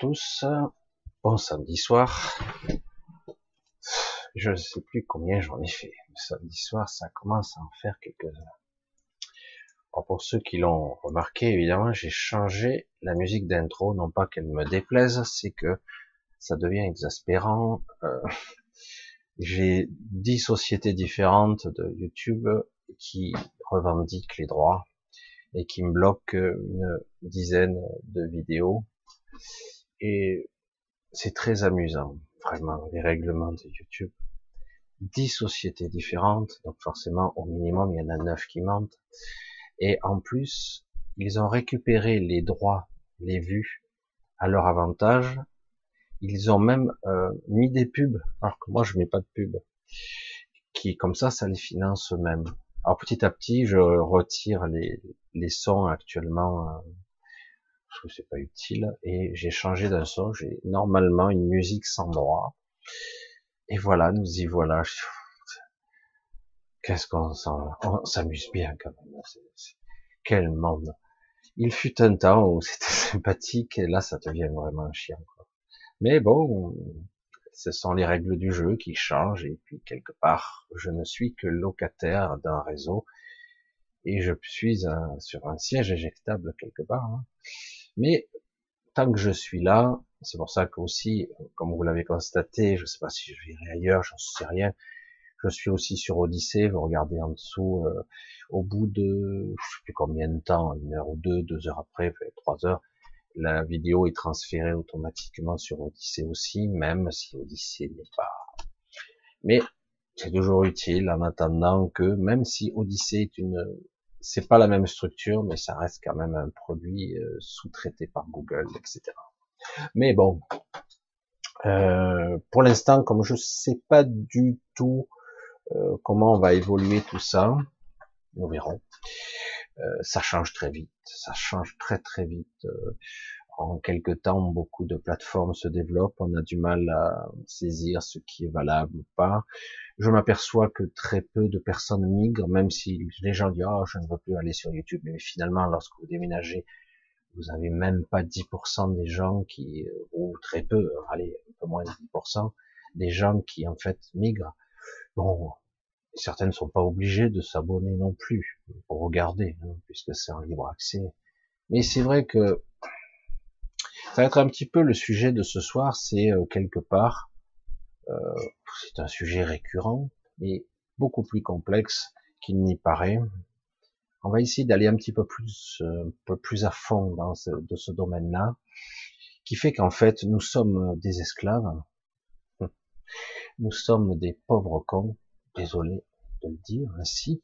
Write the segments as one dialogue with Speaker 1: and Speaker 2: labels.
Speaker 1: Tous. Bon samedi soir. Je ne sais plus combien j'en ai fait. Samedi soir, ça commence à en faire quelques-uns. pour ceux qui l'ont remarqué, évidemment, j'ai changé la musique d'intro, non pas qu'elle me déplaise, c'est que ça devient exaspérant. Euh, j'ai dix sociétés différentes de YouTube qui revendiquent les droits et qui me bloquent une dizaine de vidéos et c'est très amusant, vraiment, les règlements de YouTube. Dix sociétés différentes, donc forcément, au minimum, il y en a neuf qui mentent. Et en plus, ils ont récupéré les droits, les vues, à leur avantage. Ils ont même euh, mis des pubs, alors que moi, je mets pas de pub. Qui, comme ça, ça les finance eux-mêmes. Alors petit à petit, je retire les, les sons actuellement euh, parce que c'est pas utile, et j'ai changé d'un son, j'ai normalement une musique sans droit, et voilà, nous y voilà. Qu'est-ce qu'on s'amuse bien quand même. Quel monde. Il fut un temps où c'était sympathique, et là ça devient vraiment chiant. Quoi. Mais bon, ce sont les règles du jeu qui changent, et puis quelque part, je ne suis que locataire d'un réseau, et je suis sur un siège éjectable quelque part. Hein. Mais tant que je suis là, c'est pour ça que aussi, comme vous l'avez constaté, je ne sais pas si je virai ailleurs, j'en sais rien. Je suis aussi sur Odyssée, vous regardez en dessous, euh, au bout de, je sais plus combien de temps, une heure ou deux, deux heures après, trois heures, la vidéo est transférée automatiquement sur Odyssée aussi, même si Odyssée n'est pas. Mais c'est toujours utile en attendant que, même si Odyssée est une c'est pas la même structure, mais ça reste quand même un produit euh, sous-traité par Google, etc. Mais bon, euh, pour l'instant, comme je sais pas du tout euh, comment on va évoluer tout ça, nous verrons. ça change très vite, ça change très très vite. En quelque temps, beaucoup de plateformes se développent, on a du mal à saisir ce qui est valable ou pas je m'aperçois que très peu de personnes migrent, même si les gens disent oh je ne veux plus aller sur YouTube, mais finalement lorsque vous déménagez, vous avez même pas 10% des gens qui, euh, ou très peu, allez un peu moins de 10%, des gens qui en fait migrent. Bon, certaines ne sont pas obligées de s'abonner non plus pour regarder, hein, puisque c'est en libre accès. Mais c'est vrai que ça va être un petit peu le sujet de ce soir, c'est euh, quelque part euh, c'est un sujet récurrent, mais beaucoup plus complexe qu'il n'y paraît. On va essayer d'aller un petit peu plus, euh, un peu plus à fond dans ce, de ce domaine-là, qui fait qu'en fait, nous sommes des esclaves. Nous sommes des pauvres cons. Désolé de le dire ainsi.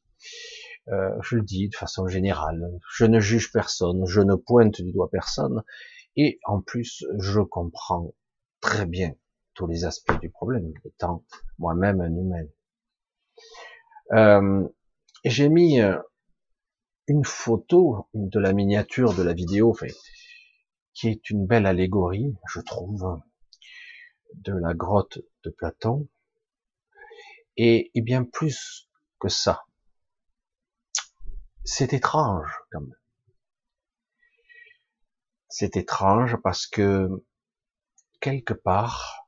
Speaker 1: Euh, je le dis de façon générale. Je ne juge personne, je ne pointe du doigt personne, et en plus, je comprends très bien tous les aspects du problème, étant moi-même un humain. Euh, J'ai mis euh, une photo de la miniature de la vidéo, qui est une belle allégorie, je trouve, de la grotte de Platon, et, et bien plus que ça. C'est étrange, quand même. C'est étrange parce que quelque part,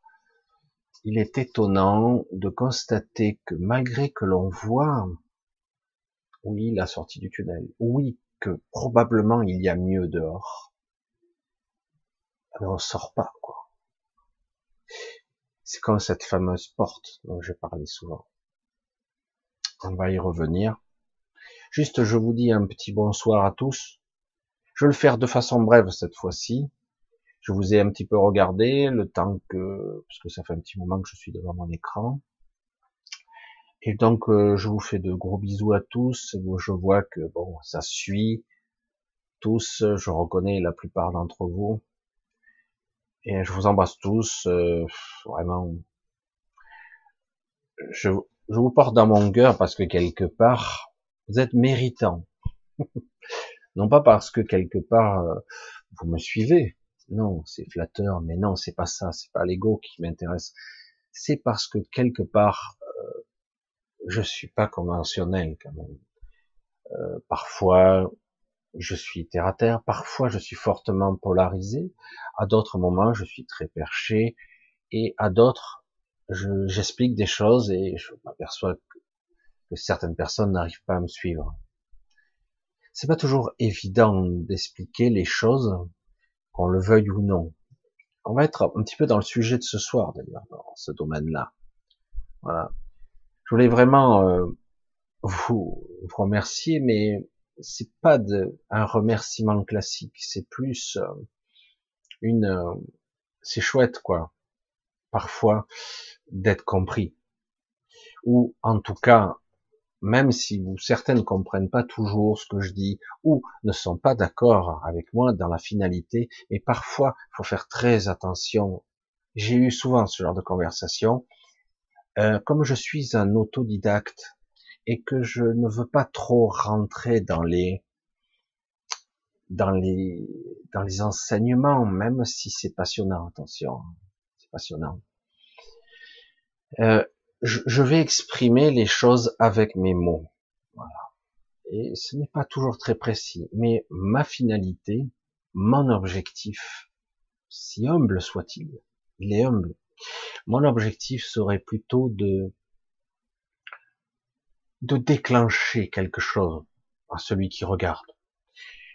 Speaker 1: il est étonnant de constater que malgré que l'on voit, oui, la sortie du tunnel, oui, que probablement il y a mieux dehors, mais on sort pas, quoi. C'est comme cette fameuse porte dont j'ai parlé souvent. On va y revenir. Juste, je vous dis un petit bonsoir à tous. Je vais le faire de façon brève cette fois-ci je vous ai un petit peu regardé le temps que, parce que ça fait un petit moment que je suis devant mon écran. Et donc, euh, je vous fais de gros bisous à tous. Je vois que, bon, ça suit. Tous, je reconnais la plupart d'entre vous. Et je vous embrasse tous. Euh, vraiment. Je, je vous porte dans mon cœur parce que quelque part, vous êtes méritants. non pas parce que quelque part, euh, vous me suivez, non, c'est flatteur, mais non, c'est pas ça, c'est pas l'ego qui m'intéresse. C'est parce que quelque part, euh, je suis pas conventionnel quand même. Euh, parfois, je suis terre à terre. Parfois, je suis fortement polarisé. À d'autres moments, je suis très perché. Et à d'autres, j'explique des choses et je m'aperçois que, que certaines personnes n'arrivent pas à me suivre. C'est pas toujours évident d'expliquer les choses, qu'on le veuille ou non. On va être un petit peu dans le sujet de ce soir, d'ailleurs, dans ce domaine-là. Voilà. Je voulais vraiment euh, vous, vous remercier, mais c'est pas de, un remerciement classique, c'est plus euh, une, euh, c'est chouette quoi, parfois d'être compris, ou en tout cas, même si vous certains ne comprennent pas toujours ce que je dis ou ne sont pas d'accord avec moi dans la finalité, mais parfois il faut faire très attention. J'ai eu souvent ce genre de conversation. Euh, comme je suis un autodidacte, et que je ne veux pas trop rentrer dans les dans les dans les enseignements, même si c'est passionnant. Attention, c'est passionnant. Euh, je, je, vais exprimer les choses avec mes mots. Voilà. Et ce n'est pas toujours très précis, mais ma finalité, mon objectif, si humble soit-il, il est humble. Mon objectif serait plutôt de de déclencher quelque chose à celui qui regarde,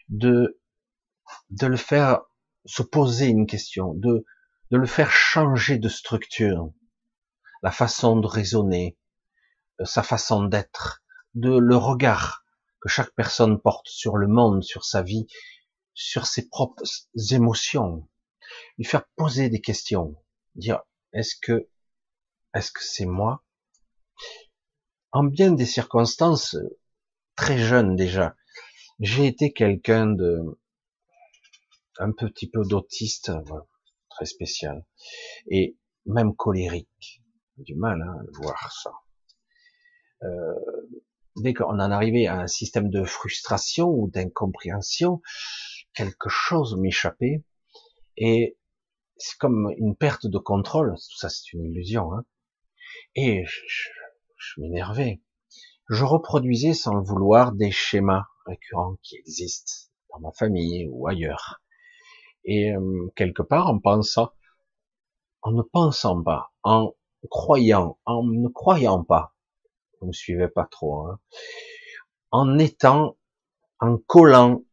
Speaker 1: de, de le faire se poser une question, de, de le faire changer de structure, la façon de raisonner, euh, sa façon d'être, de le regard que chaque personne porte sur le monde, sur sa vie, sur ses propres émotions, lui faire poser des questions, dire est-ce que est-ce que c'est moi? En bien des circonstances, très jeune déjà, j'ai été quelqu'un de un petit peu d'autiste, très spécial, et même colérique. Du mal hein, à voir ça. Euh, dès qu'on en arrivait à un système de frustration ou d'incompréhension, quelque chose m'échappait, et c'est comme une perte de contrôle. Tout ça, c'est une illusion. Hein. Et je, je m'énervais. Je reproduisais sans le vouloir des schémas récurrents qui existent dans ma famille ou ailleurs. Et euh, quelque part, en pensant, en ne pensant pas, en croyant, en ne croyant pas, vous me suivez pas trop, hein, en étant, en collant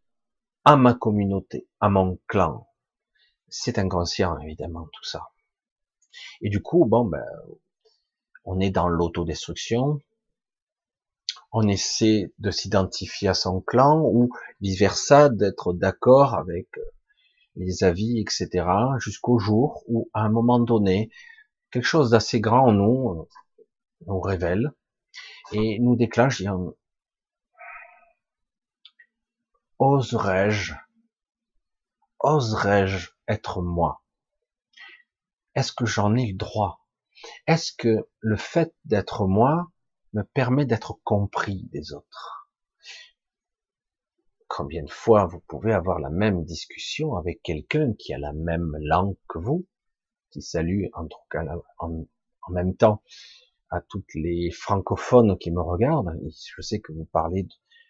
Speaker 1: à ma communauté, à mon clan. C'est inconscient, évidemment, tout ça. Et du coup, bon, ben, on est dans l'autodestruction, on essaie de s'identifier à son clan ou vice versa, d'être d'accord avec les avis, etc., jusqu'au jour où, à un moment donné, quelque chose d'assez grand en nous euh, nous révèle et nous déclenche, oserais-je, oserais-je être moi? Est-ce que j'en ai le droit? Est-ce que le fait d'être moi me permet d'être compris des autres? Combien de fois vous pouvez avoir la même discussion avec quelqu'un qui a la même langue que vous, qui salue en tout cas en, même temps à toutes les francophones qui me regardent. Je sais que vous parlez,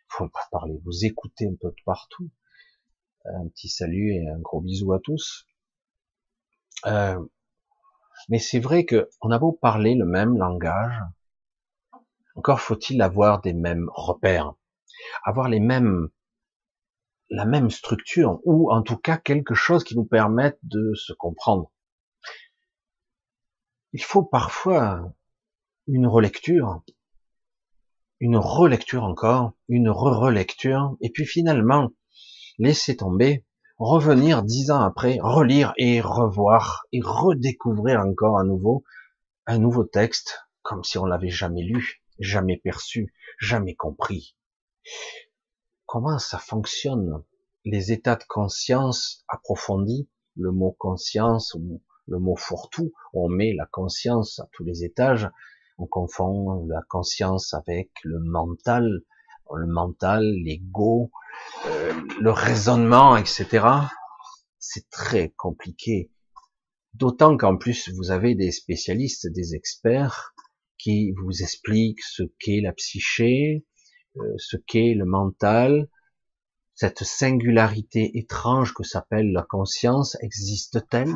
Speaker 1: faut pas parler, vous écoutez un peu de partout. Un petit salut et un gros bisou à tous. Euh, mais c'est vrai que on a beau parler le même langage, encore faut-il avoir des mêmes repères, avoir les mêmes, la même structure, ou en tout cas quelque chose qui nous permette de se comprendre. Il faut parfois une relecture, une relecture encore, une re-relecture, et puis finalement laisser tomber revenir dix ans après, relire et revoir et redécouvrir encore à nouveau un nouveau texte, comme si on l'avait jamais lu, jamais perçu, jamais compris. Comment ça fonctionne? Les états de conscience approfondis, le mot conscience ou le mot fourre-tout, on met la conscience à tous les étages, on confond la conscience avec le mental, le mental, l'ego, euh, le raisonnement, etc. C'est très compliqué. D'autant qu'en plus, vous avez des spécialistes, des experts qui vous expliquent ce qu'est la psyché, euh, ce qu'est le mental. cette singularité étrange que s'appelle la conscience existe-t-elle?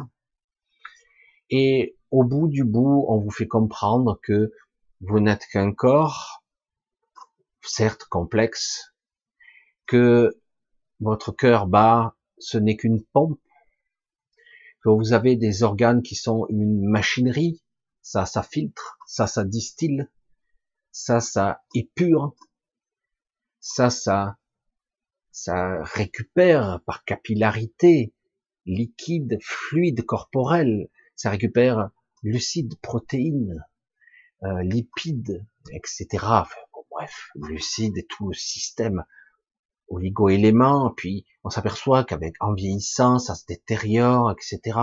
Speaker 1: Et au bout du bout, on vous fait comprendre que vous n'êtes qu'un corps, certes complexe, que votre cœur bat, ce n'est qu'une pompe, que vous avez des organes qui sont une machinerie, ça, ça filtre, ça, ça distille, ça, ça épure, ça, ça, ça récupère par capillarité, liquide, fluide, corporel, ça récupère lucide, protéines, euh, lipides, etc. bref, lucide et tout le système oligo-éléments, puis on s'aperçoit qu'avec en vieillissant, ça se détériore, etc.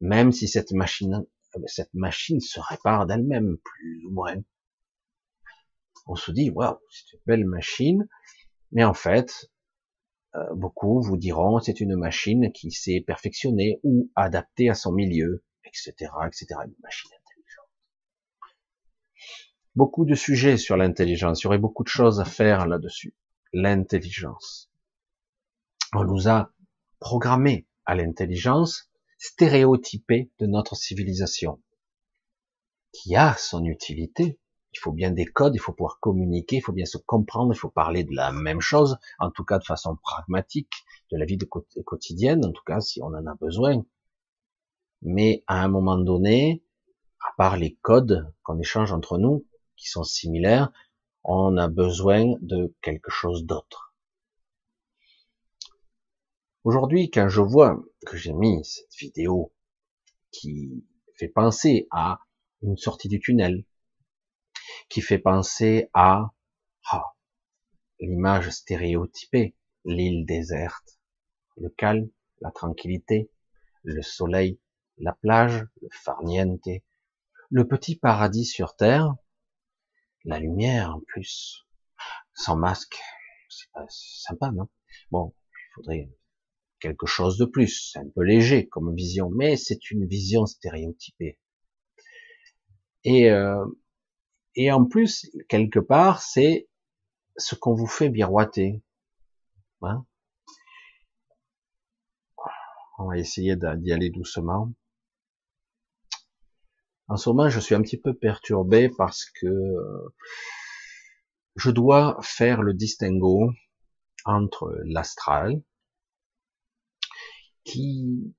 Speaker 1: Même si cette machine, cette machine se répare d'elle-même, plus ou moins. On se dit, waouh, c'est une belle machine, mais en fait, euh, beaucoup vous diront, c'est une machine qui s'est perfectionnée ou adaptée à son milieu, etc., etc. Une machine intelligente. Beaucoup de sujets sur l'intelligence. Il y aurait beaucoup de choses à faire là-dessus l'intelligence. On nous a programmé à l'intelligence stéréotypée de notre civilisation, qui a son utilité. Il faut bien des codes, il faut pouvoir communiquer, il faut bien se comprendre, il faut parler de la même chose, en tout cas de façon pragmatique, de la vie quotidienne, en tout cas si on en a besoin. Mais à un moment donné, à part les codes qu'on échange entre nous, qui sont similaires, on a besoin de quelque chose d'autre. Aujourd'hui, quand je vois que j'ai mis cette vidéo qui fait penser à une sortie du tunnel, qui fait penser à ah, l'image stéréotypée, l'île déserte, le calme, la tranquillité, le soleil, la plage, le farniente, le petit paradis sur terre, la lumière en plus, sans masque, c'est pas sympa, non? Bon, il faudrait quelque chose de plus, c'est un peu léger comme vision, mais c'est une vision stéréotypée. Et, euh, en plus, quelque part, c'est ce qu'on vous fait miroiter. Hein? On va essayer d'y aller doucement. En ce moment, je suis un petit peu perturbé parce que euh, je dois faire le distinguo entre l'astral, qui,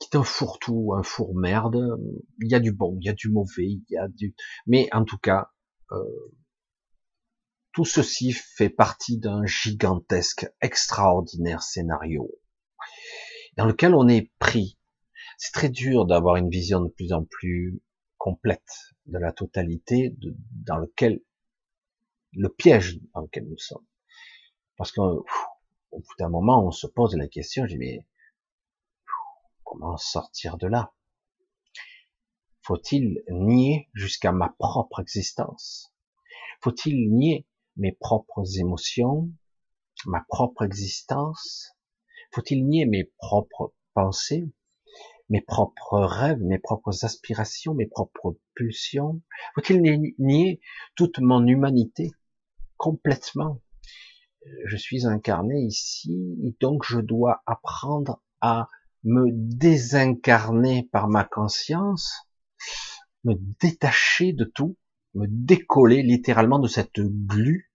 Speaker 1: est un fourre-tout, un four-merde. Il y a du bon, il y a du mauvais, il y a du... Mais en tout cas, euh, tout ceci fait partie d'un gigantesque, extraordinaire scénario dans lequel on est pris c'est très dur d'avoir une vision de plus en plus complète de la totalité dans lequel le piège dans lequel nous sommes. Parce qu'au bout d'un moment, on se pose la question, je dis, mais comment sortir de là? Faut-il nier jusqu'à ma propre existence? Faut-il nier mes propres émotions, ma propre existence? Faut-il nier mes propres pensées? Mes propres rêves, mes propres aspirations, mes propres pulsions. Faut-il nier toute mon humanité. Complètement. Je suis incarné ici, et donc je dois apprendre à me désincarner par ma conscience, me détacher de tout, me décoller littéralement de cette glu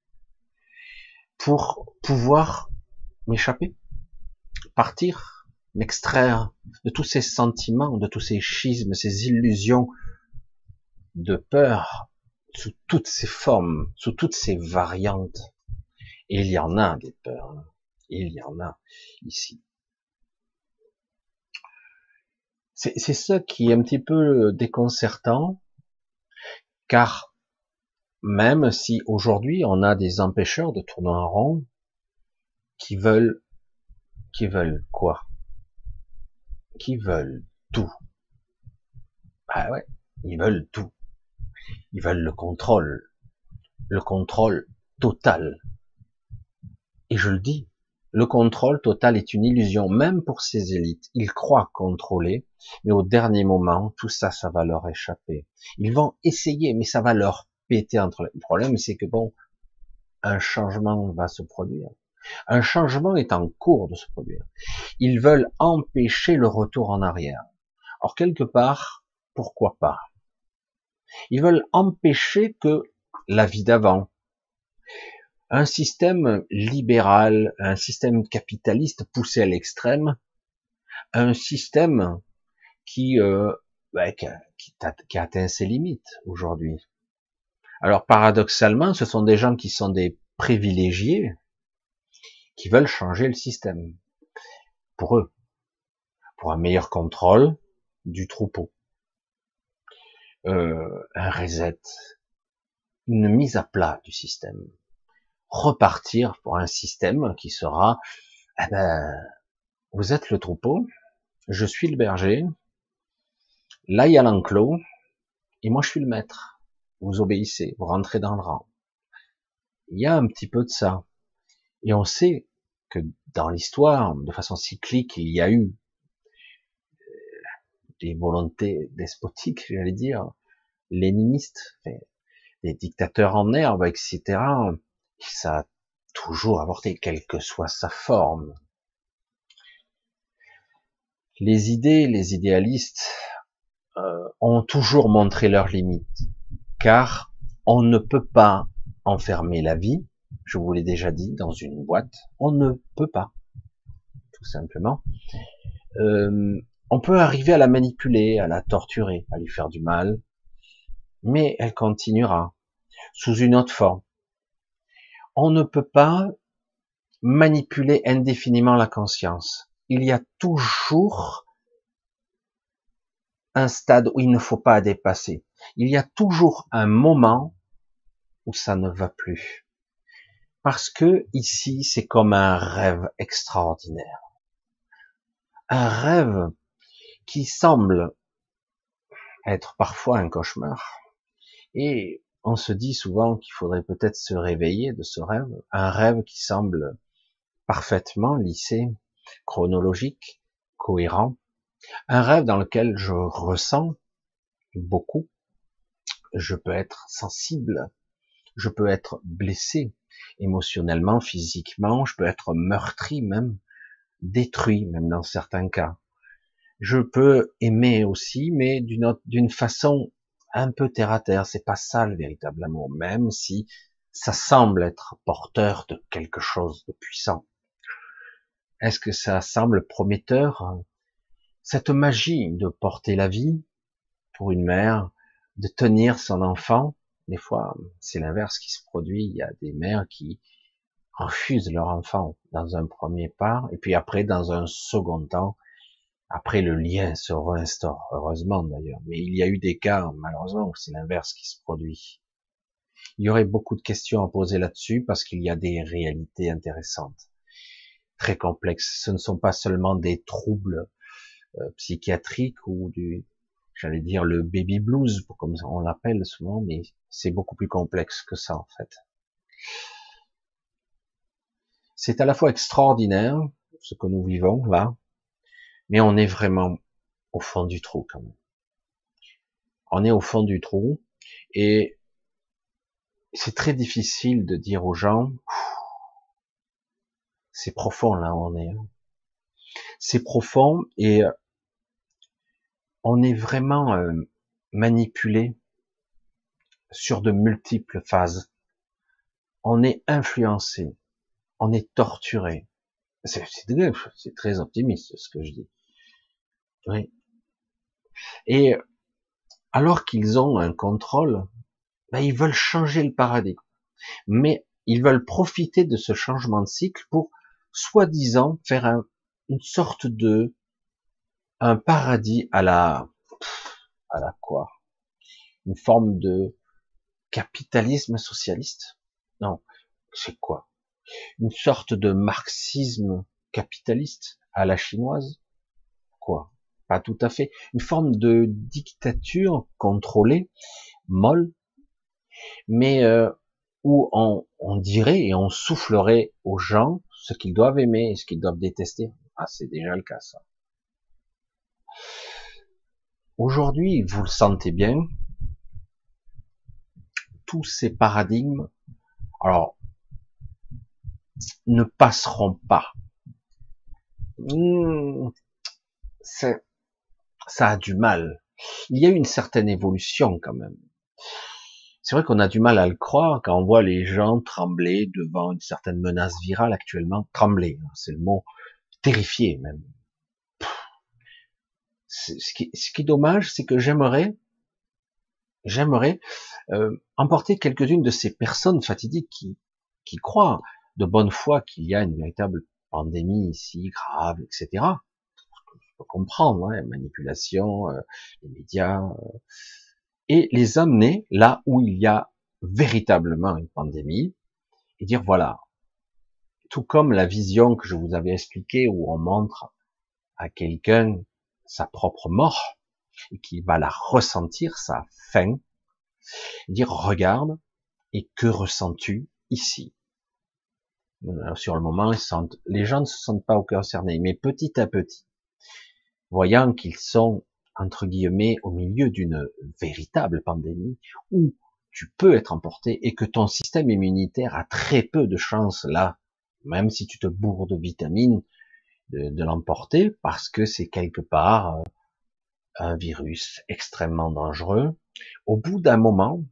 Speaker 1: pour pouvoir m'échapper, partir, m'extraire de tous ces sentiments, de tous ces schismes, ces illusions de peur sous toutes ces formes, sous toutes ces variantes. Et il y en a des peurs, il y en a ici. C'est ça qui est un petit peu déconcertant, car même si aujourd'hui on a des empêcheurs de tourner en rond qui veulent, qui veulent quoi? Qui veulent tout. Ah ouais, ils veulent tout. Ils veulent le contrôle, le contrôle total. Et je le dis, le contrôle total est une illusion, même pour ces élites. Ils croient contrôler, mais au dernier moment, tout ça, ça va leur échapper. Ils vont essayer, mais ça va leur péter entre les... Le problème, c'est que bon, un changement va se produire. Un changement est en cours de se produire. Ils veulent empêcher le retour en arrière. Or, quelque part, pourquoi pas? Ils veulent empêcher que la vie d'avant, un système libéral, un système capitaliste poussé à l'extrême, un système qui, euh, bah, qui, qui, a atteint ses limites aujourd'hui. Alors paradoxalement, ce sont des gens qui sont des privilégiés, qui veulent changer le système pour eux, pour un meilleur contrôle du troupeau, euh, un reset, une mise à plat du système, repartir pour un système qui sera, eh ben, vous êtes le troupeau, je suis le berger, là il y a l'enclos, et moi je suis le maître. Vous obéissez, vous rentrez dans le rang. Il y a un petit peu de ça. Et on sait que dans l'histoire, de façon cyclique, il y a eu euh, des volontés despotiques, j'allais dire, léninistes, des dictateurs en herbe, etc. Ça a toujours avorté, quelle que soit sa forme. Les idées, les idéalistes euh, ont toujours montré leurs limites, car on ne peut pas enfermer la vie, je vous l'ai déjà dit, dans une boîte, on ne peut pas, tout simplement. Euh, on peut arriver à la manipuler, à la torturer, à lui faire du mal, mais elle continuera sous une autre forme. On ne peut pas manipuler indéfiniment la conscience. Il y a toujours un stade où il ne faut pas dépasser. Il y a toujours un moment où ça ne va plus. Parce que ici, c'est comme un rêve extraordinaire. Un rêve qui semble être parfois un cauchemar. Et on se dit souvent qu'il faudrait peut-être se réveiller de ce rêve. Un rêve qui semble parfaitement lissé, chronologique, cohérent, un rêve dans lequel je ressens beaucoup. Je peux être sensible. Je peux être blessé émotionnellement, physiquement. Je peux être meurtri même, détruit même dans certains cas. Je peux aimer aussi, mais d'une d'une façon un peu terre à terre. C'est pas ça le véritable amour, même si ça semble être porteur de quelque chose de puissant. Est-ce que ça semble prometteur? Cette magie de porter la vie pour une mère, de tenir son enfant. Des fois, c'est l'inverse qui se produit. Il y a des mères qui refusent leur enfant dans un premier pas, et puis après, dans un second temps, après le lien se réinstaure, heureusement d'ailleurs. Mais il y a eu des cas, malheureusement, où c'est l'inverse qui se produit. Il y aurait beaucoup de questions à poser là-dessus parce qu'il y a des réalités intéressantes, très complexes. Ce ne sont pas seulement des troubles euh, psychiatrique ou du, j'allais dire le baby blues, comme on l'appelle souvent, mais c'est beaucoup plus complexe que ça en fait. C'est à la fois extraordinaire ce que nous vivons là, mais on est vraiment au fond du trou quand même. On est au fond du trou et c'est très difficile de dire aux gens, c'est profond là où on est. Hein. C'est profond et on est vraiment euh, manipulé sur de multiples phases. On est influencé, on est torturé. C'est très optimiste ce que je dis. Oui. Et alors qu'ils ont un contrôle, ben, ils veulent changer le paradigme. Mais ils veulent profiter de ce changement de cycle pour, soi-disant, faire une sorte de un paradis à la, à la quoi? Une forme de capitalisme socialiste? Non, c'est quoi? Une sorte de marxisme capitaliste à la chinoise? Quoi? Pas tout à fait. Une forme de dictature contrôlée, molle, mais euh, où on, on dirait et on soufflerait aux gens ce qu'ils doivent aimer et ce qu'ils doivent détester. Ah, c'est déjà le cas, ça. Aujourd'hui, vous le sentez bien, tous ces paradigmes, alors, ne passeront pas. Hmm, ça a du mal. Il y a une certaine évolution quand même. C'est vrai qu'on a du mal à le croire quand on voit les gens trembler devant une certaine menace virale actuellement. Trembler, hein, c'est le mot. Terrifié même. Ce qui, ce qui est dommage, c'est que j'aimerais, j'aimerais euh, emporter quelques-unes de ces personnes fatidiques qui, qui croient de bonne foi qu'il y a une véritable pandémie ici, grave, etc. Je peux comprendre, hein, manipulation, euh, les médias, euh, et les amener là où il y a véritablement une pandémie, et dire voilà, tout comme la vision que je vous avais expliquée où on montre à quelqu'un sa propre mort, et qu'il va la ressentir, sa fin, dire regarde, et que ressens-tu ici? Sur le moment, ils sentent, les gens ne se sentent pas concernés, mais petit à petit, voyant qu'ils sont entre guillemets au milieu d'une véritable pandémie où tu peux être emporté et que ton système immunitaire a très peu de chances là, même si tu te bourres de vitamines, de, l'emporter parce que c'est quelque part euh, un virus extrêmement dangereux. Au bout d'un moment,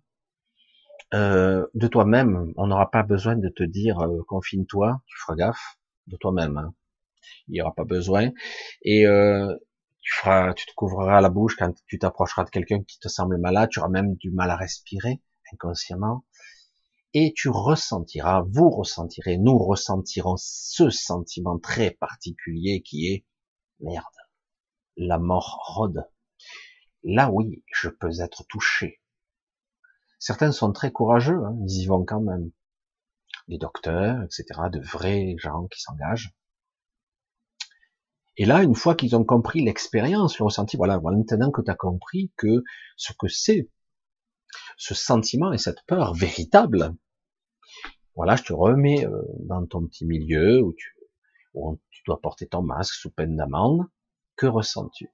Speaker 1: euh, de toi-même, on n'aura pas besoin de te dire euh, confine-toi, tu feras gaffe de toi-même. Hein. Il n'y aura pas besoin. Et tu feras, tu te couvriras la bouche quand tu t'approcheras de quelqu'un qui te semble malade, tu auras même du mal à respirer inconsciemment, et tu ressentiras, vous ressentirez, nous ressentirons ce sentiment très particulier qui est merde, la mort rôde. Là oui, je peux être touché. Certains sont très courageux, hein, ils y vont quand même. Des docteurs, etc., de vrais gens qui s'engagent. Et là, une fois qu'ils ont compris l'expérience, le ressenti, voilà, maintenant que tu as compris que ce que c'est, ce sentiment et cette peur véritable, voilà, je te remets euh, dans ton petit milieu où tu, dois porter ton masque sous peine d'amende. Que ressens-tu?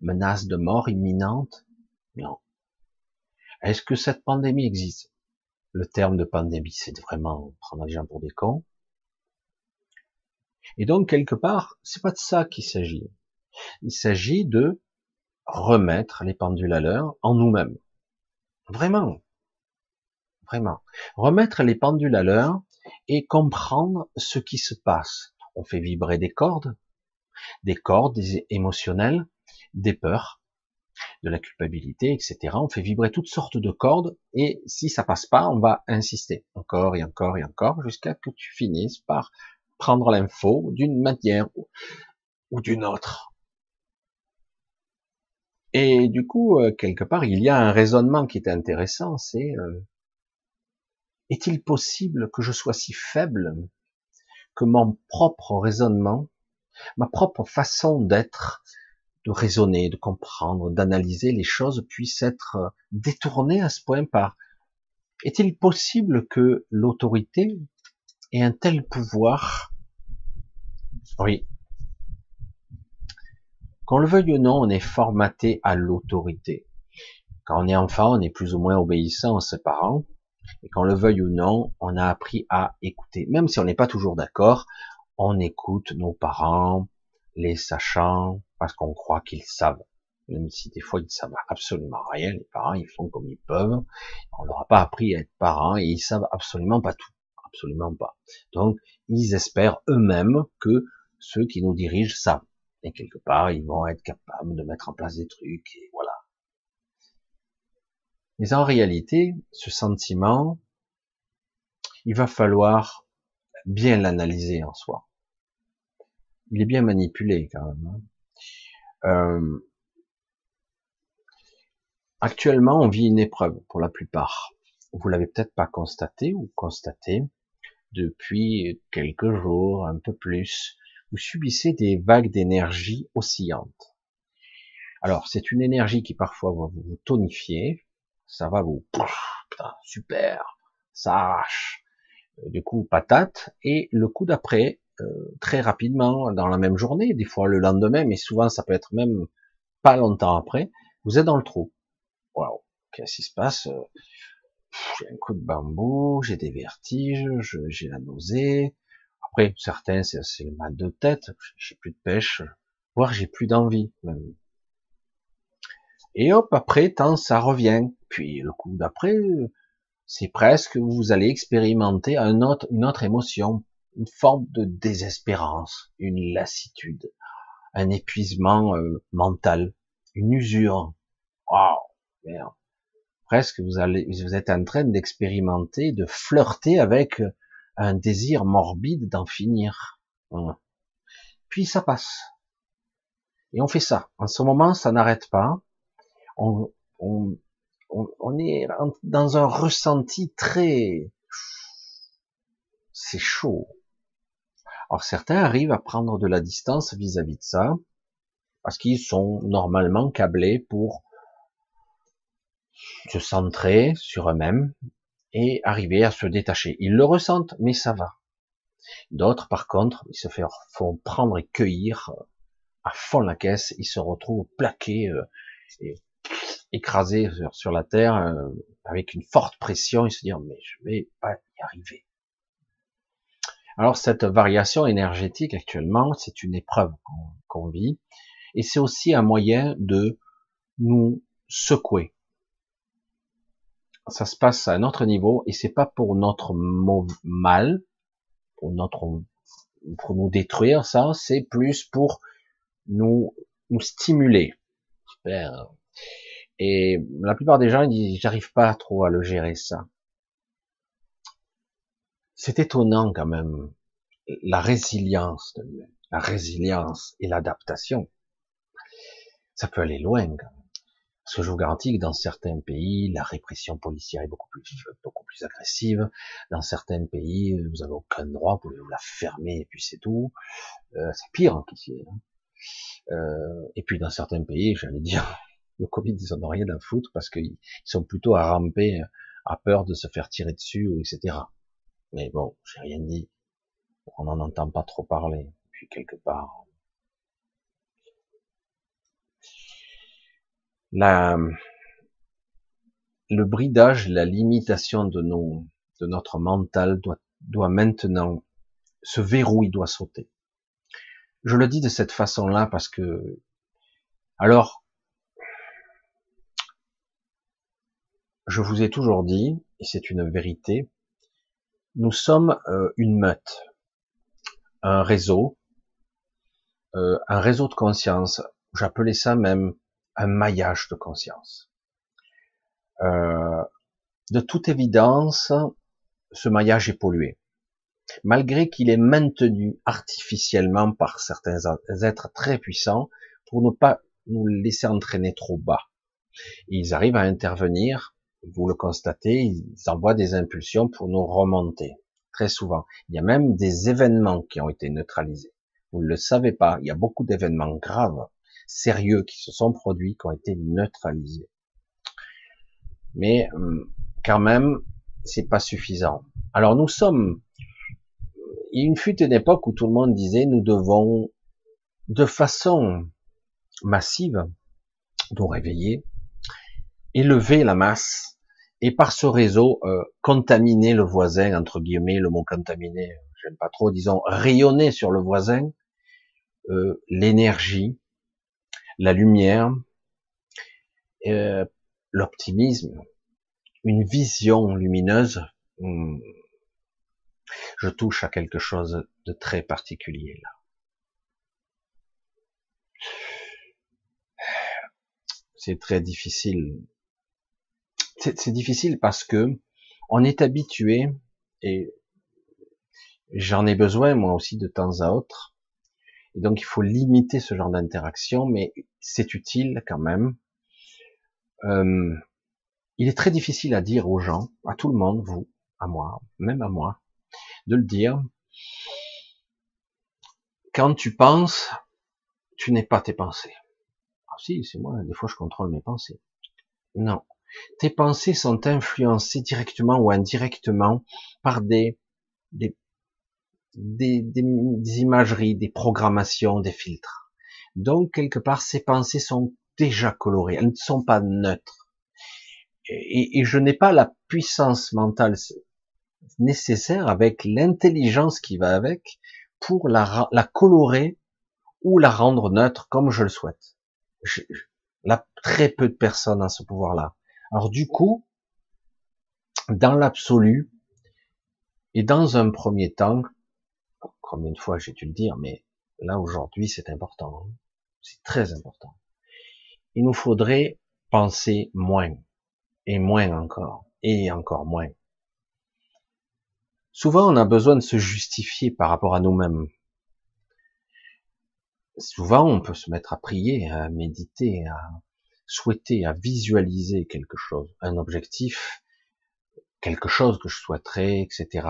Speaker 1: Menace de mort imminente? Non. Est-ce que cette pandémie existe? Le terme de pandémie, c'est vraiment prendre les gens pour des cons. Et donc, quelque part, c'est pas de ça qu'il s'agit. Il s'agit de remettre les pendules à l'heure en nous-mêmes. Vraiment. Remettre les pendules à l'heure et comprendre ce qui se passe. On fait vibrer des cordes, des cordes émotionnelles, des peurs, de la culpabilité, etc. On fait vibrer toutes sortes de cordes et si ça passe pas, on va insister encore et encore et encore jusqu'à que tu finisses par prendre l'info d'une manière ou d'une autre. Et du coup, euh, quelque part, il y a un raisonnement qui est intéressant, c'est euh, est-il possible que je sois si faible que mon propre raisonnement, ma propre façon d'être, de raisonner, de comprendre, d'analyser les choses puisse être détournée à ce point par est-il possible que l'autorité ait un tel pouvoir? Oui. Qu'on le veuille ou non, on est formaté à l'autorité. Quand on est enfant, on est plus ou moins obéissant à ses parents. Et qu'on le veuille ou non, on a appris à écouter. Même si on n'est pas toujours d'accord, on écoute nos parents, les sachants, parce qu'on croit qu'ils savent. Même si des fois ils ne savent absolument rien, les parents ils font comme ils peuvent. On leur a pas appris à être parents et ils savent absolument pas tout. Absolument pas. Donc, ils espèrent eux-mêmes que ceux qui nous dirigent savent. Et quelque part, ils vont être capables de mettre en place des trucs, et voilà. Mais en réalité, ce sentiment, il va falloir bien l'analyser en soi. Il est bien manipulé quand même. Hein. Euh, actuellement, on vit une épreuve pour la plupart. Vous l'avez peut-être pas constaté ou constaté depuis quelques jours, un peu plus vous subissez des vagues d'énergie oscillantes. Alors, c'est une énergie qui parfois va vous tonifier, ça va vous, putain, super, ça arrache, euh, du coup, patate, et le coup d'après, euh, très rapidement, dans la même journée, des fois le lendemain, mais souvent ça peut être même pas longtemps après, vous êtes dans le trou. Waouh, qu'est-ce qui se passe j'ai un coup de bambou, j'ai des vertiges, j'ai la nausée. Après, certains, c'est le mal de tête, j'ai plus de pêche, voire j'ai plus d'envie même. Et hop, après, tant ça revient. Puis le coup d'après, c'est presque, vous allez expérimenter un autre, une autre émotion, une forme de désespérance, une lassitude, un épuisement euh, mental, une usure. Waouh, merde. Presque vous allez, vous êtes en train d'expérimenter, de flirter avec un désir morbide d'en finir. Puis ça passe. Et on fait ça. En ce moment, ça n'arrête pas. On, on, on, est dans un ressenti très, c'est chaud. Alors certains arrivent à prendre de la distance vis-à-vis de ça, parce qu'ils sont normalement câblés pour se centrer sur eux-mêmes et arriver à se détacher. Ils le ressentent, mais ça va. D'autres, par contre, ils se font prendre et cueillir à fond la caisse, ils se retrouvent plaqués euh, écrasés sur, la terre euh, avec une forte pression et se dire mais je vais pas y arriver. Alors cette variation énergétique actuellement, c'est une épreuve qu'on vit et c'est aussi un moyen de nous secouer. Ça se passe à un autre niveau et c'est pas pour notre mal, pour notre pour nous détruire ça, c'est plus pour nous nous stimuler. Et la plupart des gens ils disent j'arrive pas trop à le gérer ça. C'est étonnant quand même la résilience de la résilience et l'adaptation ça peut aller loin quand même. Parce que je vous garantis que dans certains pays, la répression policière est beaucoup plus, agressive. Dans certains pays, vous avez aucun droit, vous pouvez vous la fermer et puis c'est tout. Euh, c'est pire qu'ici. Hein. Euh, et puis dans certains pays, j'allais dire, le Covid, ils en ont rien à foutre parce qu'ils sont plutôt à ramper, à peur de se faire tirer dessus, etc. Mais bon, j'ai rien dit. On n'en entend pas trop parler. Puis quelque part, la, le bridage, la limitation de nos, de notre mental doit, doit maintenant, ce verrou, il doit sauter. Je le dis de cette façon-là parce que, alors, je vous ai toujours dit, et c'est une vérité, nous sommes euh, une meute, un réseau, euh, un réseau de conscience. J'appelais ça même un maillage de conscience. Euh, de toute évidence, ce maillage est pollué. Malgré qu'il est maintenu artificiellement par certains êtres très puissants pour ne pas nous laisser entraîner trop bas. Ils arrivent à intervenir, vous le constatez, ils envoient des impulsions pour nous remonter. Très souvent. Il y a même des événements qui ont été neutralisés. Vous ne le savez pas, il y a beaucoup d'événements graves sérieux qui se sont produits, qui ont été neutralisés. Mais hum, quand même, c'est pas suffisant. Alors nous sommes, il fut une époque où tout le monde disait nous devons de façon massive nous réveiller, élever la masse et par ce réseau euh, contaminer le voisin entre guillemets le mot contaminer j'aime pas trop disons rayonner sur le voisin euh, l'énergie la lumière, euh, l'optimisme, une vision lumineuse. Hmm, je touche à quelque chose de très particulier là. C'est très difficile. C'est difficile parce que on est habitué et j'en ai besoin moi aussi de temps à autre et donc il faut limiter ce genre d'interaction, mais c'est utile quand même. Euh, il est très difficile à dire aux gens, à tout le monde, vous, à moi, même à moi, de le dire. Quand tu penses, tu n'es pas tes pensées. Ah si, c'est moi, des fois je contrôle mes pensées. Non. Tes pensées sont influencées directement ou indirectement par des, des des, des, imageries, des programmations, des filtres. Donc, quelque part, ces pensées sont déjà colorées, elles ne sont pas neutres. et, je n'ai pas la puissance mentale nécessaire avec l'intelligence qui va avec pour la, la colorer ou la rendre neutre comme je le souhaite. Je, là, très peu de personnes ont ce pouvoir-là. Alors du coup, dans l'absolu, et dans un premier temps, combien de fois j'ai dû le dire, mais là aujourd'hui c'est important, hein. c'est très important. Il nous faudrait penser moins, et moins encore, et encore moins. Souvent on a besoin de se justifier par rapport à nous-mêmes. Souvent on peut se mettre à prier, à méditer, à souhaiter, à visualiser quelque chose, un objectif, quelque chose que je souhaiterais, etc.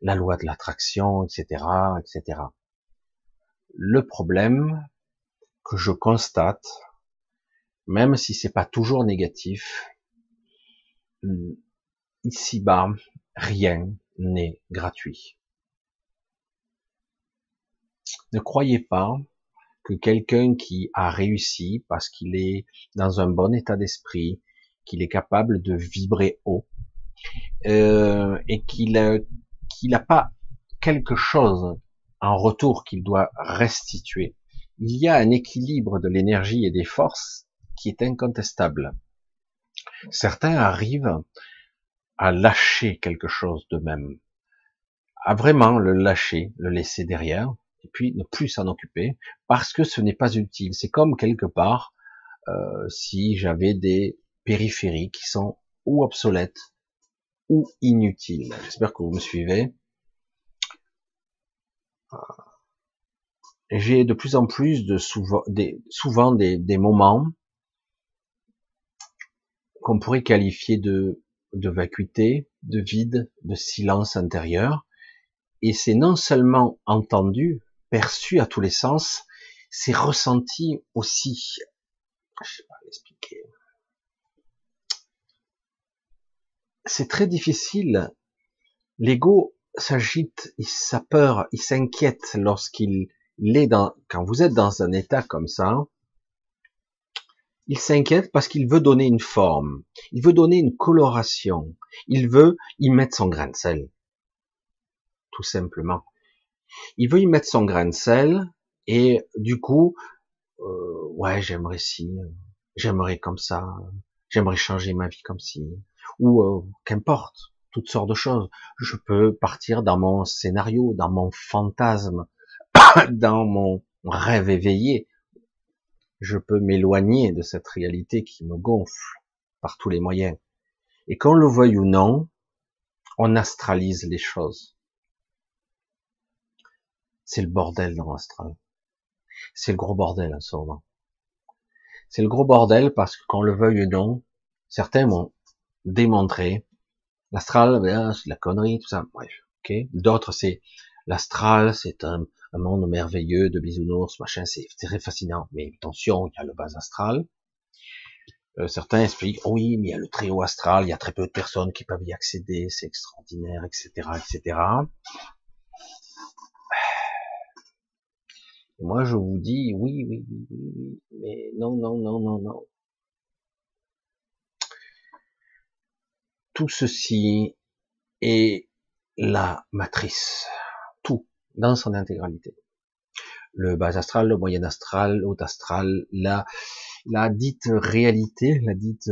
Speaker 1: La loi de l'attraction, etc., etc. Le problème que je constate, même si c'est pas toujours négatif, ici-bas, rien n'est gratuit. Ne croyez pas que quelqu'un qui a réussi parce qu'il est dans un bon état d'esprit, qu'il est capable de vibrer haut, euh, et qu'il qu'il n'a pas quelque chose en retour qu'il doit restituer. Il y a un équilibre de l'énergie et des forces qui est incontestable. Certains arrivent à lâcher quelque chose d'eux-mêmes, à vraiment le lâcher, le laisser derrière, et puis ne plus s'en occuper, parce que ce n'est pas utile. C'est comme quelque part euh, si j'avais des périphériques qui sont ou obsolètes ou inutiles. J'espère que vous me suivez. J'ai de plus en plus de souvent des, souvent des, des moments qu'on pourrait qualifier de, de vacuité, de vide, de silence intérieur. Et c'est non seulement entendu, perçu à tous les sens, c'est ressenti aussi. Je sais pas l'expliquer. C'est très difficile. L'ego s'agite, il sa peur, il s'inquiète lorsqu'il est dans, quand vous êtes dans un état comme ça, il s'inquiète parce qu'il veut donner une forme, il veut donner une coloration, il veut y mettre son grain de sel. Tout simplement. Il veut y mettre son grain de sel et du coup, euh, ouais, j'aimerais si, j'aimerais comme ça, j'aimerais changer ma vie comme si, ou euh, qu'importe, toutes sortes de choses. Je peux partir dans mon scénario, dans mon fantasme, dans mon rêve éveillé. Je peux m'éloigner de cette réalité qui me gonfle par tous les moyens. Et qu'on le veuille ou non, on astralise les choses. C'est le bordel dans l'astral. C'est le gros bordel en ce moment. C'est le gros bordel parce que qu'on le veuille ou non, certains m'ont démontré l'astral, ben, c'est de la connerie, tout ça. Bref, ok. D'autres, c'est l'astral, c'est un, monde merveilleux de bisounours, machin, c'est très fascinant. Mais attention, il y a le bas astral. Euh, certains expliquent, oh oui, mais il y a le très haut astral, il y a très peu de personnes qui peuvent y accéder, c'est extraordinaire, etc., etc. moi, je vous dis oui, oui, oui, oui, mais non, non, non, non, non. Tout ceci est la matrice, tout, dans son intégralité. Le bas astral, le moyen astral, haut astral, la, la dite réalité, la dite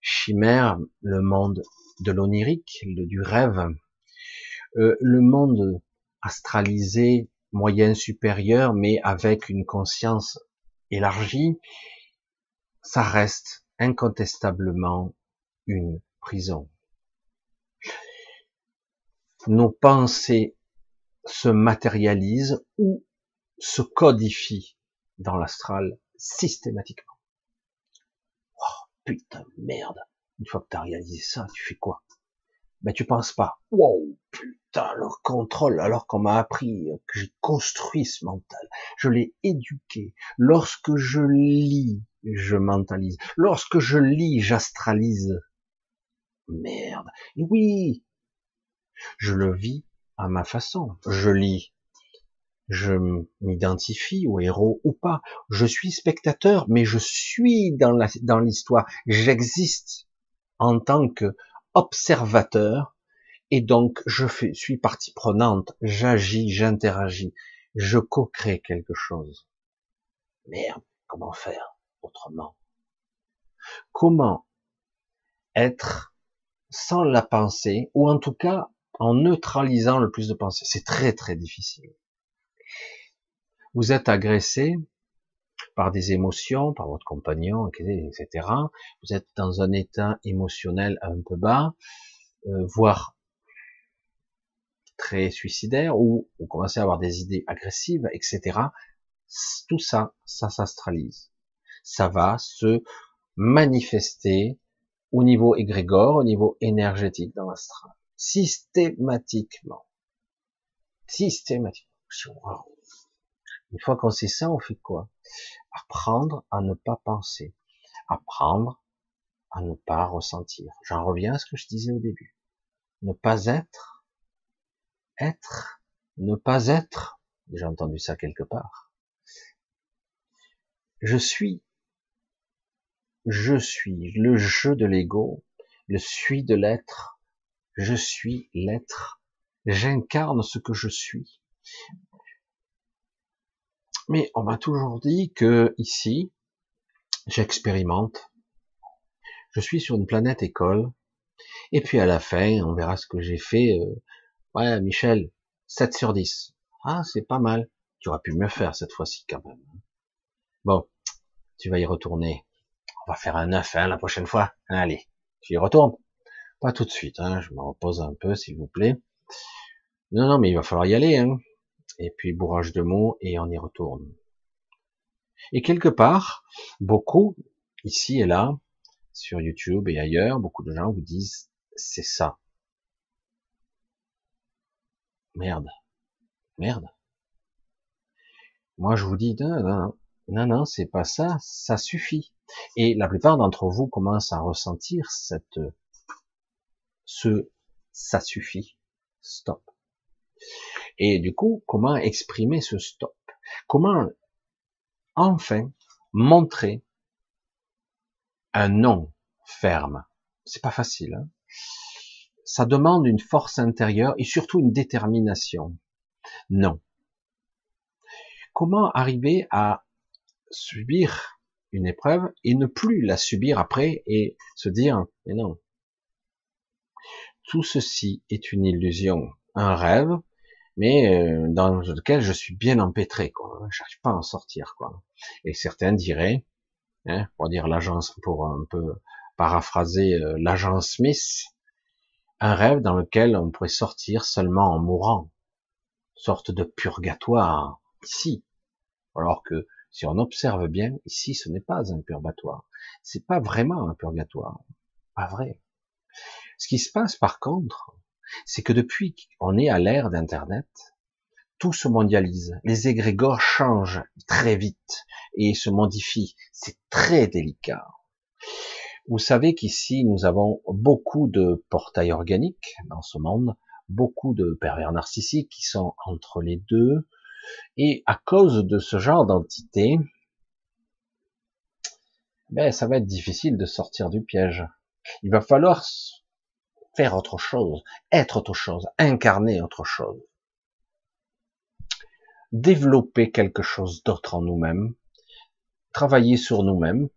Speaker 1: chimère, le monde de l'onirique, du rêve, euh, le monde astralisé moyen supérieur, mais avec une conscience élargie, ça reste incontestablement une prison. Nos pensées se matérialisent ou se codifient dans l'astral systématiquement. Oh, putain, merde. Une fois que tu as réalisé ça, tu fais quoi? Ben tu penses pas. Wow, putain, leur contrôle, alors qu'on m'a appris que j'ai construit ce mental. Je l'ai éduqué. Lorsque je lis, je mentalise. Lorsque je lis, j'astralise. Merde. Et oui, je le vis à ma façon. Je lis. Je m'identifie au héros ou pas. Je suis spectateur, mais je suis dans l'histoire. J'existe. en tant que observateur, et donc je suis partie prenante, j'agis, j'interagis, je co-crée quelque chose. Merde, comment faire autrement? Comment être sans la pensée, ou en tout cas en neutralisant le plus de pensées? C'est très très difficile. Vous êtes agressé par des émotions, par votre compagnon, etc. Vous êtes dans un état émotionnel un peu bas, euh, voire très suicidaire, ou vous commencez à avoir des idées agressives, etc. Tout ça, ça s'astralise. Ça va se manifester au niveau égrégore, au niveau énergétique dans l'astral. Systématiquement. Systématiquement. Une fois qu'on sait ça, on fait quoi? Apprendre à ne pas penser. Apprendre à ne pas ressentir. J'en reviens à ce que je disais au début. Ne pas être. Être. Ne pas être. J'ai entendu ça quelque part. Je suis je suis, le jeu de l'ego, le suis de l'être, je suis l'être, j'incarne ce que je suis. Mais on m'a toujours dit que ici, j'expérimente, je suis sur une planète école, et puis à la fin, on verra ce que j'ai fait. Euh, ouais, Michel, 7 sur 10. Ah, c'est pas mal. Tu aurais pu mieux faire cette fois-ci quand même. Bon, tu vas y retourner on va faire un 9 hein, la prochaine fois. Allez, tu y retournes. Pas tout de suite, hein, je me repose un peu, s'il vous plaît. Non, non, mais il va falloir y aller. Hein. Et puis bourrage de mots et on y retourne. Et quelque part, beaucoup, ici et là, sur YouTube et ailleurs, beaucoup de gens vous disent, c'est ça. Merde. Merde. Moi, je vous dis, non, non, non, non c'est pas ça, ça suffit. Et la plupart d'entre vous commencent à ressentir cette, ce, ça suffit, stop. Et du coup, comment exprimer ce stop? Comment enfin montrer un non ferme? C'est pas facile. Hein Ça demande une force intérieure et surtout une détermination. Non. Comment arriver à subir une épreuve et ne plus la subir après et se dire, mais non. Tout ceci est une illusion, un rêve, mais euh, dans lequel je suis bien empêtré, quoi. J'arrive pas à en sortir, quoi. Et certains diraient, hein, pour dire l'agence, pour un peu paraphraser euh, l'agent Smith, un rêve dans lequel on pourrait sortir seulement en mourant, sorte de purgatoire ici, alors que si on observe bien, ici, ce n'est pas un purgatoire. C'est pas vraiment un purgatoire. Pas vrai. Ce qui se passe, par contre, c'est que depuis qu'on est à l'ère d'Internet, tout se mondialise. Les égrégores changent très vite et se modifient. C'est très délicat. Vous savez qu'ici, nous avons beaucoup de portails organiques dans ce monde, beaucoup de pervers narcissiques qui sont entre les deux, et à cause de ce genre d'entité, ben, ça va être difficile de sortir du piège. Il va falloir faire autre chose, être autre chose, incarner autre chose. Développer quelque chose d'autre en nous-mêmes, travailler sur nous-mêmes,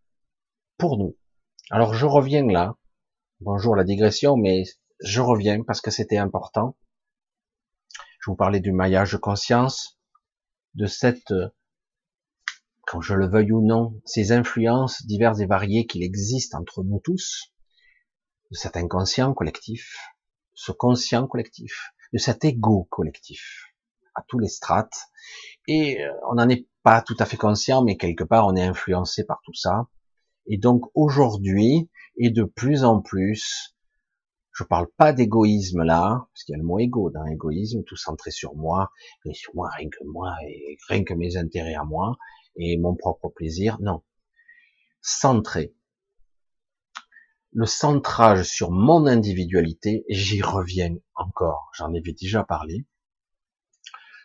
Speaker 1: pour nous. Alors je reviens là. Bonjour la digression, mais je reviens parce que c'était important. Je vous parlais du maillage de conscience de cette, quand je le veuille ou non, ces influences diverses et variées qu'il existe entre nous tous, de cet inconscient collectif, ce conscient collectif, de cet ego collectif, à tous les strates, et euh, on n'en est pas tout à fait conscient, mais quelque part on est influencé par tout ça. Et donc aujourd'hui, et de plus en plus, je parle pas d'égoïsme là, parce qu'il y a le mot égo dans l'égoïsme, tout centré sur moi, et sur moi, rien que moi, et rien que mes intérêts à moi, et mon propre plaisir. Non. Centré. Le centrage sur mon individualité, j'y reviens encore, j'en avais déjà parlé.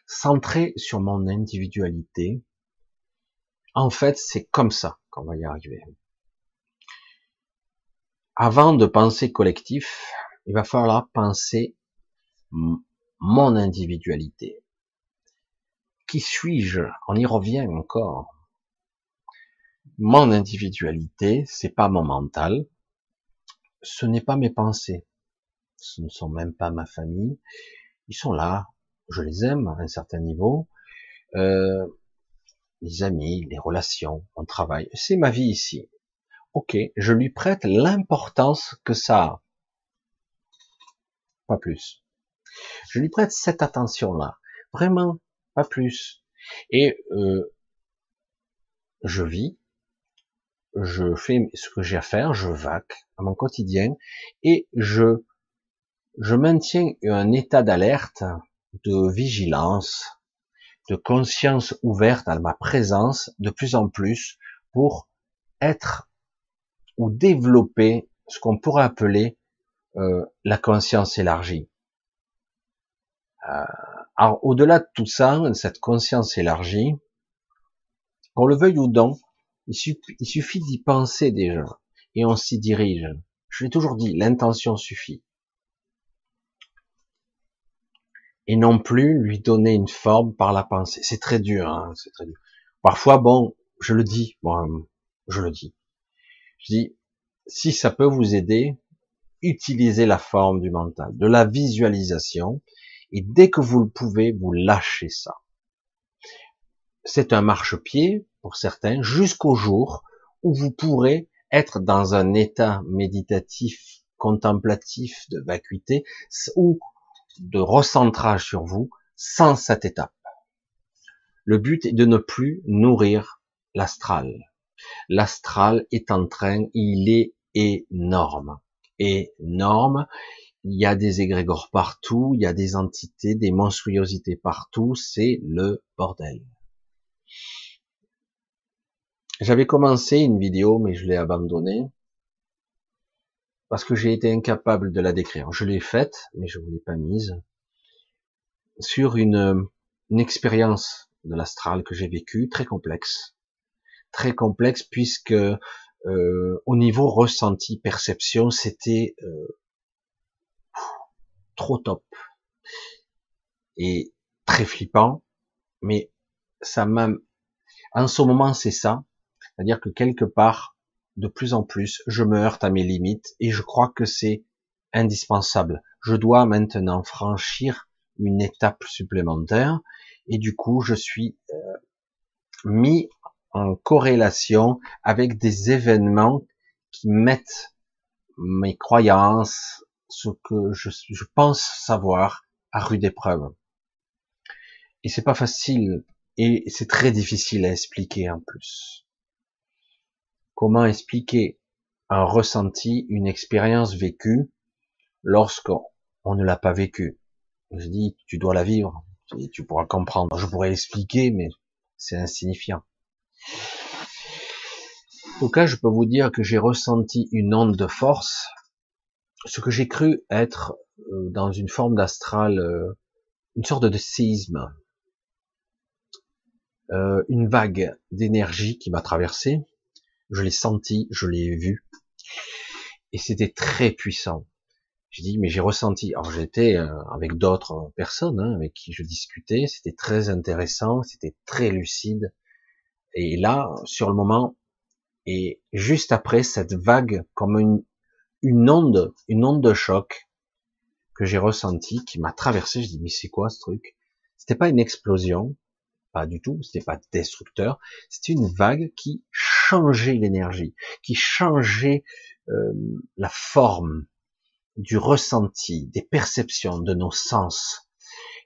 Speaker 1: Centré sur mon individualité, en fait, c'est comme ça qu'on va y arriver. avant de penser collectif, il va falloir penser mon individualité. Qui suis-je? On y revient encore. Mon individualité, c'est pas mon mental, ce n'est pas mes pensées, ce ne sont même pas ma famille. Ils sont là, je les aime à un certain niveau. Euh, les amis, les relations, mon travail, c'est ma vie ici. Ok, je lui prête l'importance que ça a. Pas plus. Je lui prête cette attention-là. Vraiment, pas plus. Et euh, je vis, je fais ce que j'ai à faire, je vaque à mon quotidien et je je maintiens un état d'alerte, de vigilance, de conscience ouverte à ma présence de plus en plus pour être ou développer ce qu'on pourrait appeler euh, la conscience élargie. Euh, alors au-delà de tout ça, cette conscience élargie, qu'on le veuille ou non, il suffit, il suffit d'y penser déjà et on s'y dirige. Je l'ai toujours dit, l'intention suffit. Et non plus lui donner une forme par la pensée. C'est très dur, hein, c'est très dur. Parfois, bon, je le dis, bon, je le dis. Je dis, si ça peut vous aider, utilisez la forme du mental, de la visualisation, et dès que vous le pouvez, vous lâchez ça. C'est un marchepied pour certains jusqu'au jour où vous pourrez être dans un état méditatif, contemplatif, de vacuité ou de recentrage sur vous sans cette étape. Le but est de ne plus nourrir l'astral. L'astral est en train, il est énorme, énorme, il y a des égrégores partout, il y a des entités, des monstruosités partout, c'est le bordel. J'avais commencé une vidéo, mais je l'ai abandonnée. Parce que j'ai été incapable de la décrire. Je l'ai faite, mais je vous l'ai pas mise. Sur une, une expérience de l'astral que j'ai vécue, très complexe, très complexe puisque euh, au niveau ressenti, perception, c'était euh, trop top. Et très flippant, mais ça m'a, en ce moment c'est ça, c'est-à-dire que quelque part, de plus en plus, je me heurte à mes limites et je crois que c'est indispensable. Je dois maintenant franchir une étape supplémentaire et du coup, je suis euh, mis en corrélation avec des événements qui mettent mes croyances, ce que je, je pense savoir à rude épreuve. Et c'est pas facile et c'est très difficile à expliquer en plus. Comment expliquer un ressenti, une expérience vécue lorsqu'on ne l'a pas vécue? Je dis, tu dois la vivre, tu pourras comprendre. Je pourrais expliquer, mais c'est insignifiant. En tout cas, je peux vous dire que j'ai ressenti une onde de force ce que j'ai cru être euh, dans une forme d'astral, euh, une sorte de séisme, euh, une vague d'énergie qui m'a traversé. Je l'ai senti, je l'ai vu, et c'était très puissant. J'ai dit, mais j'ai ressenti. Alors j'étais avec d'autres personnes hein, avec qui je discutais, c'était très intéressant, c'était très lucide. Et là, sur le moment, et juste après cette vague, comme une, une onde, une onde de choc que j'ai ressenti, qui m'a traversé. Je dis mais c'est quoi ce truc? C'était pas une explosion, pas du tout. C'était pas destructeur. C'était une vague qui changeait l'énergie, qui changeait euh, la forme du ressenti, des perceptions, de nos sens,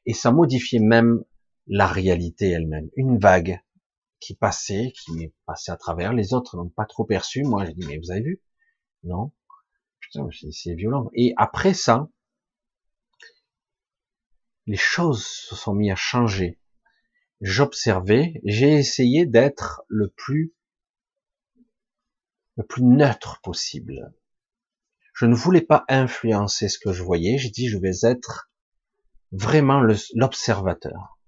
Speaker 1: et ça modifiait même la réalité elle-même. Une vague qui passait, qui passait à travers. Les autres n'ont pas trop perçu. Moi, j'ai dit mais vous avez vu? Non c'est violent. Et après ça, les choses se sont mis à changer. J'observais, j'ai essayé d'être le plus, le plus neutre possible. Je ne voulais pas influencer ce que je voyais. J'ai dit, je vais être vraiment l'observateur.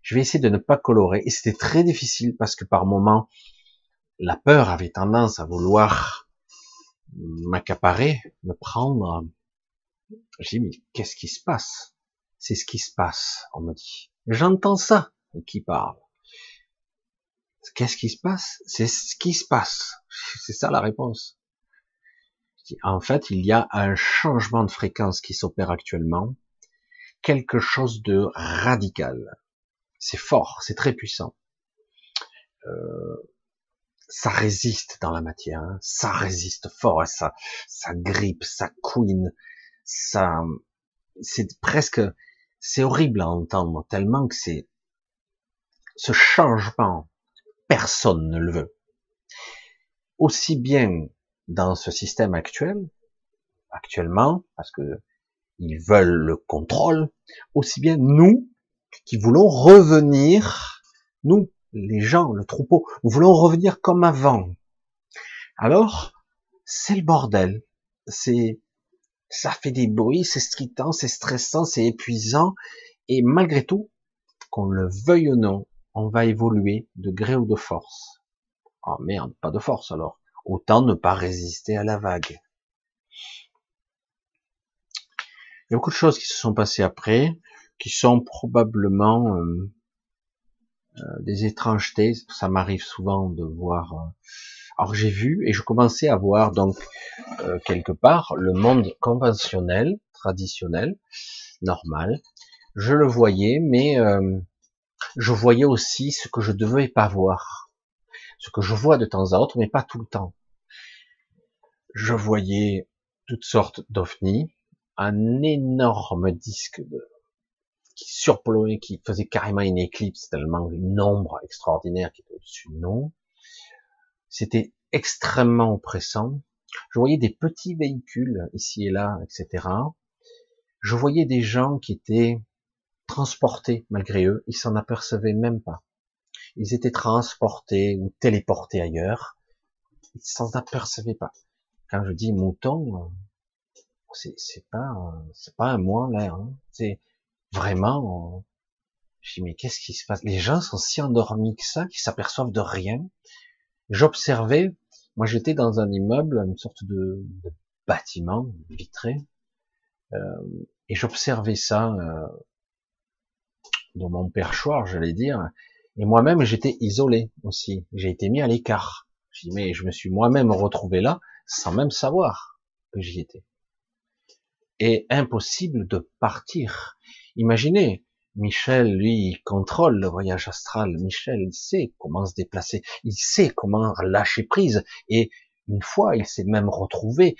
Speaker 1: Je vais essayer de ne pas colorer. Et c'était très difficile parce que par moments, la peur avait tendance à vouloir m'accaparer, me prendre. J'ai dit, mais qu'est-ce qui se passe? C'est ce qui se passe, on me dit. J'entends ça, qui parle. Qu'est-ce qui se passe? C'est ce qui se passe. C'est ça la réponse. En fait, il y a un changement de fréquence qui s'opère actuellement, quelque chose de radical. C'est fort, c'est très puissant. Euh, ça résiste dans la matière, hein. ça résiste fort, ça, ça grippe, ça couine, ça, c'est presque, c'est horrible à entendre tellement que c'est ce changement, personne ne le veut. Aussi bien dans ce système actuel, actuellement, parce que ils veulent le contrôle, aussi bien nous qui voulons revenir, nous, les gens, le troupeau, nous voulons revenir comme avant. Alors, c'est le bordel. C'est, ça fait des bruits, c'est strident, c'est stressant, c'est épuisant. Et malgré tout, qu'on le veuille ou non, on va évoluer de gré ou de force. Oh merde, pas de force alors. Autant ne pas résister à la vague. Il y a beaucoup de choses qui se sont passées après, qui sont probablement euh, euh, des étrangetés. Ça m'arrive souvent de voir. Euh, alors j'ai vu et je commençais à voir donc quelque part le monde conventionnel, traditionnel, normal. Je le voyais, mais je voyais aussi ce que je devais pas voir, ce que je vois de temps à autre, mais pas tout le temps. Je voyais toutes sortes d'ovnis, un énorme disque de, qui surplombait, qui faisait carrément une éclipse, tellement une ombre extraordinaire qui était au-dessus de nous. C'était extrêmement oppressant. Je voyais des petits véhicules ici et là, etc. Je voyais des gens qui étaient transportés malgré eux, ils s'en apercevaient même pas. Ils étaient transportés ou téléportés ailleurs, ils s'en apercevaient pas. Quand je dis mouton, c'est pas c'est pas un moi l'air, hein. c'est vraiment. Je dis mais qu'est-ce qui se passe? Les gens sont si endormis que ça, qu'ils s'aperçoivent de rien. J'observais, moi j'étais dans un immeuble, une sorte de, bâtiment vitré, euh, et j'observais ça euh, dans mon perchoir, j'allais dire, et moi-même j'étais isolé aussi. J'ai été mis à l'écart. Je mais je me suis moi-même retrouvé là sans même savoir que j'y étais. Et impossible de partir. Imaginez, Michel, lui, contrôle le voyage astral. Michel, il sait comment se déplacer. Il sait comment lâcher prise. Et une fois, il s'est même retrouvé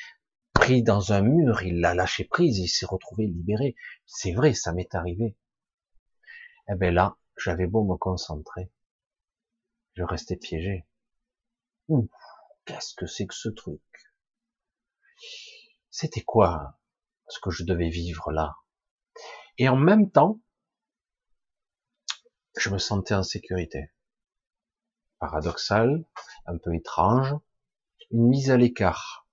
Speaker 1: pris dans un mur. Il l'a lâché prise. Il s'est retrouvé libéré. C'est vrai, ça m'est arrivé. Eh ben là, j'avais beau me concentrer. Je restais piégé. Qu'est-ce que c'est que ce truc? C'était quoi ce que je devais vivre là? Et en même temps, je me sentais en sécurité. Paradoxal, un peu étrange, une mise à l'écart.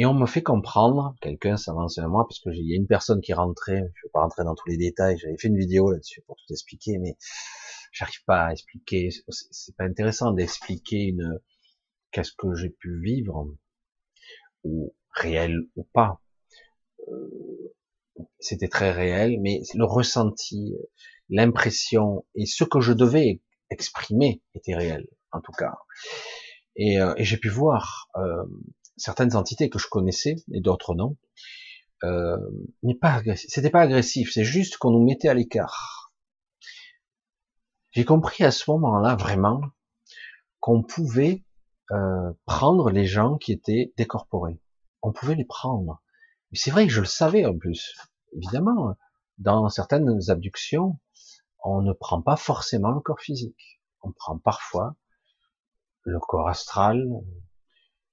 Speaker 1: Et on me fait comprendre, quelqu'un s'avance à moi, parce que il y a une personne qui rentrait, je vais pas rentrer dans tous les détails, j'avais fait une vidéo là-dessus pour tout expliquer, mais j'arrive pas à expliquer, c'est pas intéressant d'expliquer une, qu'est-ce que j'ai pu vivre, ou réel ou pas. Euh, c'était très réel, mais le ressenti, l'impression et ce que je devais exprimer était réel, en tout cas. Et, euh, et j'ai pu voir euh, certaines entités que je connaissais et d'autres non, euh, mais pas C'était pas agressif, c'est juste qu'on nous mettait à l'écart. J'ai compris à ce moment-là vraiment qu'on pouvait euh, prendre les gens qui étaient décorporés. On pouvait les prendre. C'est vrai que je le savais en plus. Évidemment, dans certaines abductions, on ne prend pas forcément le corps physique. On prend parfois le corps astral,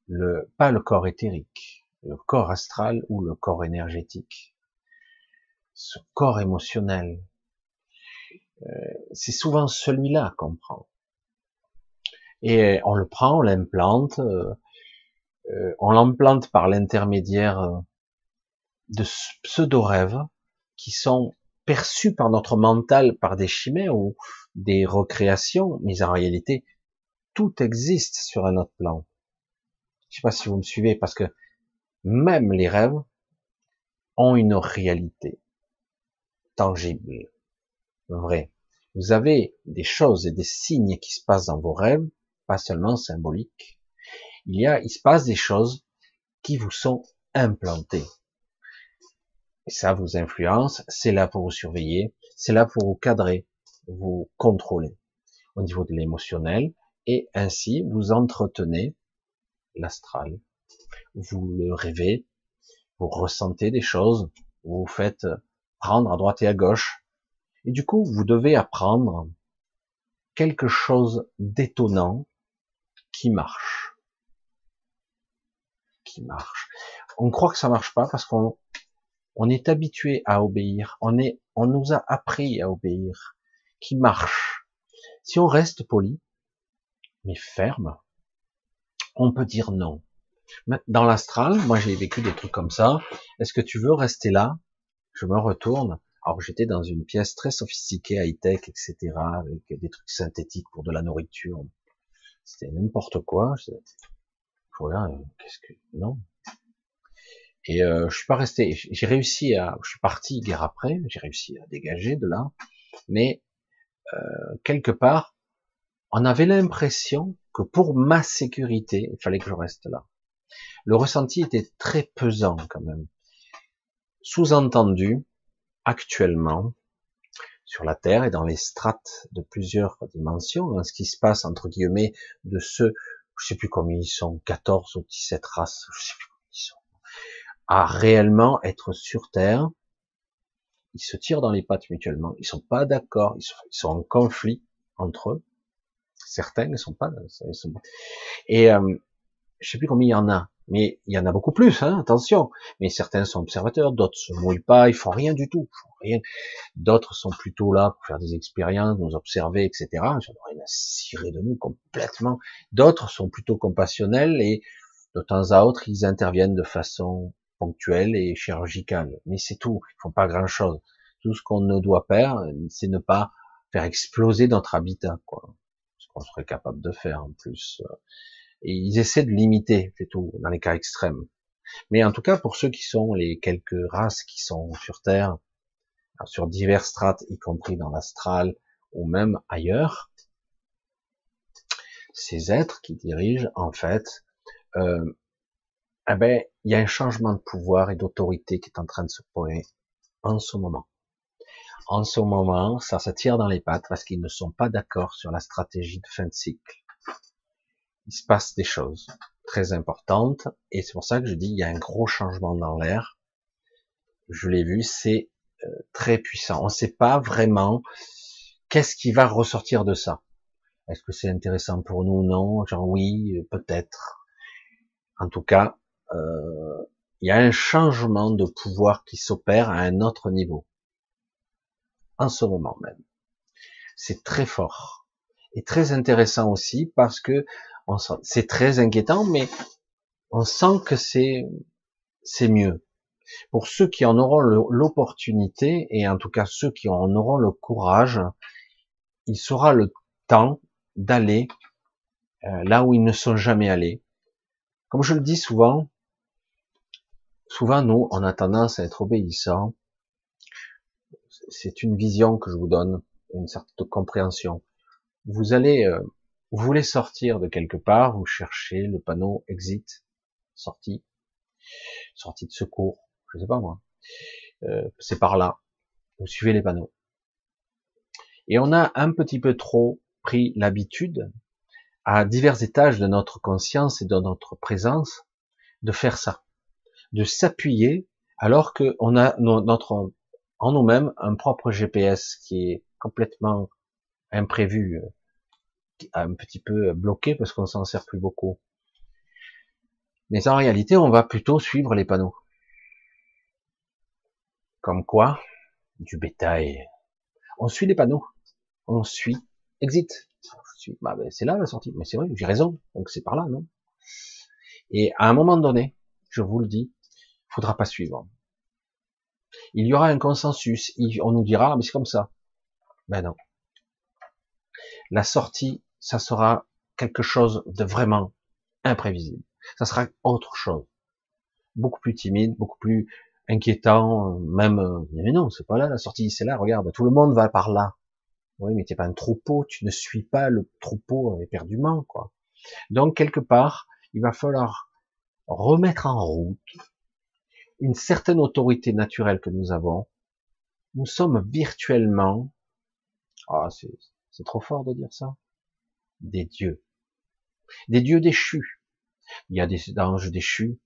Speaker 1: le, pas le corps éthérique, le corps astral ou le corps énergétique. Ce corps émotionnel. Euh, c'est souvent celui-là qu'on prend. Et on le prend, on l'implante, euh, euh, on l'implante par l'intermédiaire de pseudo-rêves qui sont perçus par notre mental par des chimères ou des recréations, mais en réalité, tout existe sur un autre plan. Je sais pas si vous me suivez, parce que même les rêves ont une réalité tangible, vraie. Vous avez des choses et des signes qui se passent dans vos rêves, pas seulement symboliques. Il y a, il se passe des choses qui vous sont implantées. Et ça vous influence, c'est là pour vous surveiller, c'est là pour vous cadrer, vous contrôler au niveau de l'émotionnel, et ainsi vous entretenez l'astral. Vous le rêvez, vous ressentez des choses, vous faites prendre à droite et à gauche, et du coup, vous devez apprendre quelque chose d'étonnant qui marche. Qui marche. On croit que ça marche pas parce qu'on on est habitué à obéir. On est, on nous a appris à obéir. Qui marche. Si on reste poli, mais ferme, on peut dire non. Dans l'astral, moi j'ai vécu des trucs comme ça. Est-ce que tu veux rester là? Je me retourne. Alors j'étais dans une pièce très sophistiquée, high-tech, etc., avec des trucs synthétiques pour de la nourriture. C'était n'importe quoi. Je... Voilà, qu'est-ce que... Non? Et euh, je suis pas resté. J'ai réussi à... Je suis parti guerre après, j'ai réussi à dégager de là. Mais euh, quelque part, on avait l'impression que pour ma sécurité, il fallait que je reste là. Le ressenti était très pesant quand même. Sous-entendu, actuellement sur la Terre et dans les strates de plusieurs dimensions, dans ce qui se passe entre guillemets de ceux, je sais plus combien ils sont, 14 ou 17 races, je sais plus combien ils sont, à réellement être sur Terre, ils se tirent dans les pattes mutuellement, ils sont pas d'accord, ils, sont, en conflit entre eux, certains ne sont pas, ils sont... et euh, je sais plus combien il y en a, mais il y en a beaucoup plus, hein, attention. Mais certains sont observateurs, d'autres se mouillent pas, ils font rien du tout, font rien. D'autres sont plutôt là pour faire des expériences, nous observer, etc. Ils n'ont rien à cirer de nous complètement. D'autres sont plutôt compassionnels et de temps à autre ils interviennent de façon ponctuelle et chirurgicale. Mais c'est tout, ils font pas grand chose. Tout ce qu'on ne doit faire, c'est ne pas faire exploser notre habitat, quoi. Qu'on serait capable de faire en plus. Et ils essaient de limiter, c'est tout, dans les cas extrêmes. Mais en tout cas, pour ceux qui sont les quelques races qui sont sur Terre, sur divers strates, y compris dans l'astral ou même ailleurs, ces êtres qui dirigent, en fait, euh, eh ben, il y a un changement de pouvoir et d'autorité qui est en train de se poser en ce moment. En ce moment, ça se tire dans les pattes parce qu'ils ne sont pas d'accord sur la stratégie de fin de cycle il se passe des choses très importantes et c'est pour ça que je dis il y a un gros changement dans l'air. Je l'ai vu, c'est euh, très puissant. On ne sait pas vraiment qu'est-ce qui va ressortir de ça. Est-ce que c'est intéressant pour nous? Ou non Genre oui, peut-être. En tout cas, euh, il y a un changement de pouvoir qui s'opère à un autre niveau. En ce moment même. C'est très fort. Et très intéressant aussi parce que c'est très inquiétant, mais on sent que c'est c'est mieux. Pour ceux qui en auront l'opportunité, et en tout cas ceux qui en auront le courage, il sera le temps d'aller euh, là où ils ne sont jamais allés. Comme je le dis souvent, souvent nous, on a tendance à être obéissants. C'est une vision que je vous donne, une certaine compréhension. Vous allez euh, vous voulez sortir de quelque part, vous cherchez le panneau exit, sortie, sortie de secours, je sais pas moi. Euh, c'est par là. Vous suivez les panneaux. Et on a un petit peu trop pris l'habitude, à divers étages de notre conscience et de notre présence, de faire ça, de s'appuyer, alors qu'on a notre en nous-mêmes un propre GPS qui est complètement imprévu, un petit peu bloqué parce qu'on s'en sert plus beaucoup. Mais en réalité, on va plutôt suivre les panneaux. Comme quoi, du bétail. On suit les panneaux. On suit. Exit. Bah, ben, c'est là la sortie. Mais c'est vrai, j'ai raison. Donc c'est par là, non? Et à un moment donné, je vous le dis, faudra pas suivre. Il y aura un consensus. On nous dira, mais c'est comme ça. Ben non. La sortie ça sera quelque chose de vraiment imprévisible. Ça sera autre chose. Beaucoup plus timide, beaucoup plus inquiétant, même, euh, mais non, c'est pas là la sortie, c'est là, regarde, tout le monde va par là. Oui, mais t'es pas un troupeau, tu ne suis pas le troupeau éperdument, quoi. Donc, quelque part, il va falloir remettre en route une certaine autorité naturelle que nous avons. Nous sommes virtuellement, ah, c'est trop fort de dire ça, des dieux. Des dieux déchus. Il y a des anges déchus,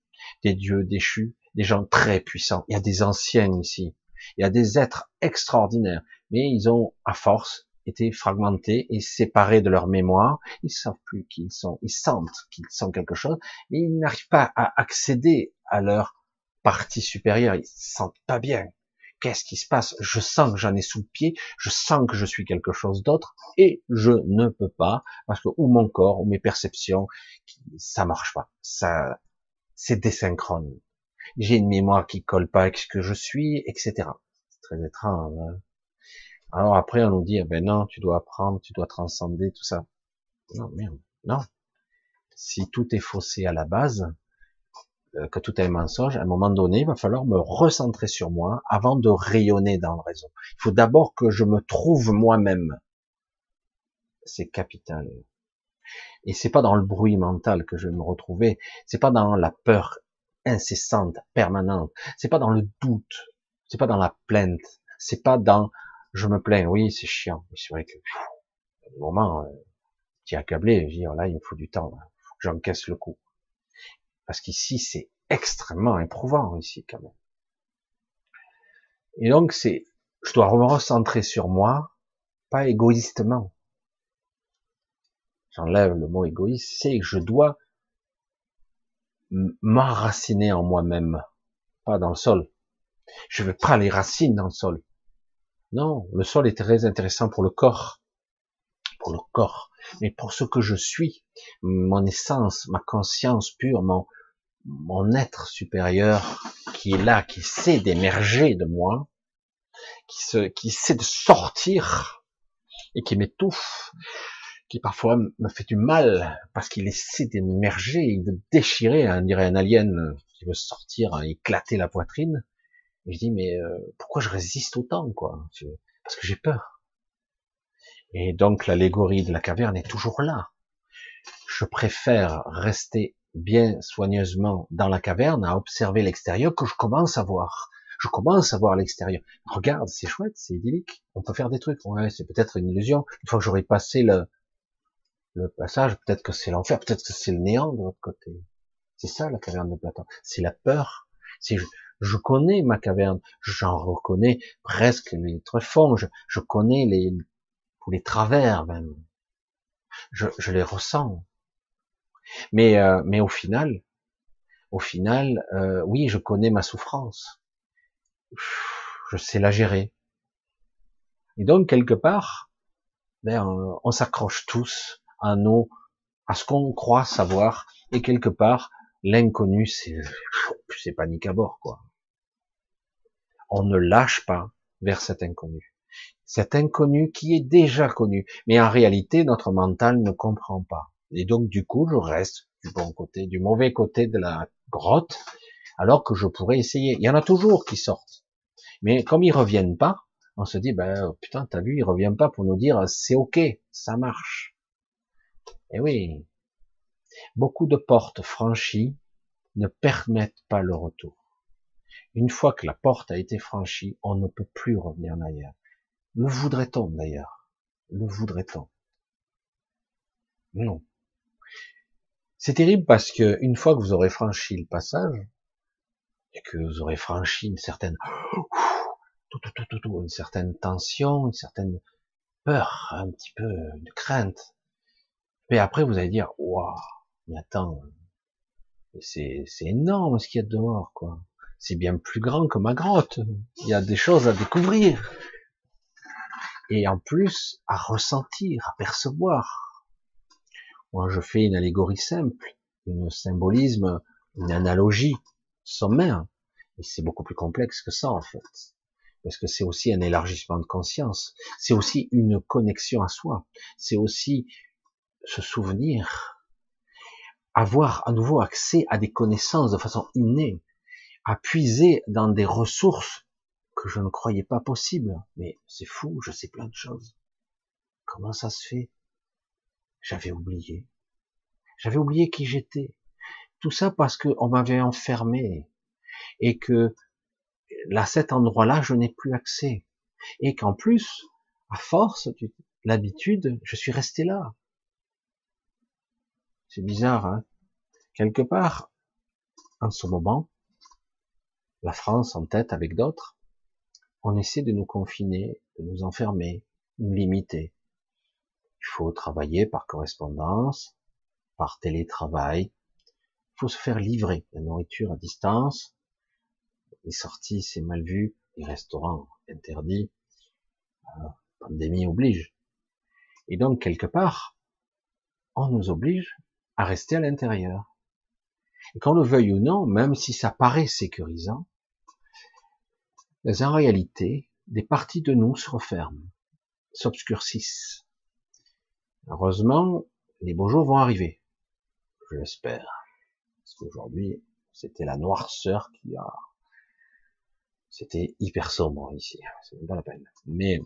Speaker 1: des dieux déchus, des gens très puissants. Il y a des anciens ici. Il y a des êtres extraordinaires. Mais ils ont, à force, été fragmentés et séparés de leur mémoire. Ils savent plus qui ils sont. Ils sentent qu'ils sont quelque chose, mais ils n'arrivent pas à accéder à leur partie supérieure. Ils se sentent pas bien. Qu'est-ce qui se passe? Je sens que j'en ai sous le pied, je sens que je suis quelque chose d'autre, et je ne peux pas, parce que ou mon corps, ou mes perceptions, ça marche pas. Ça, c'est désynchrone. J'ai une mémoire qui colle pas avec ce que je suis, etc. C'est très étrange. Hein. Alors après, on nous dit, eh ben non, tu dois apprendre, tu dois transcender tout ça. Non, merde, non. Si tout est faussé à la base, que tout est un mensonge, à un moment donné, il va falloir me recentrer sur moi avant de rayonner dans le réseau. Il faut d'abord que je me trouve moi-même. C'est capital. Et c'est pas dans le bruit mental que je vais me retrouver. C'est pas dans la peur incessante, permanente. C'est pas dans le doute. C'est pas dans la plainte. C'est pas dans je me plains, oui, c'est chiant. Mais c'est vrai que, à des moments, euh, tu es accablé, je dis, là, il me faut du temps, que j'encaisse le coup. Parce qu'ici, c'est extrêmement éprouvant, ici, quand même. Et donc, c'est, je dois me recentrer sur moi, pas égoïstement. J'enlève le mot égoïste, c'est que je dois m'enraciner en moi-même, pas dans le sol. Je veux pas les racines dans le sol. Non, le sol est très intéressant pour le corps, pour le corps, mais pour ce que je suis, mon essence, ma conscience pure, mon, mon être supérieur qui est là, qui sait d'émerger de moi, qui, se, qui sait de sortir et qui m'étouffe, qui parfois me fait du mal parce qu'il essaie d'émerger, de déchirer, on dirait un alien qui veut sortir, éclater la poitrine. Et je dis, mais euh, pourquoi je résiste autant, quoi? Parce que j'ai peur. Et donc l'allégorie de la caverne est toujours là. Je préfère rester bien soigneusement dans la caverne à observer l'extérieur que je commence à voir. Je commence à voir l'extérieur. Regarde, c'est chouette, c'est idyllique. On peut faire des trucs. Ouais, c'est peut-être une illusion. Une fois que j'aurai passé le, le passage, peut-être que c'est l'enfer, peut-être que c'est le néant de l'autre côté. C'est ça la caverne de Platon. C'est la peur. C'est je connais ma caverne, j'en reconnais presque les tréfonds, je, je connais les, les travers même. Je, je les ressens. Mais, euh, mais au final, au final, euh, oui, je connais ma souffrance. Je sais la gérer. Et donc, quelque part, ben, on, s'accroche tous à nos, à ce qu'on croit savoir, et quelque part, l'inconnu, c'est, c'est panique à bord, quoi on ne lâche pas vers cet inconnu. Cet inconnu qui est déjà connu. Mais en réalité, notre mental ne comprend pas. Et donc, du coup, je reste du bon côté, du mauvais côté de la grotte, alors que je pourrais essayer. Il y en a toujours qui sortent. Mais comme ils reviennent pas, on se dit, ben, oh, putain, t'as vu, il revient pas pour nous dire, c'est ok, ça marche. Eh oui. Beaucoup de portes franchies ne permettent pas le retour. Une fois que la porte a été franchie, on ne peut plus revenir en. Le voudrait-on d'ailleurs? Le voudrait-on? Non. C'est terrible parce que une fois que vous aurez franchi le passage et que vous aurez franchi une certaine une certaine tension, une certaine peur, un petit peu de crainte. Mais après vous allez dire waouh, mais attends, c'est c'est énorme ce qu'il y a dehors quoi c'est bien plus grand que ma grotte. Il y a des choses à découvrir. Et en plus, à ressentir, à percevoir. Moi, je fais une allégorie simple, une symbolisme, une analogie sommaire. Et c'est beaucoup plus complexe que ça, en fait. Parce que c'est aussi un élargissement de conscience. C'est aussi une connexion à soi. C'est aussi se souvenir. avoir à nouveau accès à des connaissances de façon innée, à puiser dans des ressources que je ne croyais pas possibles. Mais c'est fou, je sais plein de choses. Comment ça se fait? J'avais oublié. J'avais oublié qui j'étais. Tout ça parce qu'on m'avait enfermé et que là, cet endroit-là, je n'ai plus accès. Et qu'en plus, à force, l'habitude, je suis resté là. C'est bizarre, hein Quelque part, en ce moment, la France en tête avec d'autres, on essaie de nous confiner, de nous enfermer, de nous limiter. Il faut travailler par correspondance, par télétravail. Il faut se faire livrer la nourriture à distance. Les sorties, c'est mal vu. Les restaurants, interdits. La euh, pandémie oblige. Et donc, quelque part, on nous oblige à rester à l'intérieur. Qu'on le veuille ou non, même si ça paraît sécurisant, mais en réalité, des parties de nous se referment, s'obscurcissent. Heureusement, les beaux jours vont arriver. Je l'espère. Parce qu'aujourd'hui, c'était la noirceur qui a... C'était hyper sombre ici. C'est pas la peine. Mais,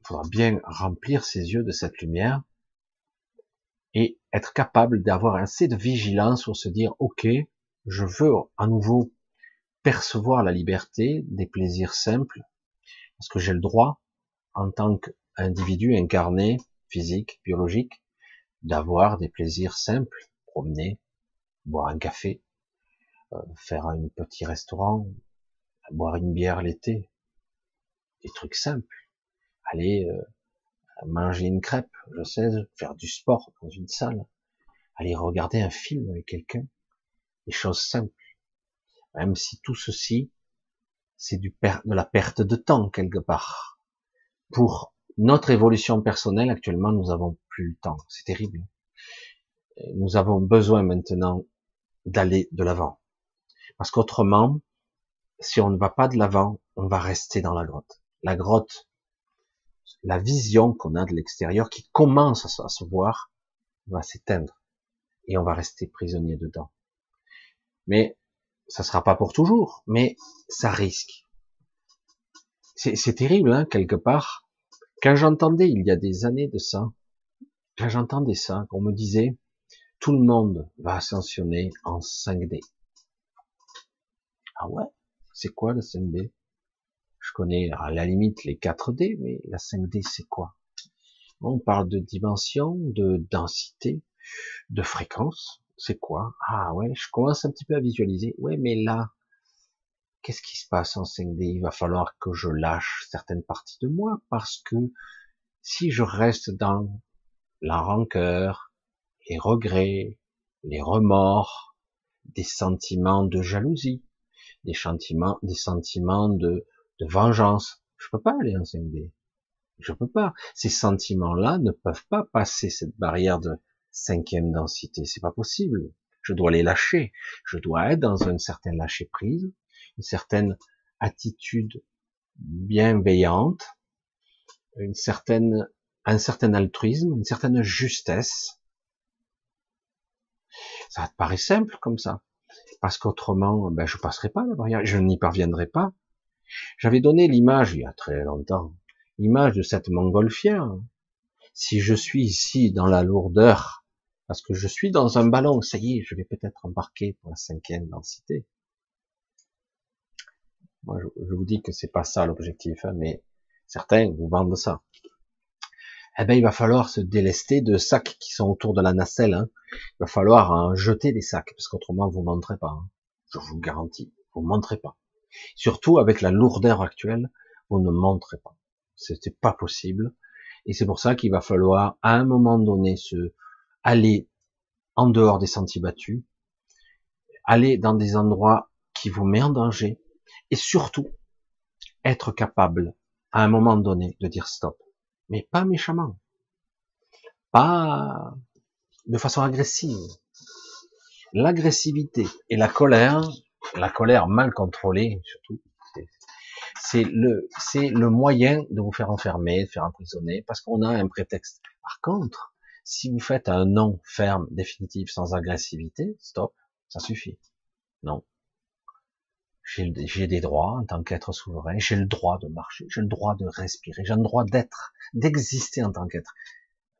Speaker 1: il faudra bien remplir ses yeux de cette lumière et être capable d'avoir assez de vigilance pour se dire, OK, je veux à nouveau percevoir la liberté des plaisirs simples, parce que j'ai le droit, en tant qu'individu incarné, physique, biologique, d'avoir des plaisirs simples, promener, boire un café, euh, faire un petit restaurant, boire une bière l'été, des trucs simples, aller euh, manger une crêpe, je sais, faire du sport dans une salle, aller regarder un film avec quelqu'un, des choses simples. Même si tout ceci, c'est du de la perte de temps quelque part. Pour notre évolution personnelle, actuellement, nous avons plus le temps. C'est terrible. Nous avons besoin maintenant d'aller de l'avant. Parce qu'autrement, si on ne va pas de l'avant, on va rester dans la grotte. La grotte, la vision qu'on a de l'extérieur qui commence à se voir va s'éteindre et on va rester prisonnier dedans. Mais ça sera pas pour toujours, mais ça risque. C'est terrible, hein, quelque part. Quand j'entendais il y a des années de ça, quand j'entendais ça, qu'on me disait tout le monde va ascensionner en 5D. Ah ouais, c'est quoi le 5D je connais à la limite les 4D, mais la 5D c'est quoi? On parle de dimension, de densité, de fréquence. C'est quoi? Ah ouais, je commence un petit peu à visualiser. Ouais, mais là, qu'est-ce qui se passe en 5D Il va falloir que je lâche certaines parties de moi parce que si je reste dans la rancœur, les regrets, les remords, des sentiments de jalousie, des sentiments, des sentiments de vengeance. Je peux pas aller en 5D. Je peux pas. Ces sentiments-là ne peuvent pas passer cette barrière de cinquième densité. C'est pas possible. Je dois les lâcher. Je dois être dans une certaine lâcher prise, une certaine attitude bienveillante, une certaine, un certain altruisme, une certaine justesse. Ça te paraît simple comme ça. Parce qu'autrement, ben, je passerai pas. Je n'y parviendrai pas. J'avais donné l'image, il y a très longtemps, l'image de cette montgolfière. Si je suis ici dans la lourdeur, parce que je suis dans un ballon, ça y est, je vais peut-être embarquer pour la cinquième densité. Je, vous dis que c'est pas ça l'objectif, hein, mais certains vous vendent ça. Eh ben, il va falloir se délester de sacs qui sont autour de la nacelle. Hein. Il va falloir jeter des sacs, parce qu'autrement vous montrez pas. Hein. Je vous garantis, vous montrez pas. Surtout avec la lourdeur actuelle, vous ne montrez pas. C'était pas possible. Et c'est pour ça qu'il va falloir, à un moment donné, se aller en dehors des sentiers battus, aller dans des endroits qui vous mettent en danger, et surtout, être capable, à un moment donné, de dire stop. Mais pas méchamment. Pas de façon agressive. L'agressivité et la colère la colère mal contrôlée, surtout, c'est le, c'est le moyen de vous faire enfermer, de faire emprisonner, parce qu'on a un prétexte. Par contre, Si vous faites un non ferme, définitif, sans agressivité, stop, ça suffit. Non. J'ai des droits en tant qu'être souverain, j'ai le droit de marcher, j'ai le droit de respirer, j'ai le droit d'être, d'exister en tant qu'être.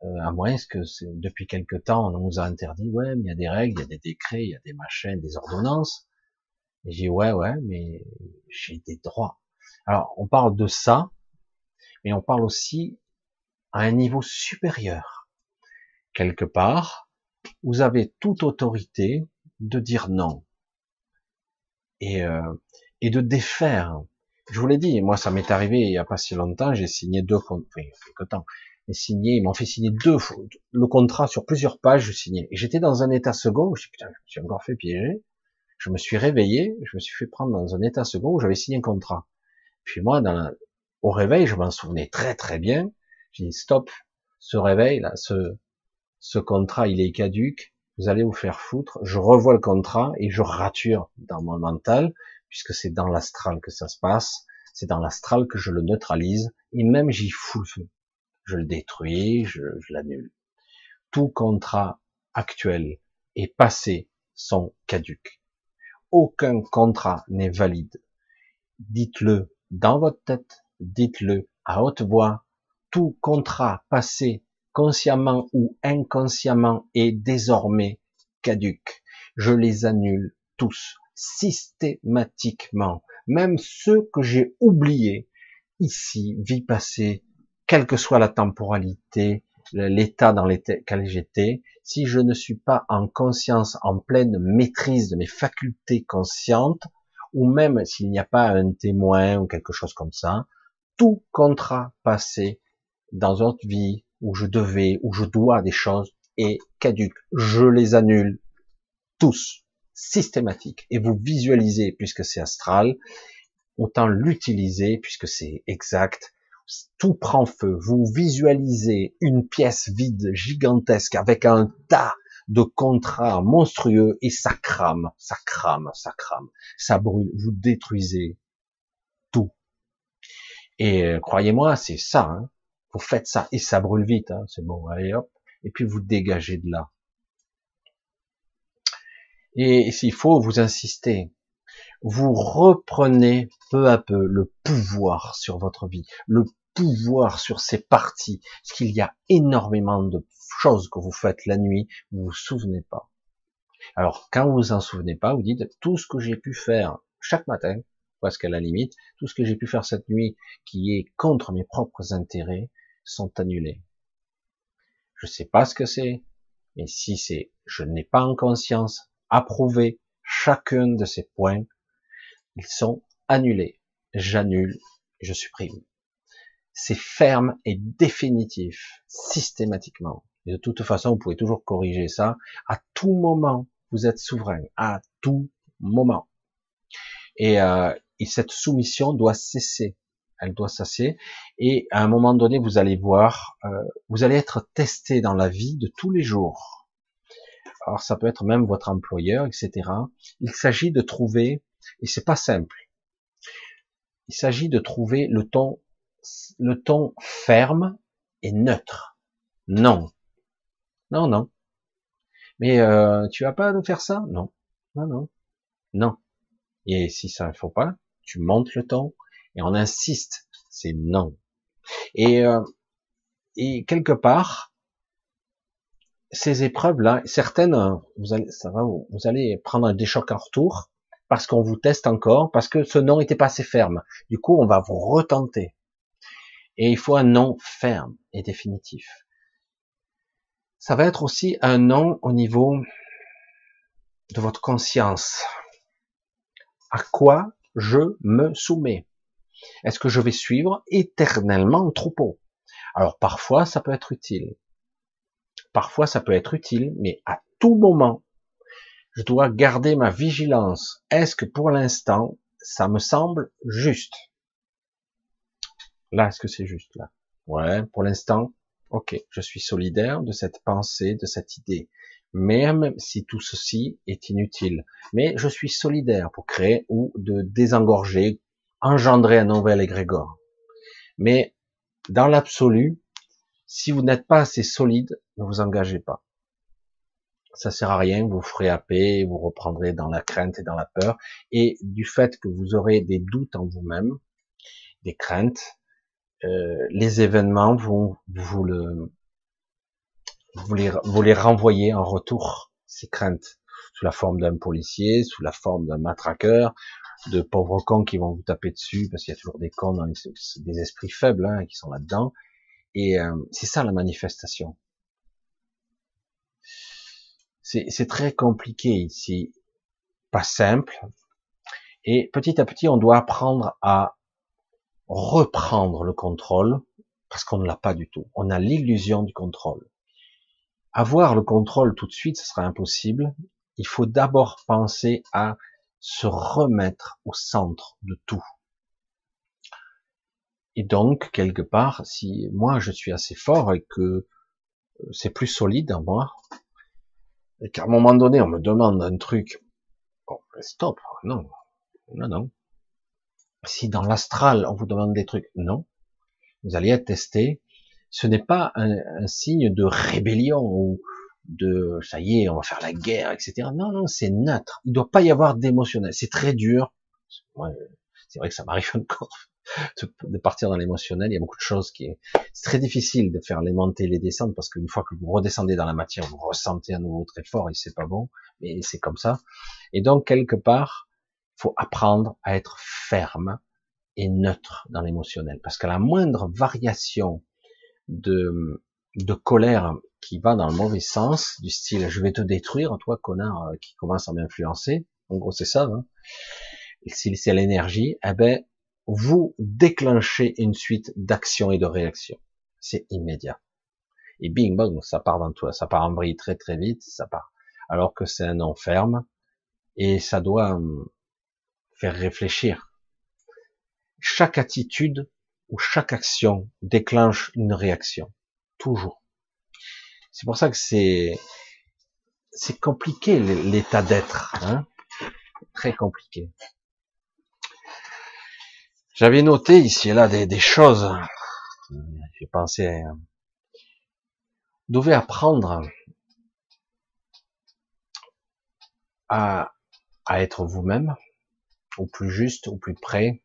Speaker 1: Euh, à moins que depuis quelque temps, on nous a interdit, ouais, mais il y a des règles, il y a des décrets, il y a des machins, des ordonnances. Et j'ai ouais, ouais, mais j'ai des droits. Alors, on parle de ça, mais on parle aussi à un niveau supérieur. Quelque part, vous avez toute autorité de dire non. Et, euh, et de défaire. Je vous l'ai dit, moi ça m'est arrivé il y a pas si longtemps, j'ai signé deux, enfin, a quelque temps, signé, ils m'ont fait signer deux fois le contrat sur plusieurs pages, je signais. Et j'étais dans un état second, je putain, je me suis encore fait piéger. Je me suis réveillé, je me suis fait prendre dans un état second où j'avais signé un contrat. Puis moi, dans au réveil, je m'en souvenais très très bien. J'ai dit stop, ce réveil là, ce, ce contrat, il est caduque. Vous allez vous faire foutre. Je revois le contrat et je rature dans mon mental, puisque c'est dans l'astral que ça se passe. C'est dans l'astral que je le neutralise et même j'y fous le feu je le détruis, je, l'annule. Tout contrat actuel et passé sont caduques. Aucun contrat n'est valide. Dites-le dans votre tête, dites-le à haute voix. Tout contrat passé, consciemment ou inconsciemment, est désormais caduque. Je les annule tous, systématiquement. Même ceux que j'ai oubliés ici, vie passée, quelle que soit la temporalité, l'état dans lequel j'étais, si je ne suis pas en conscience, en pleine maîtrise de mes facultés conscientes, ou même s'il n'y a pas un témoin ou quelque chose comme ça, tout contrat passé dans notre vie où je devais, où je dois des choses est caduque. Je les annule tous, systématiques. Et vous visualisez, puisque c'est astral, autant l'utiliser puisque c'est exact tout prend feu. Vous visualisez une pièce vide, gigantesque, avec un tas de contrats monstrueux et ça crame, ça crame, ça crame, ça brûle. Vous détruisez tout. Et euh, croyez-moi, c'est ça. Hein. Vous faites ça et ça brûle vite. Hein. C'est bon, allez hop. Et puis vous dégagez de là. Et s'il faut, vous insistez vous reprenez peu à peu le pouvoir sur votre vie, le pouvoir sur ces parties, parce qu'il y a énormément de choses que vous faites la nuit, vous vous souvenez pas. Alors, quand vous vous en souvenez pas, vous dites, tout ce que j'ai pu faire chaque matin, parce qu'à la limite, tout ce que j'ai pu faire cette nuit qui est contre mes propres intérêts, sont annulés. Je sais pas ce que c'est, mais si c'est, je n'ai pas en conscience approuvé chacun de ces points, ils sont annulés. J'annule, je supprime. C'est ferme et définitif, systématiquement. Et de toute façon, vous pouvez toujours corriger ça. À tout moment, vous êtes souverain. À tout moment. Et, euh, et cette soumission doit cesser. Elle doit cesser. Et à un moment donné, vous allez voir, euh, vous allez être testé dans la vie de tous les jours. Alors ça peut être même votre employeur, etc. Il s'agit de trouver et c'est pas simple. Il s'agit de trouver le ton, le ton ferme et neutre. Non. Non, non. Mais euh, tu vas pas nous faire ça? Non. Non, non. Non. Et si ça ne faut pas, tu montes le ton et on insiste. C'est non. Et, euh, et quelque part, ces épreuves-là, certaines, vous allez, ça va, vous allez prendre des chocs en retour, parce qu'on vous teste encore, parce que ce nom était pas assez ferme. Du coup, on va vous retenter. Et il faut un nom ferme et définitif. Ça va être aussi un nom au niveau de votre conscience. À quoi je me soumets? Est-ce que je vais suivre éternellement le troupeau? Alors parfois, ça peut être utile. Parfois, ça peut être utile, mais à tout moment, je dois garder ma vigilance. Est-ce que pour l'instant, ça me semble juste? Là, est-ce que c'est juste? Là Ouais, pour l'instant, ok, je suis solidaire de cette pensée, de cette idée. Même si tout ceci est inutile. Mais je suis solidaire pour créer ou de désengorger, engendrer un nouvel égrégore. Mais dans l'absolu, Si vous n'êtes pas assez solide, ne vous engagez pas. Ça sert à rien, vous ferez paix, vous reprendrez dans la crainte et dans la peur, et du fait que vous aurez des doutes en vous-même, des craintes, euh, les événements vont vous le, vous les, vous les en retour, ces craintes, sous la forme d'un policier, sous la forme d'un matraqueur, de pauvres cons qui vont vous taper dessus, parce qu'il y a toujours des cons dans les, des esprits faibles hein, qui sont là-dedans. Et euh, c'est ça la manifestation. C'est très compliqué ici, pas simple. Et petit à petit, on doit apprendre à reprendre le contrôle, parce qu'on ne l'a pas du tout. On a l'illusion du contrôle. Avoir le contrôle tout de suite, ce sera impossible. Il faut d'abord penser à se remettre au centre de tout. Et donc, quelque part, si moi je suis assez fort et que euh, c'est plus solide en moi, et qu'à un moment donné on me demande un truc, bon, stop, non, non, non. Si dans l'astral on vous demande des trucs, non, vous allez être testé. Ce n'est pas un, un signe de rébellion ou, de ça y est, on va faire la guerre, etc. Non, non, c'est neutre. Il ne doit pas y avoir d'émotionnel. C'est très dur. c'est vrai que ça m'arrive encore de partir dans l'émotionnel. Il y a beaucoup de choses qui est, c'est très difficile de faire les montées, les descendre parce qu'une fois que vous redescendez dans la matière, vous ressentez à nouveau très fort et c'est pas bon. Mais c'est comme ça. Et donc quelque part, faut apprendre à être ferme et neutre dans l'émotionnel parce qu'à la moindre variation de de colère qui va dans le mauvais sens, du style je vais te détruire, toi connard euh, qui commence à m'influencer. En gros, c'est ça. Hein. Si c'est l'énergie, eh ben vous déclenchez une suite d'actions et de réactions. C'est immédiat. Et bing bang, ça part dans toi, ça part en vrille très très vite, ça part. Alors que c'est un nom ferme et ça doit hum, faire réfléchir. Chaque attitude ou chaque action déclenche une réaction. C'est pour ça que c'est c'est compliqué l'état d'être, hein très compliqué. J'avais noté ici et là des, choses. J'ai pensé, vous devez apprendre à, à être vous-même, au plus juste, au plus près.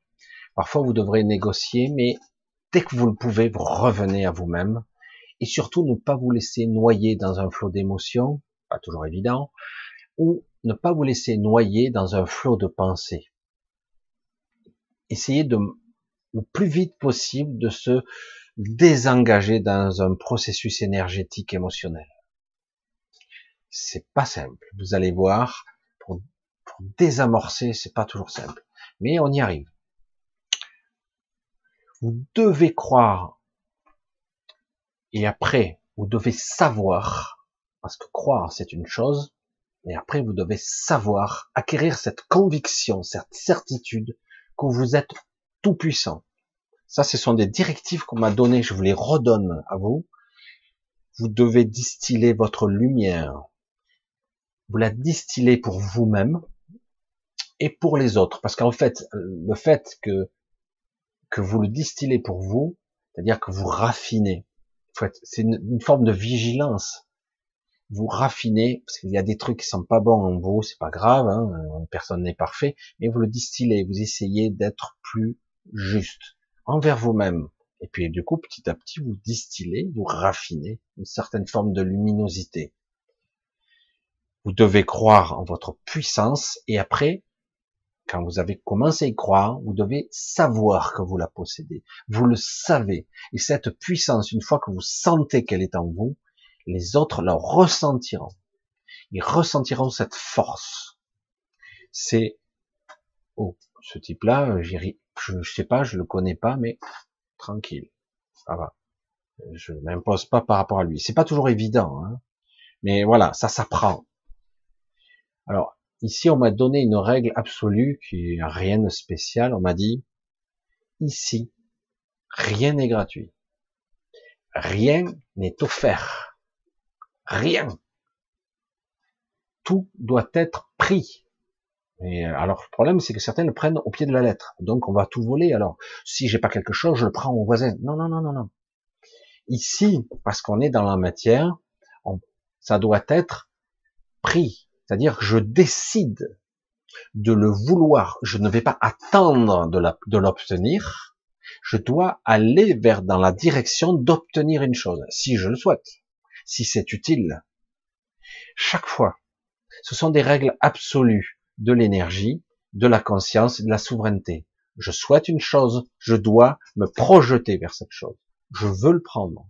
Speaker 1: Parfois, vous devrez négocier, mais dès que vous le pouvez, vous revenez à vous-même et surtout ne pas vous laisser noyer dans un flot d'émotions, pas toujours évident, ou ne pas vous laisser noyer dans un flot de pensées. Essayez de, le plus vite possible de se désengager dans un processus énergétique émotionnel. C'est pas simple. Vous allez voir, pour, pour désamorcer, c'est pas toujours simple. Mais on y arrive. Vous devez croire et après, vous devez savoir, parce que croire c'est une chose, mais après vous devez savoir, acquérir cette conviction, cette certitude que vous êtes tout puissant. Ça, ce sont des directives qu'on m'a données, je vous les redonne à vous. Vous devez distiller votre lumière. Vous la distillez pour vous-même et pour les autres. Parce qu'en fait, le fait que, que vous le distillez pour vous, c'est-à-dire que vous raffinez, c'est une, forme de vigilance. Vous raffinez, parce qu'il y a des trucs qui sont pas bons en vous, c'est pas grave, hein, personne n'est parfait, mais vous le distillez, vous essayez d'être plus juste envers vous-même. Et puis du coup, petit à petit, vous distillez, vous raffinez une certaine forme de luminosité. Vous devez croire en votre puissance et après, quand vous avez commencé à y croire, vous devez savoir que vous la possédez. Vous le savez. Et cette puissance, une fois que vous sentez qu'elle est en vous, les autres la ressentiront. Ils ressentiront cette force. C'est, oh, ce type-là, je ne sais pas, je le connais pas, mais tranquille. Ça va. Je m'impose pas par rapport à lui. C'est pas toujours évident, hein. Mais voilà, ça s'apprend. Alors, Ici, on m'a donné une règle absolue qui est rien de spécial. On m'a dit, ici, rien n'est gratuit. Rien n'est offert. Rien. Tout doit être pris. Et alors, le problème, c'est que certains le prennent au pied de la lettre. Donc, on va tout voler. Alors, si j'ai pas quelque chose, je le prends au voisin. Non, non, non, non, non. Ici, parce qu'on est dans la matière, ça doit être pris. C'est-à-dire que je décide de le vouloir. Je ne vais pas attendre de l'obtenir. Je dois aller vers dans la direction d'obtenir une chose, si je le souhaite, si c'est utile. Chaque fois, ce sont des règles absolues de l'énergie, de la conscience de la souveraineté. Je souhaite une chose, je dois me projeter vers cette chose. Je veux le prendre.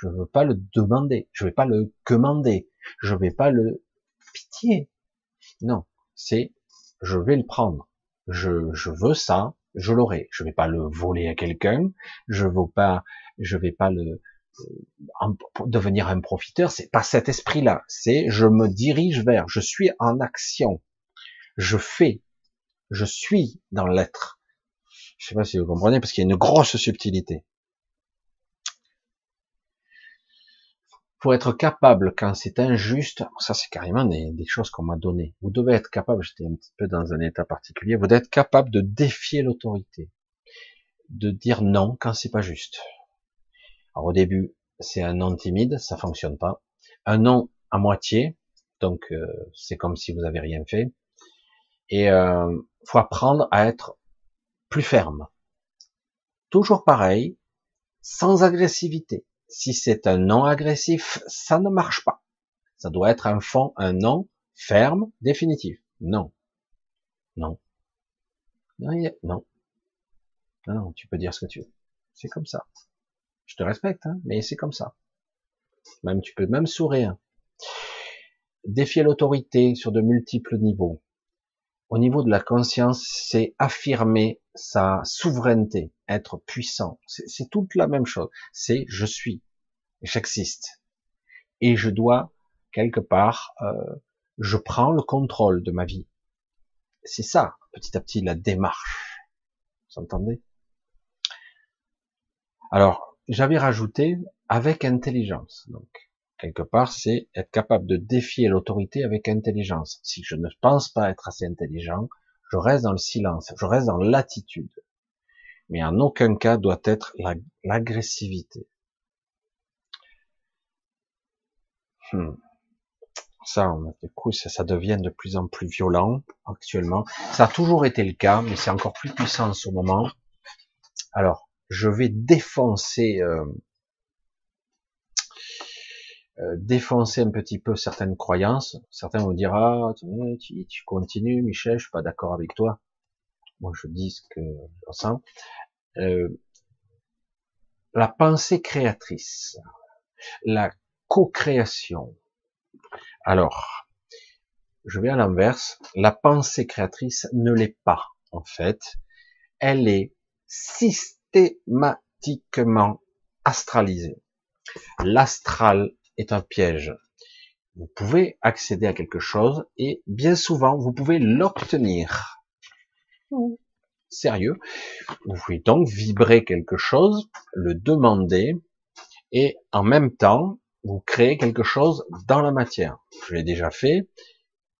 Speaker 1: Je ne veux pas le demander. Je ne vais pas le commander. Je ne vais pas le pitié. Non, c'est je vais le prendre. Je, je veux ça, je l'aurai. Je vais pas le voler à quelqu'un. Je veux pas, je vais pas le euh, devenir un profiteur. C'est pas cet esprit-là. C'est je me dirige vers. Je suis en action. Je fais. Je suis dans l'être. Je sais pas si vous comprenez parce qu'il y a une grosse subtilité. Pour être capable, quand c'est injuste, ça c'est carrément des, choses qu'on m'a données. Vous devez être capable, j'étais un petit peu dans un état particulier, vous devez être capable de défier l'autorité, de dire non quand c'est pas juste. Alors au début, c'est un non timide, ça fonctionne pas. Un non à moitié, donc euh, c'est comme si vous avez rien fait. Et euh, faut apprendre à être plus ferme. Toujours pareil, sans agressivité si c'est un non agressif, ça ne marche pas. Ça doit être un fond, un non ferme, définitif. Non. Non. Non. Non. Non, tu peux dire ce que tu veux. C'est comme ça. Je te respecte, hein, mais c'est comme ça. Même, tu peux même sourire. Défier l'autorité sur de multiples niveaux. Au niveau de la conscience, c'est affirmer sa souveraineté, être puissant. C'est toute la même chose. C'est je suis, j'existe. Et je dois, quelque part, euh, je prends le contrôle de ma vie. C'est ça, petit à petit, la démarche. Vous entendez? Alors, j'avais rajouté avec intelligence. Donc, quelque part, c'est être capable de défier l'autorité avec intelligence. Si je ne pense pas être assez intelligent, je reste dans le silence, je reste dans l'attitude. Mais en aucun cas doit être l'agressivité. Hmm. Ça, du coup, ça, ça, devient de plus en plus violent actuellement. Ça a toujours été le cas, mais c'est encore plus puissant en ce moment. Alors, je vais défoncer, euh, euh, défoncer un petit peu certaines croyances. Certains vont dire ah, tu, tu continues, Michel, je suis pas d'accord avec toi. Moi, je dis ce que je ressens. Euh, la pensée créatrice, la co-création. Alors, je vais à l'inverse. La pensée créatrice ne l'est pas, en fait. Elle est systématiquement astralisée. L'astral est un piège. Vous pouvez accéder à quelque chose et bien souvent, vous pouvez l'obtenir. Sérieux. Vous pouvez donc vibrer quelque chose, le demander et en même temps, vous créez quelque chose dans la matière. Je l'ai déjà fait,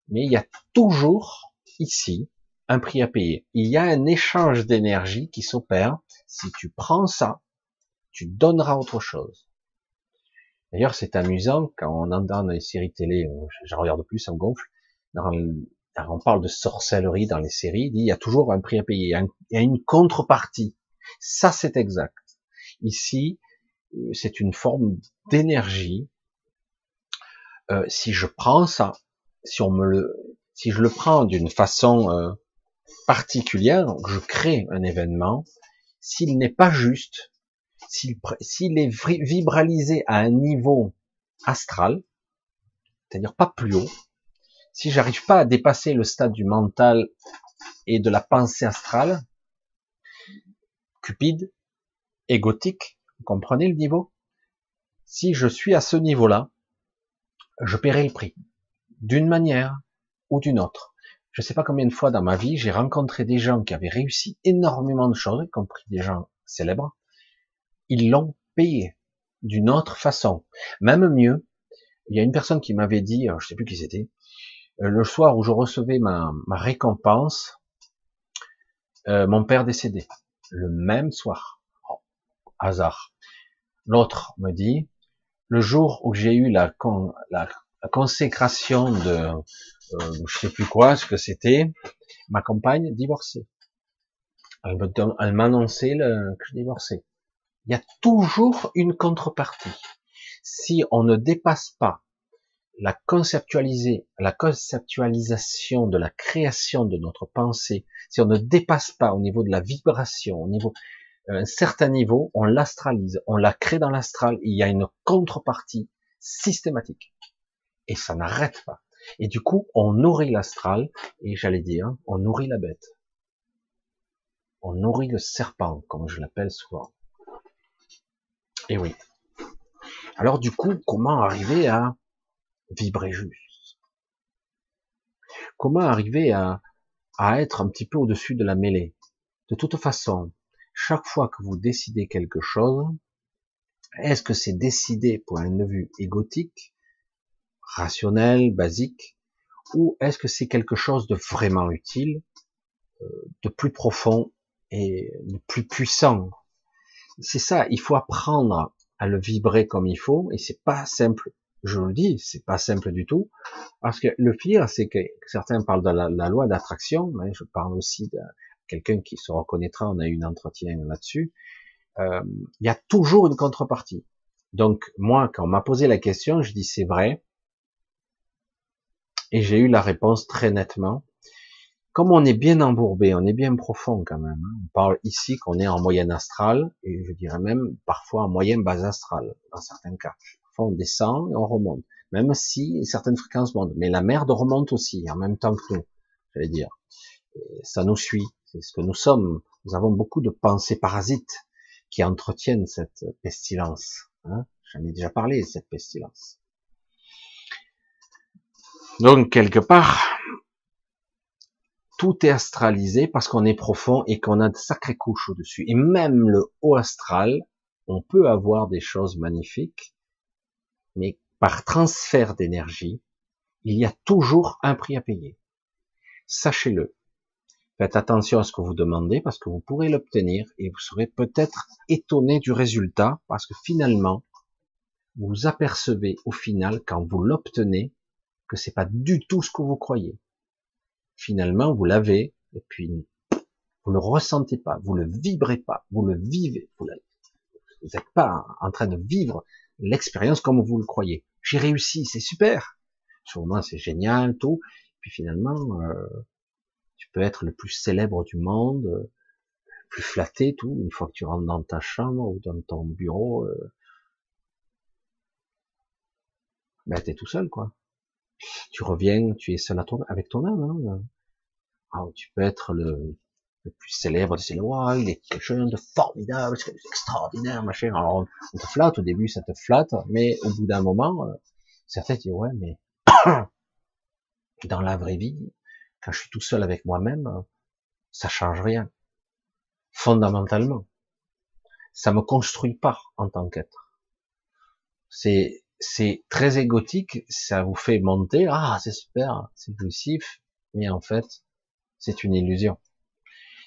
Speaker 1: mais il y a toujours ici un prix à payer. Il y a un échange d'énergie qui s'opère. Si tu prends ça, tu donneras autre chose. D'ailleurs, c'est amusant quand on entend dans les séries télé, euh, je regarde plus, ça me gonfle, on parle de sorcellerie dans les séries, il, y a toujours un prix à payer, il y a une contrepartie. Ça, c'est exact. Ici, euh, c'est une forme d'énergie. Euh, si je prends ça, si je le prends d'une façon particulière, je crée un événement. S'il n'est pas juste, s'il est vibralisé à un niveau astral, c'est-à-dire pas plus haut, si j'arrive pas à dépasser le stade du mental et de la pensée astrale, cupide, égotique, vous comprenez le niveau? Si je suis à ce niveau-là, je paierai le prix, d'une manière ou d'une autre. Je ne sais pas combien de fois dans ma vie j'ai rencontré des gens qui avaient réussi énormément de choses, y compris des gens célèbres. Ils l'ont payé d'une autre façon. Même mieux, il y a une personne qui m'avait dit, je sais plus qui c'était, euh, le soir où je recevais ma, récompense, euh, mon père décédé, le même soir hasard. L'autre me dit, le jour où j'ai eu la, la, consécration de, euh, je sais plus quoi, ce que c'était, ma compagne divorcée. Elle m'annonçait que je divorçais. Il y a toujours une contrepartie. Si on ne dépasse pas la conceptualisation de la création de notre pensée, si on ne dépasse pas au niveau de la vibration, au niveau euh, un certain niveau, on l'astralise, on la crée dans l'astral, il y a une contrepartie systématique. Et ça n'arrête pas. Et du coup, on nourrit l'astral, et j'allais dire, on nourrit la bête. On nourrit le serpent, comme je l'appelle souvent. Et oui. Alors du coup, comment arriver à vibrer juste? Comment arriver à, à être un petit peu au-dessus de la mêlée? De toute façon, chaque fois que vous décidez quelque chose, est-ce que c'est décidé pour un vue égotique, rationnel, basique, ou est-ce que c'est quelque chose de vraiment utile, euh, de plus profond et de plus puissant? C'est ça, il faut apprendre à le vibrer comme il faut, et c'est pas simple. Je le dis, c'est pas simple du tout, parce que le pire, c'est que certains parlent de la, la loi d'attraction, mais je parle aussi de, quelqu'un qui se reconnaîtra, on a eu un entretien là-dessus, euh, il y a toujours une contrepartie. Donc moi, quand on m'a posé la question, je dis c'est vrai, et j'ai eu la réponse très nettement. Comme on est bien embourbé, on est bien profond quand même. Hein. On parle ici qu'on est en moyenne astrale, et je dirais même parfois en moyenne base astrale, dans certains cas. Parfois on descend et on remonte, même si certaines fréquences montent. Mais la merde remonte aussi, en même temps que nous, j'allais dire. ça nous suit, c'est ce que nous sommes. Nous avons beaucoup de pensées parasites qui entretiennent cette pestilence. Hein J'en ai déjà parlé, cette pestilence. Donc, quelque part, tout est astralisé parce qu'on est profond et qu'on a de sacrées couches au-dessus. Et même le haut astral, on peut avoir des choses magnifiques, mais par transfert d'énergie, il y a toujours un prix à payer. Sachez-le. Faites attention à ce que vous demandez parce que vous pourrez l'obtenir et vous serez peut-être étonné du résultat parce que finalement, vous apercevez au final, quand vous l'obtenez, que c'est pas du tout ce que vous croyez. Finalement, vous l'avez et puis vous ne le ressentez pas, vous le vibrez pas, vous le vivez. Vous n'êtes pas en train de vivre l'expérience comme vous le croyez. J'ai réussi, c'est super. Sûrement, c'est génial, tout. Puis finalement, euh, tu peux être le plus célèbre du monde, le plus flatté, tout, une fois que tu rentres dans ta chambre ou dans ton bureau, euh, ben t'es tout seul, quoi. Tu reviens, tu es seul à avec ton âme. Hein. Ah, tu peux être le, plus célèbre, c'est le wow, il est quelque chose de formidable, extraordinaire, machin. Alors on, te flatte, au début ça te flatte, mais au bout d'un moment, euh, certains disent ouais, mais dans la vraie vie, quand je suis tout seul avec moi-même, ça change rien. Fondamentalement. Ça me construit pas en tant qu'être. C'est, c'est très égotique, ça vous fait monter, ah, c'est super, c'est jouissif, mais en fait, c'est une illusion.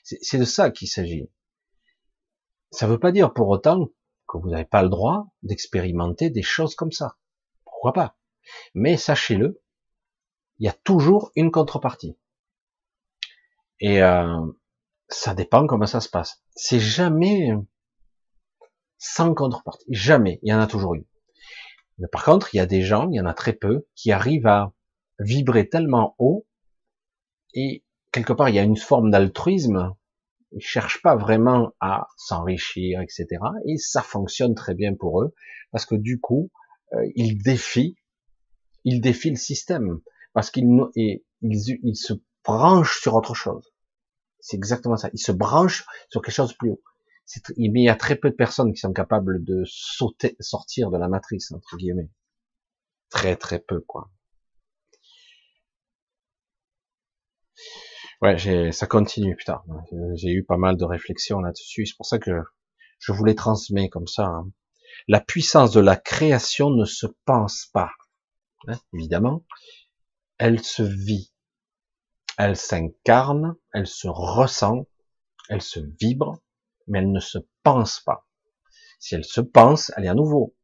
Speaker 1: C'est de ça qu'il s'agit. Ça ne veut pas dire pour autant que vous n'avez pas le droit d'expérimenter des choses comme ça. Pourquoi pas? Mais sachez-le, il y a toujours une contrepartie. Et euh, ça dépend comment ça se passe. C'est jamais sans contrepartie. Jamais. Il y en a toujours une. Par contre, il y a des gens, il y en a très peu, qui arrivent à vibrer tellement haut et quelque part, il y a une forme d'altruisme. Ils cherchent pas vraiment à s'enrichir, etc. Et ça fonctionne très bien pour eux parce que du coup, euh, ils défient, ils défient le système parce qu'ils ils, ils se branche sur autre chose. C'est exactement ça. Il se branche sur quelque chose de plus haut. Il y a très peu de personnes qui sont capables de sauter, sortir de la matrice, entre guillemets. Très très peu, quoi. Ouais, ça continue, putain. J'ai eu pas mal de réflexions là-dessus. C'est pour ça que je vous les transmets comme ça. Hein. La puissance de la création ne se pense pas, hein, évidemment. Elle se vit elle s'incarne, elle se ressent, elle se vibre, mais elle ne se pense pas. Si elle se pense, elle est à nouveau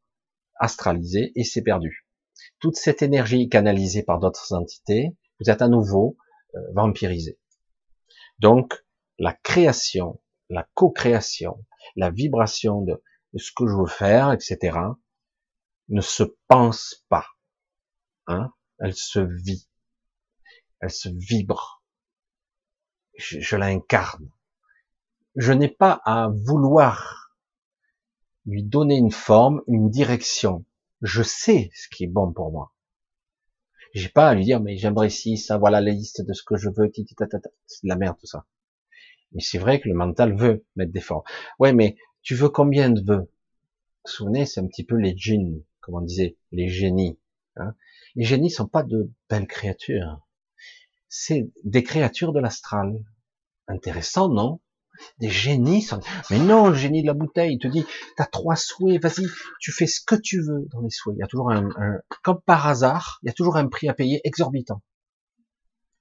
Speaker 1: astralisée et c'est perdu. Toute cette énergie canalisée par d'autres entités, vous êtes à nouveau euh, vampirisé. Donc, la création, la co-création, la vibration de, ce que je veux faire, etc., ne se pense pas. Hein elle se vit. Elle se vibre. Je, je l'incarne. Je n'ai pas à vouloir lui donner une forme, une direction. Je sais ce qui est bon pour moi. J'ai pas à lui dire, mais j'aimerais si ça, voilà la liste de ce que je veux, c'est de la merde tout ça. Mais c'est vrai que le mental veut mettre des formes. Ouais, mais tu veux combien de vœux? Souvenez, c'est un petit peu les djinns, comme on disait, les génies. Hein les génies sont pas de belles créatures. C'est des créatures de l'astral. Intéressant, non? Des génies. Mais non, le génie de la bouteille, il te dit, t'as trois souhaits, vas-y, tu fais ce que tu veux dans les souhaits. Il y a toujours un, un, comme par hasard, il y a toujours un prix à payer exorbitant.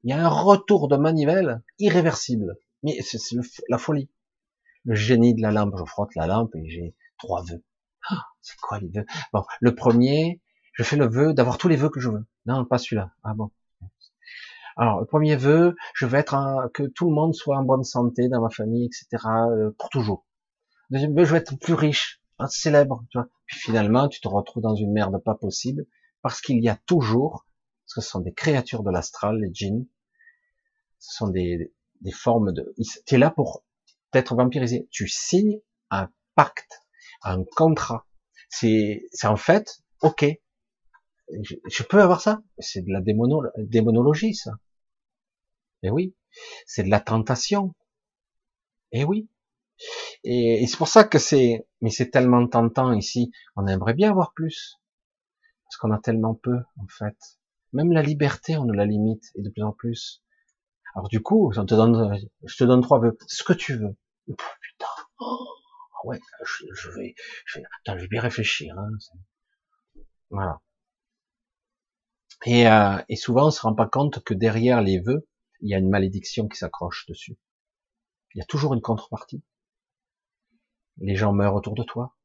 Speaker 1: Il y a un retour de manivelle irréversible. Mais c'est la folie. Le génie de la lampe, je frotte la lampe et j'ai trois vœux. Ah, c'est quoi les vœux? Bon, le premier, je fais le vœu d'avoir tous les vœux que je veux. Non, pas celui-là. Ah bon. Alors, le premier vœu, je veux être que tout le monde soit en bonne santé dans ma famille, etc. Euh, pour toujours. Deuxième vœu, je veux être plus riche, célèbre. Tu vois. Puis finalement, tu te retrouves dans une merde pas possible parce qu'il y a toujours, ce sont des créatures de l'astral, les djinns, ce sont des, des formes de. Tu es là pour être vampirisé. Tu signes un pacte, un contrat. C'est, c'est en fait, ok, je, peux avoir ça. C'est de la démonologie, ça. Et eh oui, c'est de la tentation. Et eh oui. Et, c'est pour ça que c'est, mais c'est tellement tentant ici. On aimerait bien avoir plus, parce qu'on a tellement peu, en fait. Même la liberté, on nous la limite, et de plus en plus. Alors du coup, je te donne, je te donne trois vœux, ce que tu veux. putain, oh, ouais, je, vais, je vais, attends, je vais bien réfléchir. Hein. Voilà. Et, euh, et souvent, on se rend pas compte que derrière les vœux, il y a une malédiction qui s'accroche dessus. Il y a toujours une contrepartie. Les gens meurent autour de toi.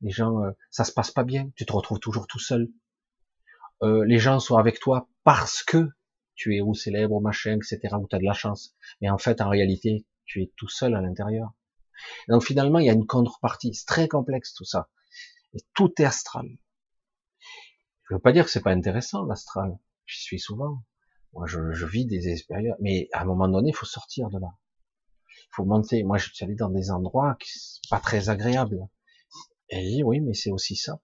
Speaker 1: Les gens, euh, ça se passe pas bien. Tu te retrouves toujours tout seul. Euh, les gens sont avec toi parce que tu es ou célèbre, machin, etc., ou tu as de la chance. Mais en fait, en réalité, tu es tout seul à l'intérieur. Donc finalement, il y a une contrepartie. C'est très complexe tout ça. Et tout est astral. Je veux pas dire que c'est pas intéressant l'astral. J'y suis souvent. Moi, je, je, vis des expériences, mais à un moment donné, il faut sortir de là. Il faut monter. Moi, je suis allé dans des endroits qui sont pas très agréables. Et oui, mais c'est aussi ça.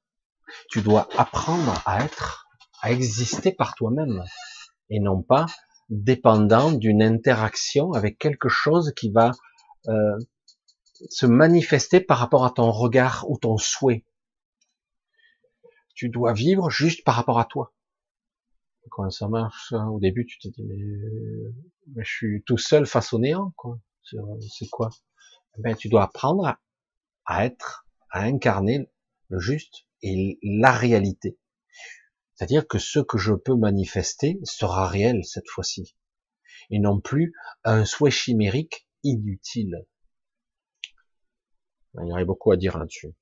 Speaker 1: Tu dois apprendre à être, à exister par toi-même, et non pas dépendant d'une interaction avec quelque chose qui va euh, se manifester par rapport à ton regard ou ton souhait tu dois vivre juste par rapport à toi. Quand ça marche, au début, tu te dis, mais, je suis tout seul face au néant, quoi. C'est quoi? Ben, tu dois apprendre à, être, à incarner le juste et la réalité. C'est-à-dire que ce que je peux manifester sera réel cette fois-ci. Et non plus un souhait chimérique inutile. Il y aurait beaucoup à dire là-dessus.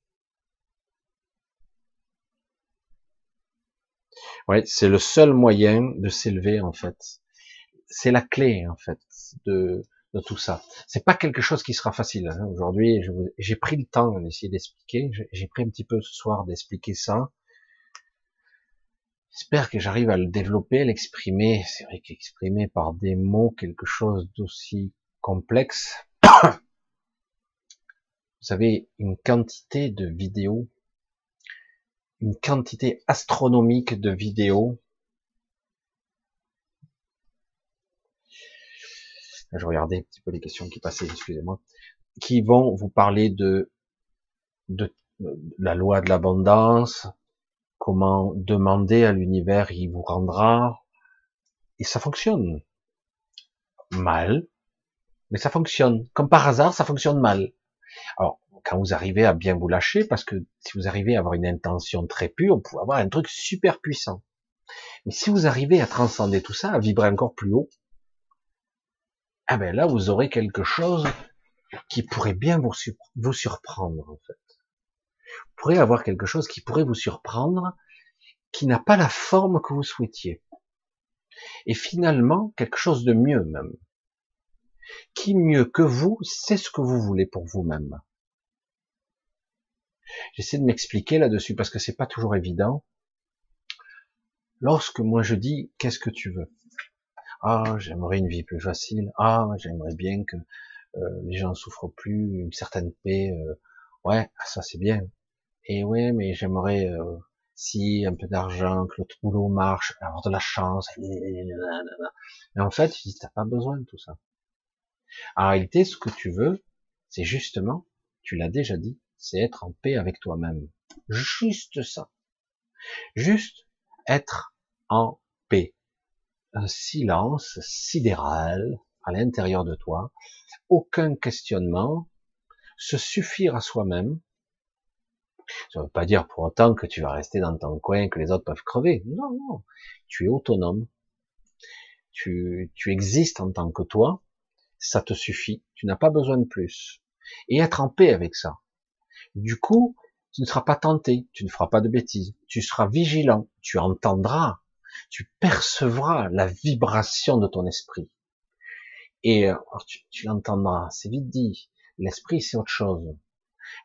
Speaker 1: Ouais, c'est le seul moyen de s'élever en fait. C'est la clé en fait de, de tout ça. C'est pas quelque chose qui sera facile. Hein. Aujourd'hui, j'ai pris le temps d'essayer d'expliquer. J'ai pris un petit peu ce soir d'expliquer ça. J'espère que j'arrive à le développer, l'exprimer. C'est vrai qu'exprimer par des mots quelque chose d'aussi complexe. Vous avez une quantité de vidéos une quantité astronomique de vidéos. Je regardais un petit peu les questions qui passaient, excusez-moi, qui vont vous parler de, de, la loi de l'abondance, comment demander à l'univers, il vous rendra, et ça fonctionne. Mal, mais ça fonctionne. Comme par hasard, ça fonctionne mal. Alors, quand vous arrivez à bien vous lâcher, parce que si vous arrivez à avoir une intention très pure, vous pouvez avoir un truc super puissant. Mais si vous arrivez à transcender tout ça, à vibrer encore plus haut, ah ben là, vous aurez quelque chose qui pourrait bien vous, vous surprendre, en fait. pourrait avoir quelque chose qui pourrait vous surprendre, qui n'a pas la forme que vous souhaitiez. Et finalement, quelque chose de mieux même. Qui mieux que vous sait ce que vous voulez pour vous-même J'essaie de m'expliquer là-dessus parce que c'est pas toujours évident. Lorsque moi je dis qu'est-ce que tu veux? Ah, j'aimerais une vie plus facile. Ah, j'aimerais bien que euh, les gens souffrent plus, une certaine paix. Euh, ouais, ça c'est bien. Et ouais, mais j'aimerais euh, si un peu d'argent, que le boulot marche, avoir de la chance. Et en fait, tu n'as pas besoin de tout ça. En réalité, ce que tu veux, c'est justement, tu l'as déjà dit, c'est être en paix avec toi-même. Juste ça. Juste être en paix. Un silence sidéral à l'intérieur de toi, aucun questionnement, se suffire à soi-même. Ça ne veut pas dire pour autant que tu vas rester dans ton coin, que les autres peuvent crever. Non, non. Tu es autonome. Tu, tu existes en tant que toi. Ça te suffit. Tu n'as pas besoin de plus. Et être en paix avec ça. Du coup, tu ne seras pas tenté, tu ne feras pas de bêtises, tu seras vigilant, tu entendras, tu percevras la vibration de ton esprit. Et euh, tu, tu l'entendras, c'est vite dit. L'esprit, c'est autre chose.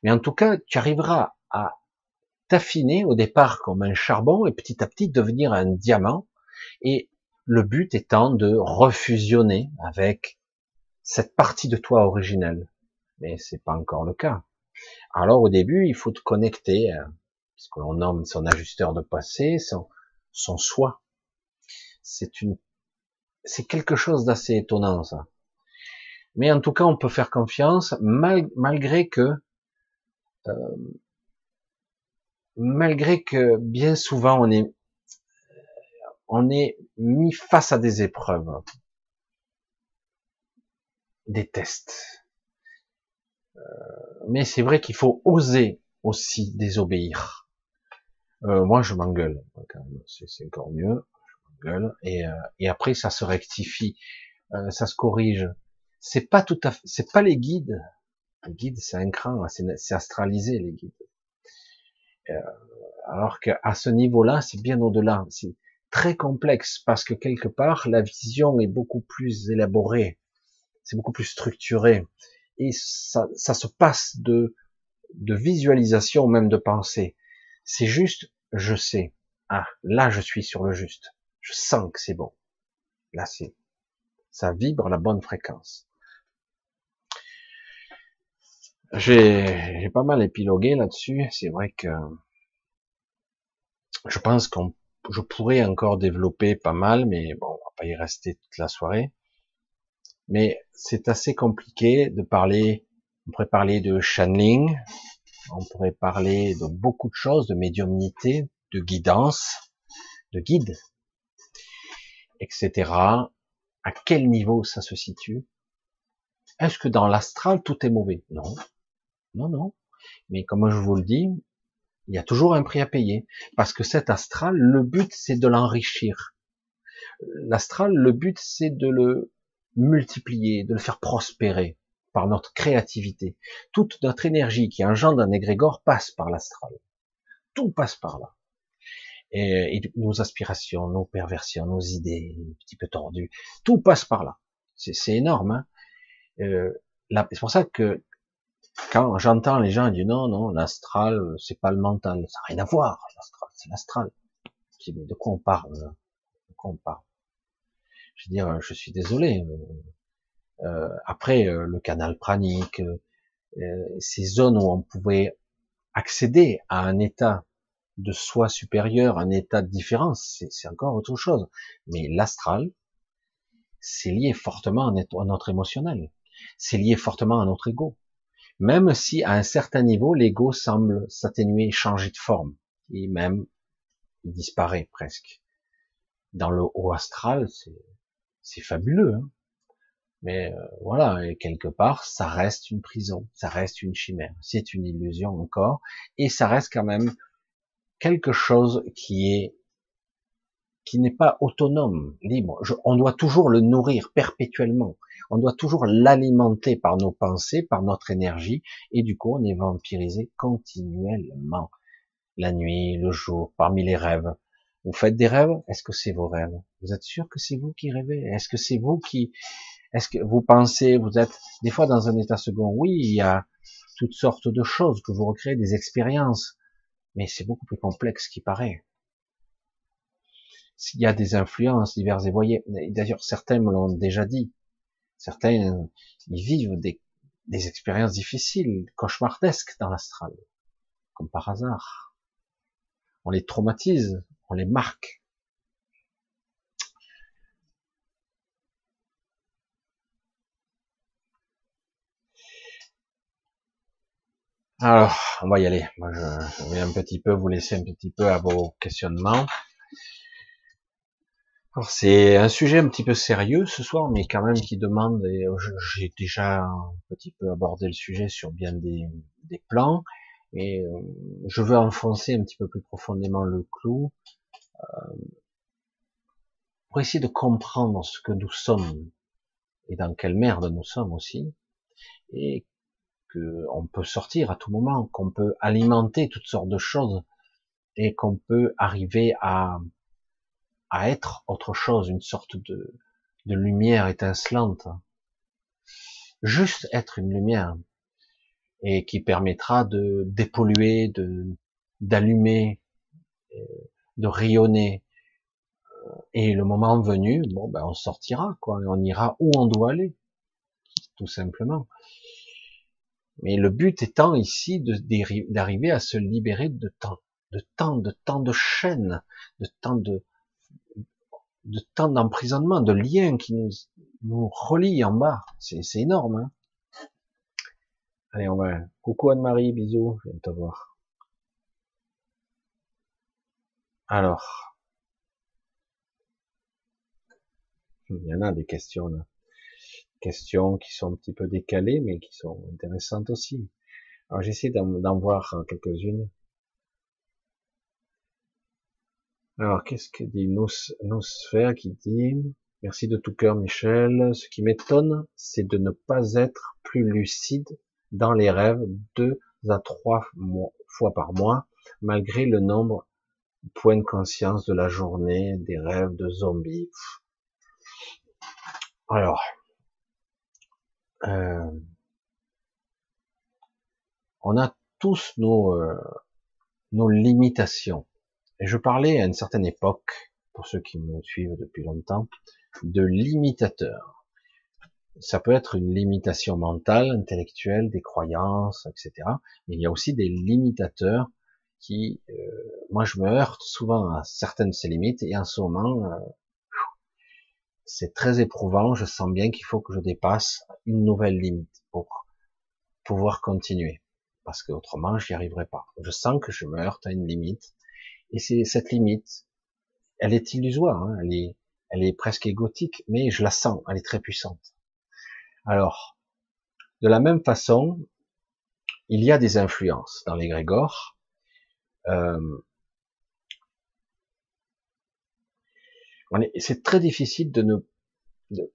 Speaker 1: Mais en tout cas, tu arriveras à t'affiner au départ comme un charbon et petit à petit devenir un diamant. Et le but étant de refusionner avec cette partie de toi originelle. Mais c'est pas encore le cas. Alors au début, il faut te connecter à ce que l'on nomme son ajusteur de passé, son, soi. C'est quelque chose d'assez étonnant ça. Mais en tout cas, on peut faire confiance malgré que, euh, malgré que bien souvent on est mis face à des épreuves, des tests mais c'est vrai qu'il faut oser aussi désobéir. Euh, moi, je m'engueule. C'est encore mieux. Je m'engueule. Et, euh, et après, ça se rectifie. Euh, ça se corrige. C'est pas tout à fait, c'est pas les guides. Les guides, c'est un cran. C'est astralisé, les guides. Euh, alors qu'à ce niveau-là, c'est bien au-delà. C'est très complexe parce que quelque part, la vision est beaucoup plus élaborée. C'est beaucoup plus structuré et ça, ça se passe de, de visualisation, même de pensée. C'est juste, je sais, ah, là je suis sur le juste. Je sens que c'est bon. Là c'est, ça vibre la bonne fréquence. J'ai pas mal épilogué là-dessus. C'est vrai que je pense qu'on, je pourrais encore développer pas mal, mais bon, on va pas y rester toute la soirée mais c'est assez compliqué de parler. On pourrait parler de channeling, on pourrait parler de beaucoup de choses, de médiumnité, de guidance, de guide, etc. À quel niveau ça se situe? Est-ce que dans l'astral tout est mauvais? Non, non, non. Mais comme je vous le dis, il y a toujours un prix à payer parce que cet astral, le but c'est de l'enrichir. L'astral, le but c'est de le multiplier, de le faire prospérer par notre créativité. Toute notre énergie qui engendre un égrégore passe par l'astral. Tout passe par là. Et, nos aspirations, nos perversions, nos idées un petit peu tordues, tout passe par là. C'est énorme. Hein euh, c'est pour ça que quand j'entends les gens dire non, non, l'astral, c'est pas le mental, ça n'a rien à voir, l'astral, c'est l'astral. De quoi on parle De quoi on parle? Je veux dire, je suis désolé. Euh, euh après, euh, le canal pranique, euh, ces zones où on pouvait accéder à un état de soi supérieur, un état de différence, c'est encore autre chose. Mais l'astral, c'est lié fortement à notre émotionnel. C'est lié fortement à notre ego. Même si à un certain niveau, l'ego semble s'atténuer, changer de forme, et même il disparaît presque. Dans le haut astral, c'est c'est fabuleux. Hein Mais euh, voilà, et quelque part, ça reste une prison, ça reste une chimère, c'est une illusion encore, et ça reste quand même quelque chose qui est qui n'est pas autonome, libre. on doit toujours le nourrir perpétuellement. On doit toujours l'alimenter par nos pensées, par notre énergie, et du coup, on est vampirisé continuellement. La nuit, le jour, parmi les rêves. Vous faites des rêves Est-ce que c'est vos rêves? Vous êtes sûr que c'est vous qui rêvez? Est-ce que c'est vous qui... Est-ce que vous pensez, vous êtes des fois dans un état second Oui, il y a toutes sortes de choses que vous recréez, des expériences, mais c'est beaucoup plus complexe qu'il paraît. S'il y a des influences diverses et voyez, d'ailleurs certains me l'ont déjà dit, certains ils vivent des, des expériences difficiles, cauchemardesques dans l'astral, comme par hasard. On les traumatise, on les marque. Alors, on va y aller. Moi, je, vais un petit peu vous laisser un petit peu à vos questionnements. C'est un sujet un petit peu sérieux ce soir, mais quand même qui demande, et j'ai déjà un petit peu abordé le sujet sur bien des plans, et euh, je veux enfoncer un petit peu plus profondément le clou euh, pour essayer de comprendre ce que nous sommes et dans quelle merde nous sommes aussi, et qu'on peut sortir à tout moment, qu'on peut alimenter toutes sortes de choses et qu'on peut arriver à, à être autre chose, une sorte de, de lumière étincelante. Juste être une lumière et qui permettra de dépolluer, de d'allumer, euh, de rayonner. Et le moment venu, bon ben on sortira quoi, on ira où on doit aller, tout simplement. Mais le but étant ici d'arriver à se libérer de tant, de tant, de tant de chaînes, de tant de, de d'emprisonnement, de liens qui nous, nous relient en bas. C'est énorme. Hein Allez, on va. Coucou Anne-Marie, bisous, je viens de te voir. Alors, il y en a des questions là questions qui sont un petit peu décalées, mais qui sont intéressantes aussi. Alors j'essaie d'en voir quelques-unes. Alors qu'est-ce que dit Nosphère qui dit Merci de tout cœur Michel. Ce qui m'étonne, c'est de ne pas être plus lucide dans les rêves deux à trois fois par mois, malgré le nombre de points de conscience de la journée, des rêves de zombies. Alors, euh, on a tous nos, euh, nos limitations. Et je parlais à une certaine époque, pour ceux qui me suivent depuis longtemps, de limitateurs. Ça peut être une limitation mentale, intellectuelle, des croyances, etc. Mais il y a aussi des limitateurs qui, euh, moi je me heurte souvent à certaines de ces limites, et en ce moment, c'est très éprouvant, je sens bien qu'il faut que je dépasse une nouvelle limite pour pouvoir continuer. Parce que autrement, j'y arriverai pas. Je sens que je me heurte à une limite. Et c'est cette limite, elle est illusoire, hein, elle est, elle est presque égotique, mais je la sens, elle est très puissante. Alors, de la même façon, il y a des influences dans les. Euh, c'est très difficile de ne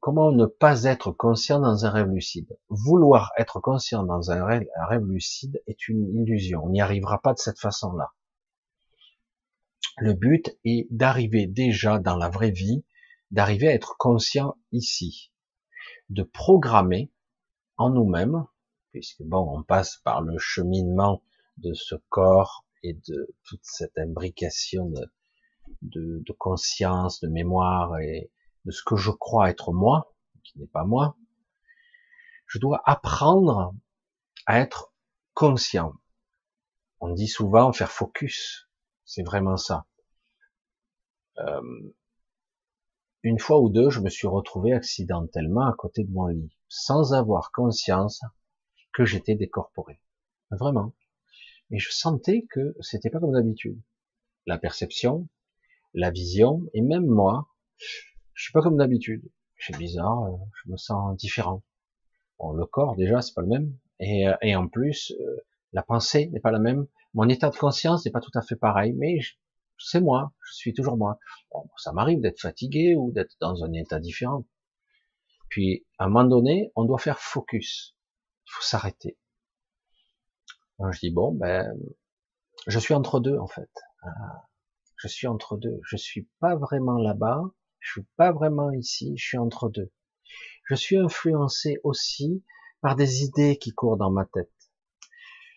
Speaker 1: comment ne pas être conscient dans un rêve lucide. Vouloir être conscient dans un rêve lucide est une illusion. On n'y arrivera pas de cette façon-là. Le but est d'arriver déjà dans la vraie vie, d'arriver à être conscient ici, de programmer en nous-mêmes, puisque bon, on passe par le cheminement de ce corps et de toute cette imbrication de, conscience, de mémoire et de ce que je crois être moi, qui n'est pas moi, je dois apprendre à être conscient. On dit souvent faire focus, c'est vraiment ça. Euh, une fois ou deux, je me suis retrouvé accidentellement à côté de mon lit, sans avoir conscience que j'étais décorporé. Vraiment. Et je sentais que c'était pas comme d'habitude. La perception, la vision, et même moi, je suis pas comme d'habitude. C'est bizarre, je me sens différent. Bon, le corps déjà, c'est pas le même, et, euh, et en plus, euh, la pensée n'est pas la même. Mon état de conscience n'est pas tout à fait pareil, mais c'est moi, je suis toujours moi. Bon, ça m'arrive d'être fatigué ou d'être dans un état différent. Puis, à un moment donné, on doit faire focus. Il faut s'arrêter. Je dis, bon, ben, je suis entre deux, en fait. Ah, je suis entre deux. Je suis pas vraiment là-bas. Je suis pas vraiment ici. Je suis entre deux. Je suis influencé aussi par des idées qui courent dans ma tête.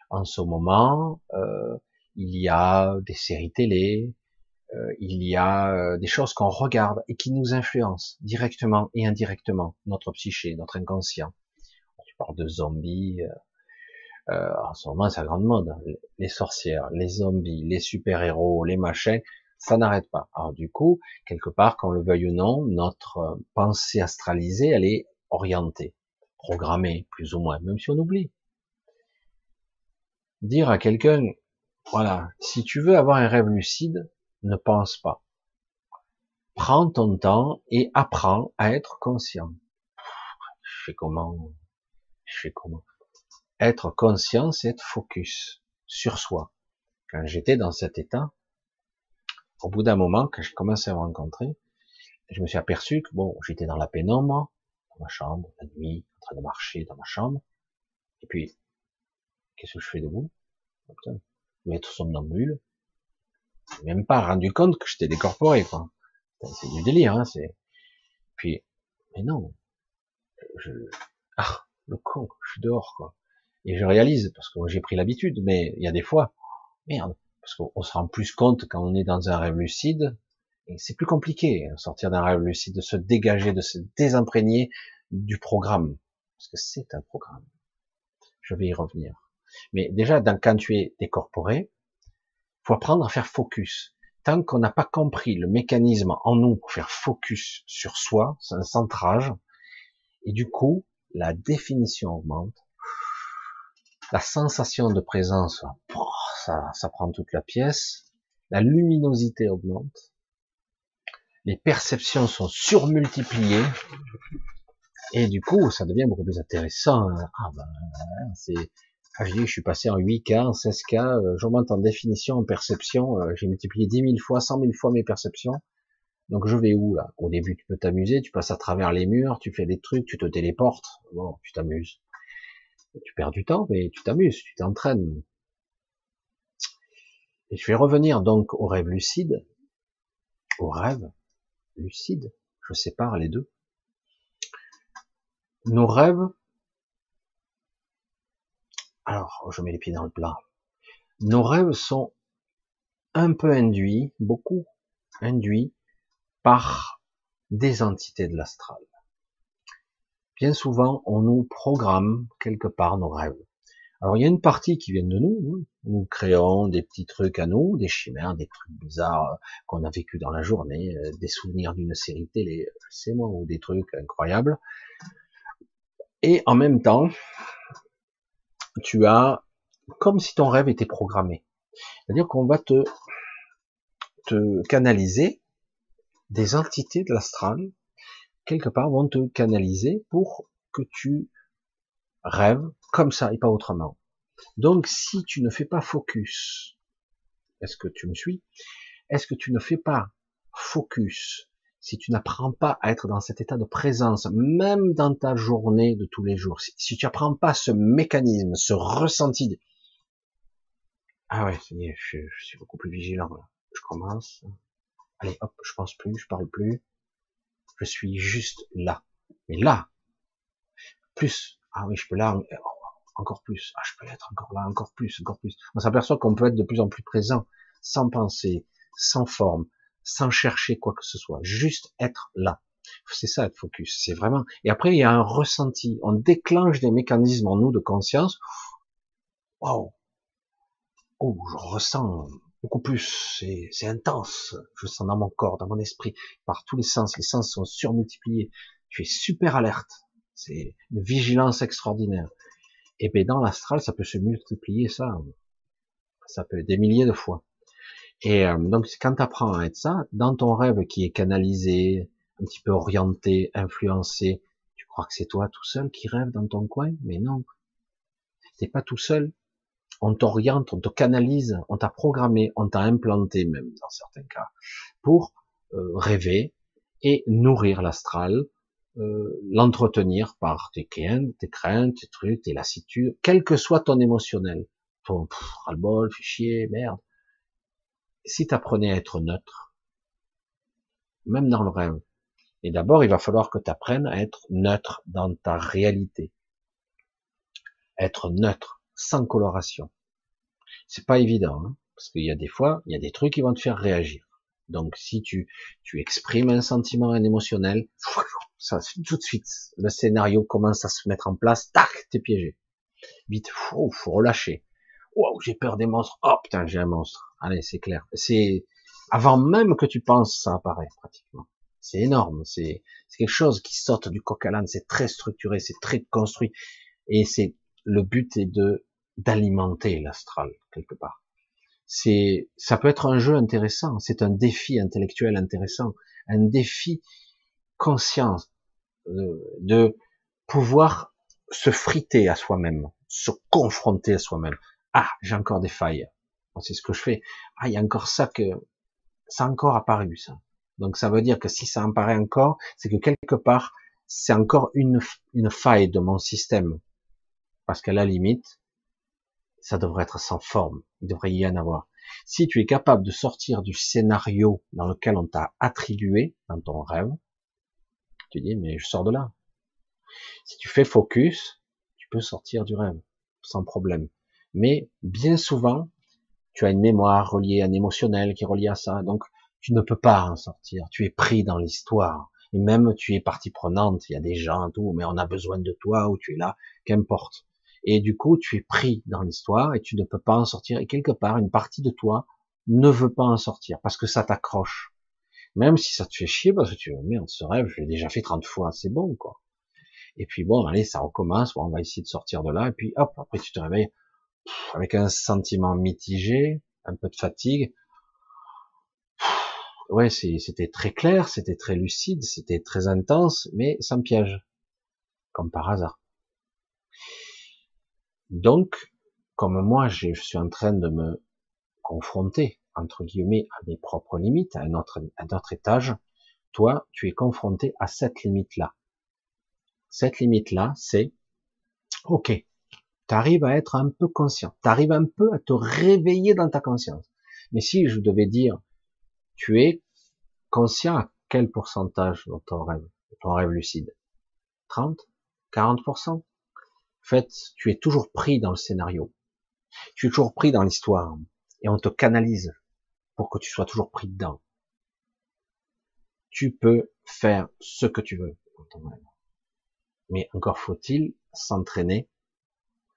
Speaker 1: En ce moment, euh, il y a des séries télé, euh, il y a euh, des choses qu'on regarde et qui nous influencent directement et indirectement notre psyché, notre inconscient. Tu parles de zombies. Euh, en ce moment, c'est la grande mode. Les sorcières, les zombies, les super-héros, les machins, ça n'arrête pas. Alors du coup, quelque part, qu'on le veuille ou non, notre pensée astralisée, elle est orientée, programmée, plus ou moins, même si on oublie. Dire à quelqu'un, voilà, si tu veux avoir un rêve lucide, ne pense pas. Prends ton temps et apprends à être conscient. Je fais comment? Je fais comment? Être conscient, c'est être focus sur soi. Quand j'étais dans cet état, au bout d'un moment, quand je commençais à me rencontrer, je me suis aperçu que bon, j'étais dans la pénombre, dans ma chambre, la nuit, en train de marcher dans ma chambre. Et puis, qu'est-ce que je fais debout? Être somnambule. Même pas rendu compte que j'étais décorporé, quoi. C'est du délire, hein, c'est. Puis, mais non. Je, ah, le con, je suis dehors, quoi. Et je réalise, parce que j'ai pris l'habitude, mais il y a des fois, merde, parce qu'on se rend plus compte quand on est dans un rêve lucide, et c'est plus compliqué, hein, sortir d'un rêve lucide, de se dégager, de se désimprégner du programme. Parce que c'est un programme. Je vais y revenir. Mais déjà, dans, quand tu es décorporé, faut apprendre à faire focus. Tant qu'on n'a pas compris le mécanisme en nous pour faire focus sur soi, c'est un centrage, et du coup, la définition augmente, la sensation de présence, ça, ça prend toute la pièce, la luminosité augmente, les perceptions sont surmultipliées, et du coup, ça devient beaucoup plus intéressant. Ah ben, c'est ah, je dis, je suis passé en 8K, en 16K, euh, j'augmente en définition, en perception, euh, j'ai multiplié 10 000 fois, 100 000 fois mes perceptions. Donc je vais où là? Au début, tu peux t'amuser, tu passes à travers les murs, tu fais des trucs, tu te téléportes, bon, tu t'amuses. Tu perds du temps, mais tu t'amuses, tu t'entraînes. Et je vais revenir donc au rêve lucide, au rêve lucide, je sépare les deux. Nos rêves alors, je mets les pieds dans le plat. Nos rêves sont un peu induits, beaucoup induits, par des entités de l'astral. Bien souvent, on nous programme quelque part nos rêves. Alors, il y a une partie qui vient de nous. Hein. Nous créons des petits trucs à nous, des chimères, des trucs bizarres qu'on a vécu dans la journée, euh, des souvenirs d'une série télé, c'est moi, ou des trucs incroyables. Et en même temps, tu as comme si ton rêve était programmé. C'est-à-dire qu'on va te, te canaliser des entités de l'astral, quelque part vont te canaliser pour que tu rêves comme ça et pas autrement. Donc si tu ne fais pas focus, est-ce que tu me suis? Est-ce que tu ne fais pas focus si tu n'apprends pas à être dans cet état de présence, même dans ta journée de tous les jours, si, tu n'apprends pas ce mécanisme, ce ressenti, ah ouais, je, je suis beaucoup plus vigilant. Je commence. Allez, hop, je pense plus, je parle plus. Je suis juste là. Mais là, plus. Ah oui, je peux là, encore plus. Ah, je peux être encore là, encore plus, encore plus. On s'aperçoit qu'on peut être de plus en plus présent, sans penser, sans forme, sans chercher quoi que ce soit, juste être là. C'est ça être focus, c'est vraiment. Et après il y a un ressenti, on déclenche des mécanismes en nous de conscience. Waouh, oh, je ressens beaucoup plus, c'est intense. Je sens dans mon corps, dans mon esprit, par tous les sens. Les sens sont surmultipliés. Je suis super alerte. C'est une vigilance extraordinaire. Et bien dans l'astral, ça peut se multiplier ça. Ça peut être des milliers de fois. Et euh, donc, quand tu apprends à être ça, dans ton rêve qui est canalisé, un petit peu orienté, influencé, tu crois que c'est toi tout seul qui rêve dans ton coin, mais non, t'es pas tout seul. on t'oriente, on te canalise, on t'a programmé, on t'a implanté même dans certains cas, pour euh, rêver et nourrir l'astral, euh, l'entretenir par tes craintes, tes craintes, tes trucs, tes lassitudes, quel que soit ton émotionnel, ton ras-le-bol, fichier, merde. Si tu apprenais à être neutre, même dans le rêve, et d'abord il va falloir que tu apprennes à être neutre dans ta réalité, être neutre, sans coloration. C'est pas évident, hein, parce qu'il y a des fois, il y a des trucs qui vont te faire réagir. Donc, si tu, tu exprimes un sentiment, un émotionnel, ça, tout de suite, le scénario commence à se mettre en place, tac, t'es piégé. Vite, faut, faut relâcher. Wow, j'ai peur des monstres. Oh putain, j'ai un monstre. Allez, c'est clair. C'est avant même que tu penses, ça apparaît pratiquement. C'est énorme. C'est quelque chose qui saute du coq à l'âne. C'est très structuré, c'est très construit, et c'est le but est de d'alimenter l'astral quelque part. C'est, ça peut être un jeu intéressant, c'est un défi intellectuel intéressant, un défi conscient euh, de pouvoir se friter à soi-même, se confronter à soi-même. Ah, j'ai encore des failles. C'est ce que je fais. Ah, il y a encore ça que ça a encore apparu ça. Donc ça veut dire que si ça apparaît encore, c'est que quelque part c'est encore une, une faille de mon système parce qu'à la limite, ça devrait être sans forme. Il devrait y en avoir. Si tu es capable de sortir du scénario dans lequel on t'a attribué dans ton rêve, tu dis, mais je sors de là. Si tu fais focus, tu peux sortir du rêve, sans problème. Mais bien souvent, tu as une mémoire reliée à un émotionnel qui est relié à ça, donc tu ne peux pas en sortir. Tu es pris dans l'histoire. Et même tu es partie prenante, il y a des gens, tout, mais on a besoin de toi, ou tu es là, qu'importe. Et du coup, tu es pris dans l'histoire et tu ne peux pas en sortir. Et quelque part, une partie de toi ne veut pas en sortir parce que ça t'accroche. Même si ça te fait chier parce que tu merde, ce rêve, je l'ai déjà fait 30 fois, c'est bon, quoi. Et puis bon, allez, ça recommence, on va essayer de sortir de là, et puis hop, après tu te réveilles avec un sentiment mitigé, un peu de fatigue. Ouais, c'était très clair, c'était très lucide, c'était très intense, mais sans piège. Comme par hasard. Donc, comme moi, je suis en train de me confronter, entre guillemets, à mes propres limites, à un autre, étage, toi, tu es confronté à cette limite-là. Cette limite-là, c'est, ok, tu arrives à être un peu conscient, tu un peu à te réveiller dans ta conscience. Mais si je devais dire, tu es conscient à quel pourcentage dans ton rêve, ton rêve lucide? 30 40% en fait, tu es toujours pris dans le scénario. Tu es toujours pris dans l'histoire. Et on te canalise pour que tu sois toujours pris dedans. Tu peux faire ce que tu veux dans ton rêve. Mais encore faut-il s'entraîner,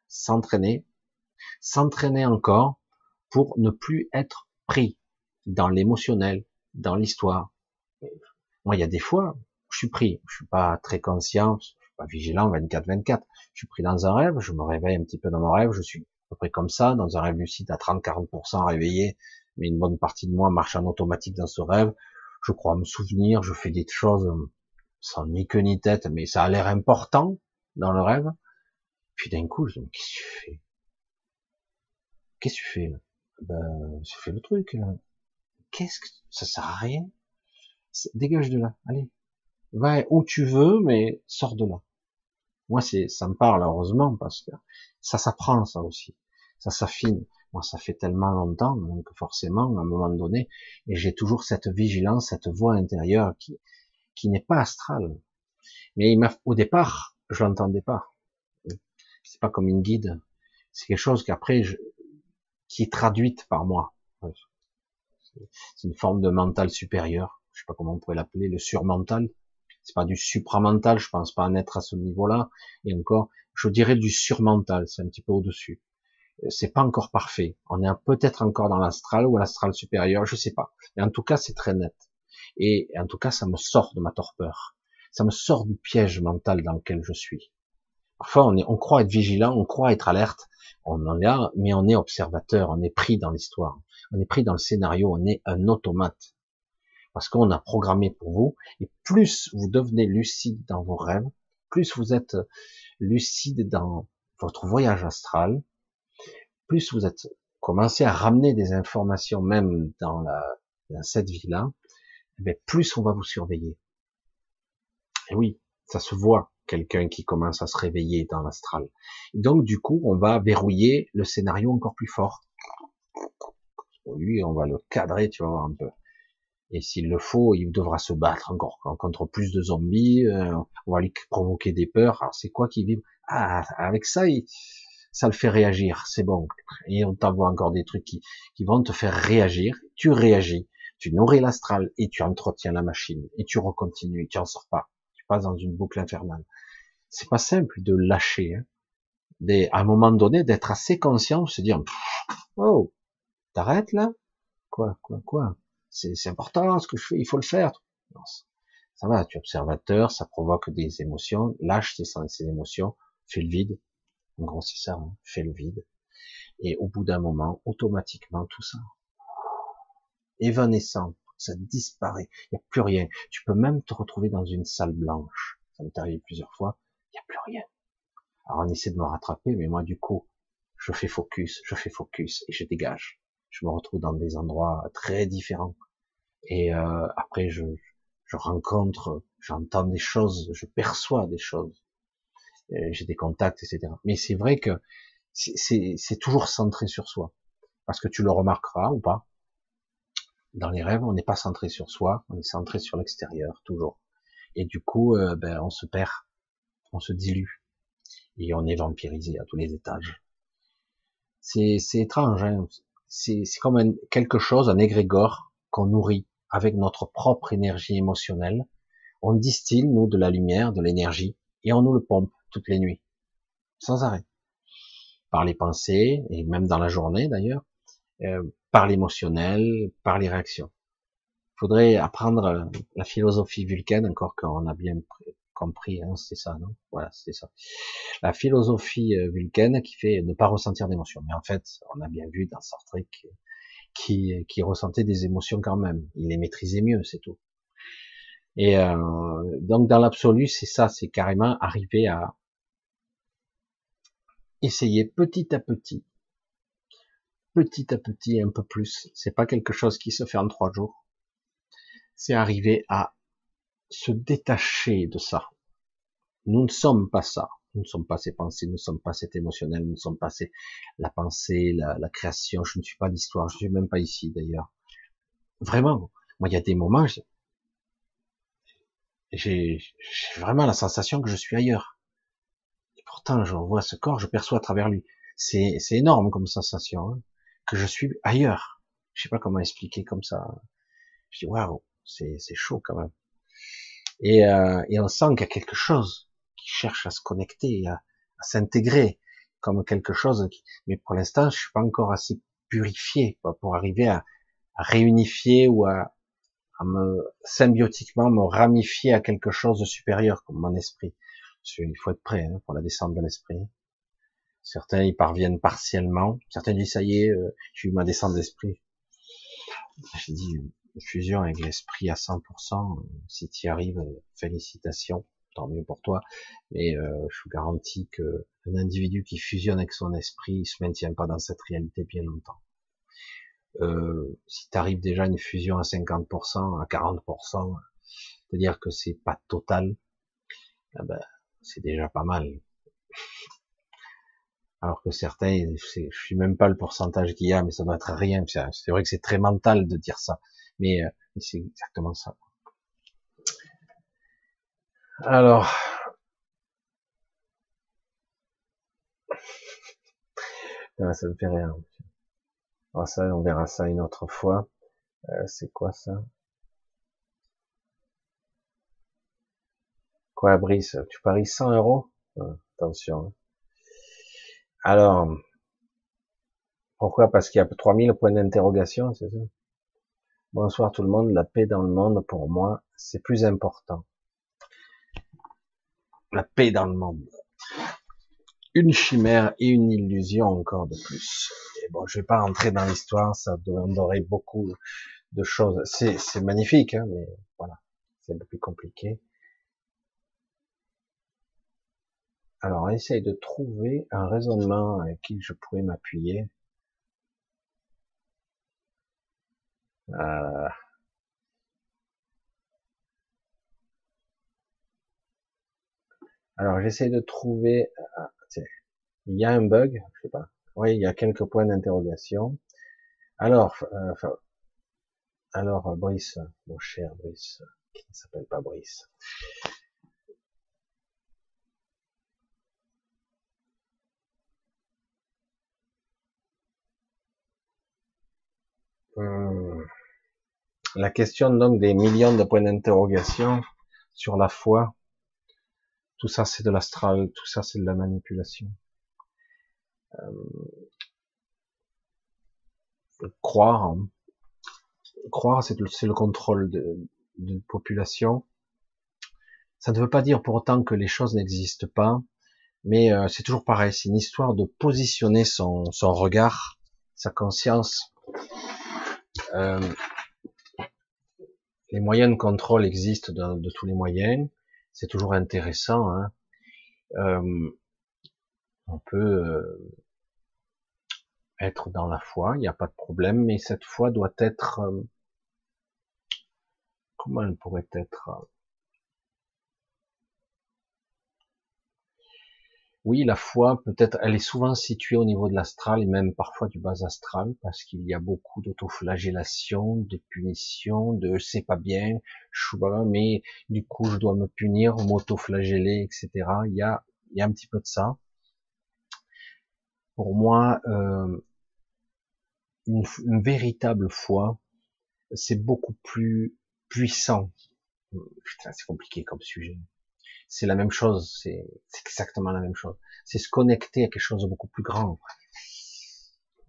Speaker 1: s'entraîner, s'entraîner encore pour ne plus être pris dans l'émotionnel, dans l'histoire. Moi, il y a des fois, je suis pris, je suis pas très conscient, pas vigilant 24-24. Je suis pris dans un rêve, je me réveille un petit peu dans mon rêve, je suis à peu près comme ça, dans un rêve lucide à 30-40% réveillé, mais une bonne partie de moi marche en automatique dans ce rêve. Je crois me souvenir, je fais des choses sans ni queue ni tête, mais ça a l'air important dans le rêve. Puis d'un coup, je me dis, qu'est-ce que tu fais? Qu'est-ce que tu fais là? Ben, j'ai fait le truc. Là. Qu'est-ce que ça sert à rien Dégage de là, allez. Va où tu veux, mais sors de là. Moi, c'est, ça me parle heureusement parce que ça s'apprend ça aussi, ça s'affine. Moi, ça fait tellement longtemps, donc forcément, à un moment donné, et j'ai toujours cette vigilance, cette voix intérieure qui, qui n'est pas astrale. Mais au départ, je l'entendais pas. C'est pas comme une guide. C'est quelque chose qu'après, je, qui est traduite par moi. C'est une forme de mental supérieur. Je sais pas comment on pourrait l'appeler, le surmental c'est pas du supramental, je pense pas en être à ce niveau-là, et encore, je dirais du surmental, c'est un petit peu au-dessus. C'est pas encore parfait. On est peut-être encore dans l'astral ou l'astral supérieur, je sais pas. Mais en tout cas, c'est très net. Et en tout cas, ça me sort de ma torpeur. Ça me sort du piège mental dans lequel je suis. Parfois, on, croit être vigilant, on croit être alerte, on en est là, mais on est observateur, on est pris dans l'histoire, on est pris dans le scénario, on est un automate parce qu'on a programmé pour vous, et plus vous devenez lucide dans vos rêves, plus vous êtes lucide dans votre voyage astral, plus vous êtes commencé à ramener des informations même dans, dans cette vie-là, eh plus on va vous surveiller. Et oui, ça se voit, quelqu'un qui commence à se réveiller dans l'astral. Donc du coup, on va verrouiller le scénario encore plus fort. Lui, on va le cadrer, tu vas voir un peu. Et s'il le faut, il devra se battre encore contre plus de zombies. Euh, on va lui provoquer des peurs. Alors c'est quoi qui vibre? Ah, avec ça, ça le fait réagir. C'est bon. Et on t'envoie encore des trucs qui, vont te faire réagir. Tu réagis. Tu nourris l'astral et tu entretiens la machine. Et tu recontinues. Tu en sors pas. Passes dans une boucle infernale. C'est pas simple de lâcher. Hein. Des, à un moment donné, d'être assez conscient, de se dire, oh, t'arrêtes là? Quoi, quoi, quoi? C'est important ce que je fais, il faut le faire. ça va, tu es observateur, ça provoque des émotions, lâche ces, émotions, fais le vide. En gros, c'est ça, hein, fais le vide. Et au bout d'un moment, automatiquement, tout ça, évanescent, ça disparaît. Il n'y a plus rien. Tu peux même te retrouver dans une salle blanche. Ça m'est arrivé plusieurs fois. Il n'y a plus rien. Alors on essaie de me rattraper, mais moi du coup, je fais focus, je fais focus et je dégage. Je me retrouve dans des endroits très différents. Et euh, après, je, je rencontre, j'entends des choses, je perçois des choses. J'ai des contacts, etc. Mais c'est vrai que c'est toujours centré sur soi. Parce que tu le remarqueras ou pas. Dans les rêves, on n'est pas centré sur soi, on est centré sur l'extérieur, toujours. Et du coup, euh, ben, on se perd, on se dilue. Et on est vampirisé à tous les étages. C'est étrange, hein c'est comme un, quelque chose, un égrégore qu'on nourrit avec notre propre énergie émotionnelle. On distille, nous, de la lumière, de l'énergie, et on nous le pompe toutes les nuits, sans arrêt. Par les pensées, et même dans la journée d'ailleurs, euh, par l'émotionnel, par les réactions. Il faudrait apprendre la philosophie vulcaine, encore qu'on a bien compris, hein, c'est ça, non? Voilà, c'est ça. La philosophie euh, vulcaine qui fait ne pas ressentir d'émotions. Mais en fait, on a bien vu dans Star Trek qui, qui ressentait des émotions quand même. Il les maîtrisait mieux, c'est tout. Et euh, donc dans l'absolu, c'est ça, c'est carrément arriver à essayer petit à petit, petit à petit, un peu plus. C'est pas quelque chose qui se fait en trois jours. C'est arriver à se détacher de ça. Nous ne sommes pas ça. Nous ne sommes pas ces pensées, nous ne sommes pas cet émotionnel, nous ne sommes pas la pensée, la, la, création. Je ne suis pas l'histoire, je ne suis même pas ici d'ailleurs. Vraiment, moi il y a des moments, j'ai vraiment la sensation que je suis ailleurs. Et pourtant, je vois ce corps, je perçois à travers lui. C'est énorme comme sensation, hein, que je suis ailleurs. Je sais pas comment expliquer comme ça. Je dis waouh, c'est chaud quand même. Et, euh, et on sent qu'il y a quelque chose qui cherche à se connecter, à, à s'intégrer comme quelque chose. Qui... Mais pour l'instant, je suis pas encore assez purifié quoi, pour arriver à, réunifier ou à, à, me symbiotiquement me ramifier à quelque chose de supérieur comme mon esprit. Il faut être prêt hein, pour la descente de l'esprit. Certains y parviennent partiellement. Certains disent ça y est, euh, j'ai eu ma descente d'esprit. J'ai dit fusion avec l'esprit à 100%. Si tu y arrives, félicitations, tant mieux pour toi. Mais euh, je vous garantis que un individu qui fusionne avec son esprit, il se maintient pas dans cette réalité bien longtemps. Euh, si tu arrives déjà à une fusion à 50%, à 40%, c'est-à-dire que c'est pas total, eh ben, c'est déjà pas mal. Alors que certains, je suis même pas le pourcentage qu'il y a, mais ça doit être rien. C'est vrai que c'est très mental de dire ça. Mais, euh, c'est exactement ça. Alors, ça me fait rien. Ça, on verra ça une autre fois. Euh, c'est quoi ça? Quoi, Brice? Tu paries 100 euros? Euh, Attention. Hein. Alors, pourquoi? Parce qu'il y a 3000 points d'interrogation, c'est ça? Bonsoir tout le monde, la paix dans le monde, pour moi, c'est plus important. La paix dans le monde. Une chimère et une illusion encore de plus. Et bon, je vais pas rentrer dans l'histoire, ça demanderait beaucoup de choses. C'est magnifique, hein, mais voilà, c'est un peu plus compliqué. Alors, essaye de trouver un raisonnement avec qui je pourrais m'appuyer. Euh. Alors, j'essaie de trouver. Ah, il y a un bug, je sais pas. Oui, il y a quelques points d'interrogation. Alors, euh, alors Brice, mon cher Brice, qui ne s'appelle pas Brice. Euh, la question donc des millions de points d'interrogation sur la foi, tout ça c'est de l'astral, tout ça c'est de la manipulation. Euh, croire, hein. croire c'est le, le, contrôle d'une population. Ça ne veut pas dire pour autant que les choses n'existent pas, mais euh, c'est toujours pareil, c'est une histoire de positionner son regard, sa conscience euh, les moyens de contrôle existent de, tous les moyens. C'est toujours intéressant. Hein. Euh, on peut euh, être dans la foi, il n'y a pas de problème, mais cette foi doit être... comment elle pourrait être Oui, la foi, peut-être, elle est souvent située au niveau de l'astral et même parfois du bas astral, parce qu'il y a beaucoup d'autoflagellation, de punition, de c'est pas bien, je mais du coup je dois me punir, m'autoflageller, etc. Il y a, il y a un petit peu de ça. Pour moi, euh, une véritable foi, c'est beaucoup plus puissant. Putain, c'est compliqué comme sujet c'est la même chose, c'est exactement la même chose. C'est se connecter à quelque chose de beaucoup plus grand.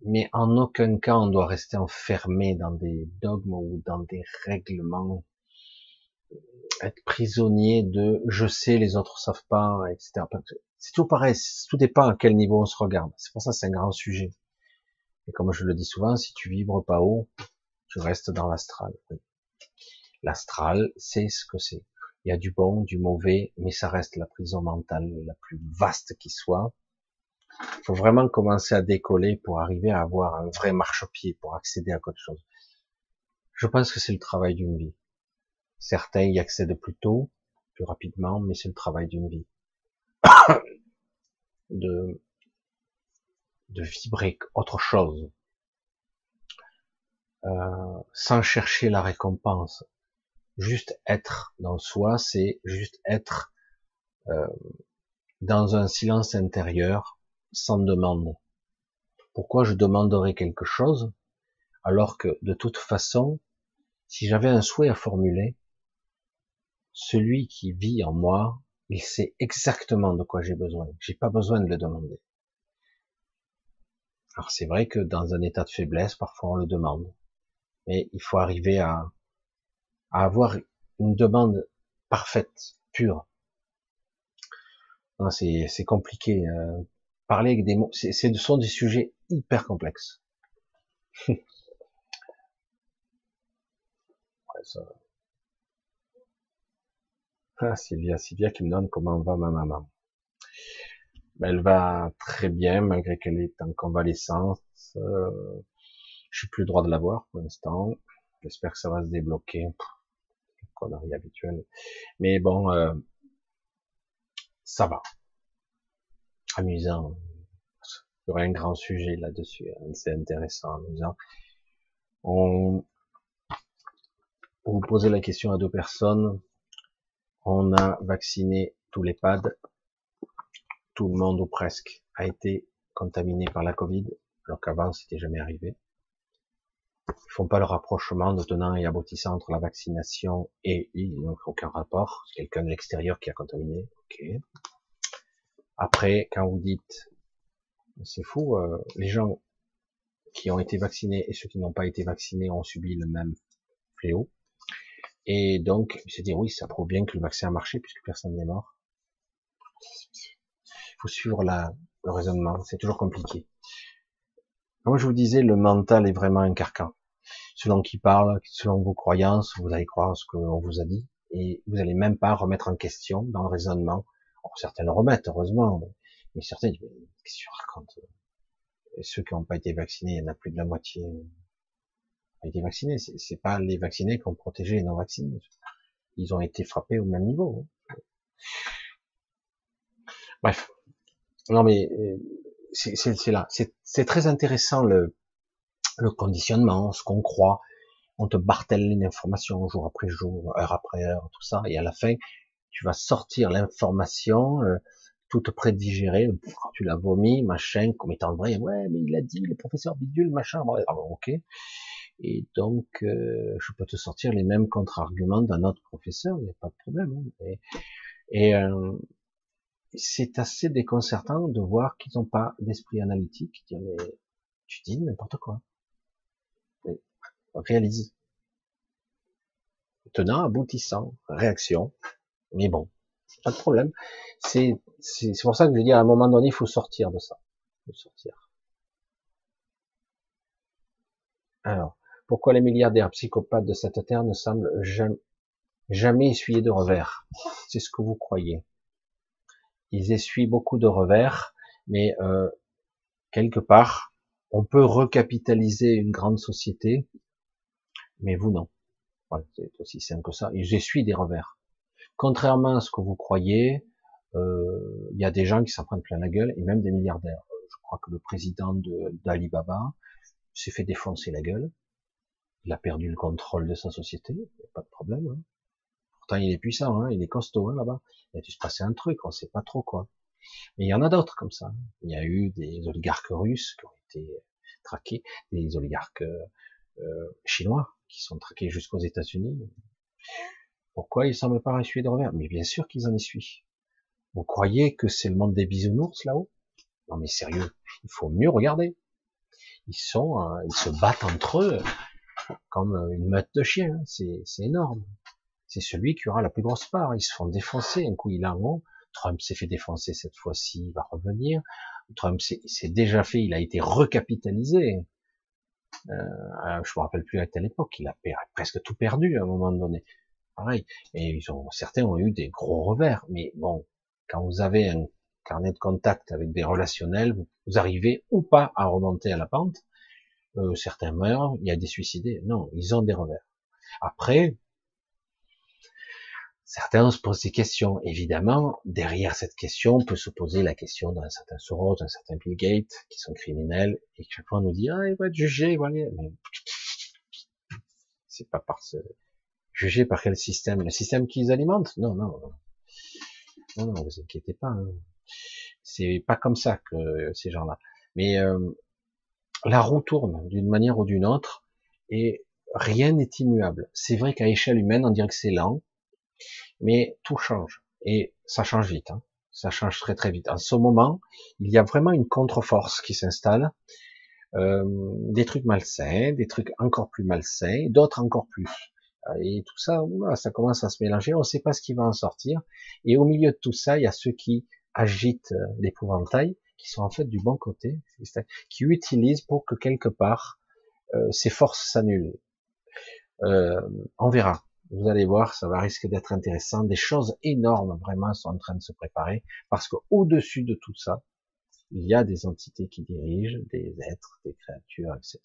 Speaker 1: Mais en aucun cas on doit rester enfermé dans des dogmes ou dans des règlements, être prisonnier de je sais, les autres savent pas, etc. C'est tout pareil, tout dépend à quel niveau on se regarde. C'est pour ça que c'est un grand sujet. Et comme je le dis souvent, si tu vibres pas haut, tu restes dans l'astral. L'astral, c'est ce que c'est. Il y a du bon, du mauvais, mais ça reste la prison mentale la plus vaste qui soit. Il faut vraiment commencer à décoller pour arriver à avoir un vrai marchepied, pour accéder à quelque chose. Je pense que c'est le travail d'une vie. Certains y accèdent plus tôt, plus rapidement, mais c'est le travail d'une vie. de, vibrer autre chose, euh, sans chercher la récompense, juste être dans soi, c'est juste être euh, dans un silence intérieur, sans demande. Pourquoi je demanderais quelque chose alors que de toute façon, si j'avais un souhait à formuler, celui qui vit en moi, il sait exactement de quoi j'ai besoin. J'ai pas besoin de le demander. Alors c'est vrai que dans un état de faiblesse, parfois on le demande, mais il faut arriver à à avoir une demande parfaite, pure. C'est compliqué. Euh, parler avec des mots, c'est ce sont des sujets hyper complexes. ouais, ça... Ah, Sylvia, Sylvia qui me donne comment va ma maman. Ben, elle va très bien malgré qu'elle est en convalescence. Euh, je suis plus droit de la voir pour l'instant. J'espère que ça va se débloquer connerie habituelle. Mais bon, euh, ça va. Amusant. Il y aurait un grand sujet là-dessus. Hein. C'est intéressant, amusant. On, vous posez la question à deux personnes. On a vacciné tous les pads. Tout le monde ou presque a été contaminé par la Covid, alors qu'avant c'était jamais arrivé. Ils font pas le rapprochement de tenant et aboutissant entre la vaccination et a aucun rapport. C'est quelqu'un de l'extérieur qui a contaminé. Ok. Après, quand vous dites, c'est fou, euh, les gens qui ont été vaccinés et ceux qui n'ont pas été vaccinés ont subi le même fléau. Et donc, c'est dire oui, ça prouve bien que le vaccin a marché puisque personne n'est mort. Il faut suivre la, le raisonnement, c'est toujours compliqué. Comme je vous disais, le mental est vraiment un carcan selon qui parle, selon vos croyances, vous allez croire ce qu'on vous a dit, et vous allez même pas remettre en question dans le raisonnement. certains le remettent, heureusement, mais certains disent, qu'est-ce que tu racontes? Ceux qui n'ont pas été vaccinés, il y en a plus de la moitié. été vaccinés. C'est pas les vaccinés qui ont protégé les non vaccinés. Ils ont été frappés au même niveau. Hein. Bref. Non mais euh, c'est là. C'est très intéressant le, le conditionnement, ce qu'on croit. On te bartèle l'information jour après jour, heure après heure, tout ça. Et à la fin, tu vas sortir l'information euh, toute prédigérée, tu l'as vomi, machin, comme étant vrai. Ouais, mais il a dit, le professeur Bidule, machin. Ah ok. Et donc, euh, je peux te sortir les mêmes contre-arguments d'un autre professeur, il n'y a pas de problème. Hein. Et, euh, c'est assez déconcertant de voir qu'ils n'ont pas d'esprit analytique. tu dis n'importe quoi. réalise. Tenant, aboutissant, réaction. Mais bon, pas de problème. C'est pour ça que je dis à un moment donné, il faut sortir de ça. Il sortir. Alors, pourquoi les milliardaires psychopathes de cette terre ne semblent jamais essuyer de revers? C'est ce que vous croyez ils essuient beaucoup de revers, mais euh, quelque part, on peut recapitaliser une grande société, mais vous non. C'est aussi simple que ça. Ils essuient des revers. Contrairement à ce que vous croyez, euh, il y a des gens qui s'en prennent plein la gueule, et même des milliardaires. Je crois que le président d'Alibaba s'est fait défoncer la gueule. Il a perdu le contrôle de sa société, pas de problème. Hein. Il est puissant, hein, il est costaud hein, là-bas. Il a dû se passer un truc, on sait pas trop quoi. Mais il y en a d'autres comme ça. Il y a eu des oligarques russes qui ont été traqués, des oligarques euh, chinois qui sont traqués jusqu'aux États-Unis. Pourquoi ils semblent pas essuyer de revers? Mais bien sûr qu'ils en essuient. Vous croyez que c'est le monde des bisounours là-haut? Non mais sérieux, il faut mieux regarder. Euh, ils se battent entre eux comme une meute de chiens. Hein. C'est énorme c'est celui qui aura la plus grosse part. Ils se font défoncer, un coup il a un Trump s'est fait défoncer cette fois-ci, il va revenir. Trump s'est déjà fait, il a été recapitalisé. Euh, je me rappelle plus à quelle époque, il a presque tout perdu à un moment donné. Pareil. Et ils ont, certains ont eu des gros revers. Mais bon, quand vous avez un carnet de contact avec des relationnels, vous, arrivez ou pas à remonter à la pente. Euh, certains meurent, il y a des suicidés. Non, ils ont des revers. Après, Certains se posent des questions. Évidemment, derrière cette question, on peut se poser la question d'un certain Soros, d'un certain Bill Gates, qui sont criminels, et chaque fois on nous dit, ah, il va être jugé, voilà. Mais c'est pas par ce, jugé par quel système? Le système qu'ils alimentent? Non, non, non. Non, vous inquiétez pas. Hein. C'est pas comme ça que ces gens-là. Mais euh, la roue tourne d'une manière ou d'une autre, et rien n'est immuable. C'est vrai qu'à échelle humaine, on dirait que c'est lent, mais tout change. Et ça change vite. Hein. Ça change très très vite. En ce moment, il y a vraiment une contre-force qui s'installe. Euh, des trucs malsains, des trucs encore plus malsains, d'autres encore plus. Et tout ça, ça commence à se mélanger. On ne sait pas ce qui va en sortir. Et au milieu de tout ça, il y a ceux qui agitent euh, l'épouvantail, qui sont en fait du bon côté, qui utilisent pour que quelque part euh, ces forces s'annulent. On verra. Vous allez voir, ça va risquer d'être intéressant. Des choses énormes vraiment sont en train de se préparer parce qu'au-dessus de tout ça, il y a des entités qui dirigent, des êtres, des créatures, etc.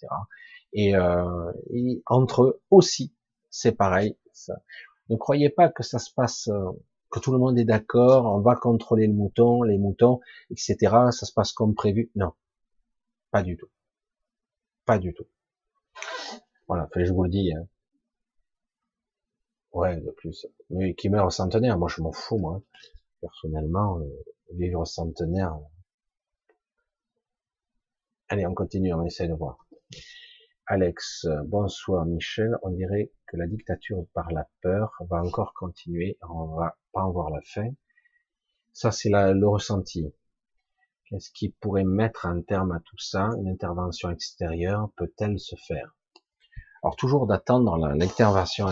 Speaker 1: Et, euh, et entre eux aussi, c'est pareil. Ça. Ne croyez pas que ça se passe, euh, que tout le monde est d'accord, on va contrôler le mouton, les moutons, etc. Ça se passe comme prévu. Non, pas du tout. Pas du tout. Voilà, je vous le dis. Hein. Ouais, de plus. Mais qui meurt centenaire, moi je m'en fous, moi. Personnellement, euh, vivre centenaire. Allez, on continue, on essaie de voir. Alex, bonsoir Michel. On dirait que la dictature par la peur va encore continuer. On va pas en voir la fin. Ça, c'est le ressenti. Qu'est-ce qui pourrait mettre un terme à tout ça? Une intervention extérieure peut-elle se faire? Alors toujours d'attendre l'intervention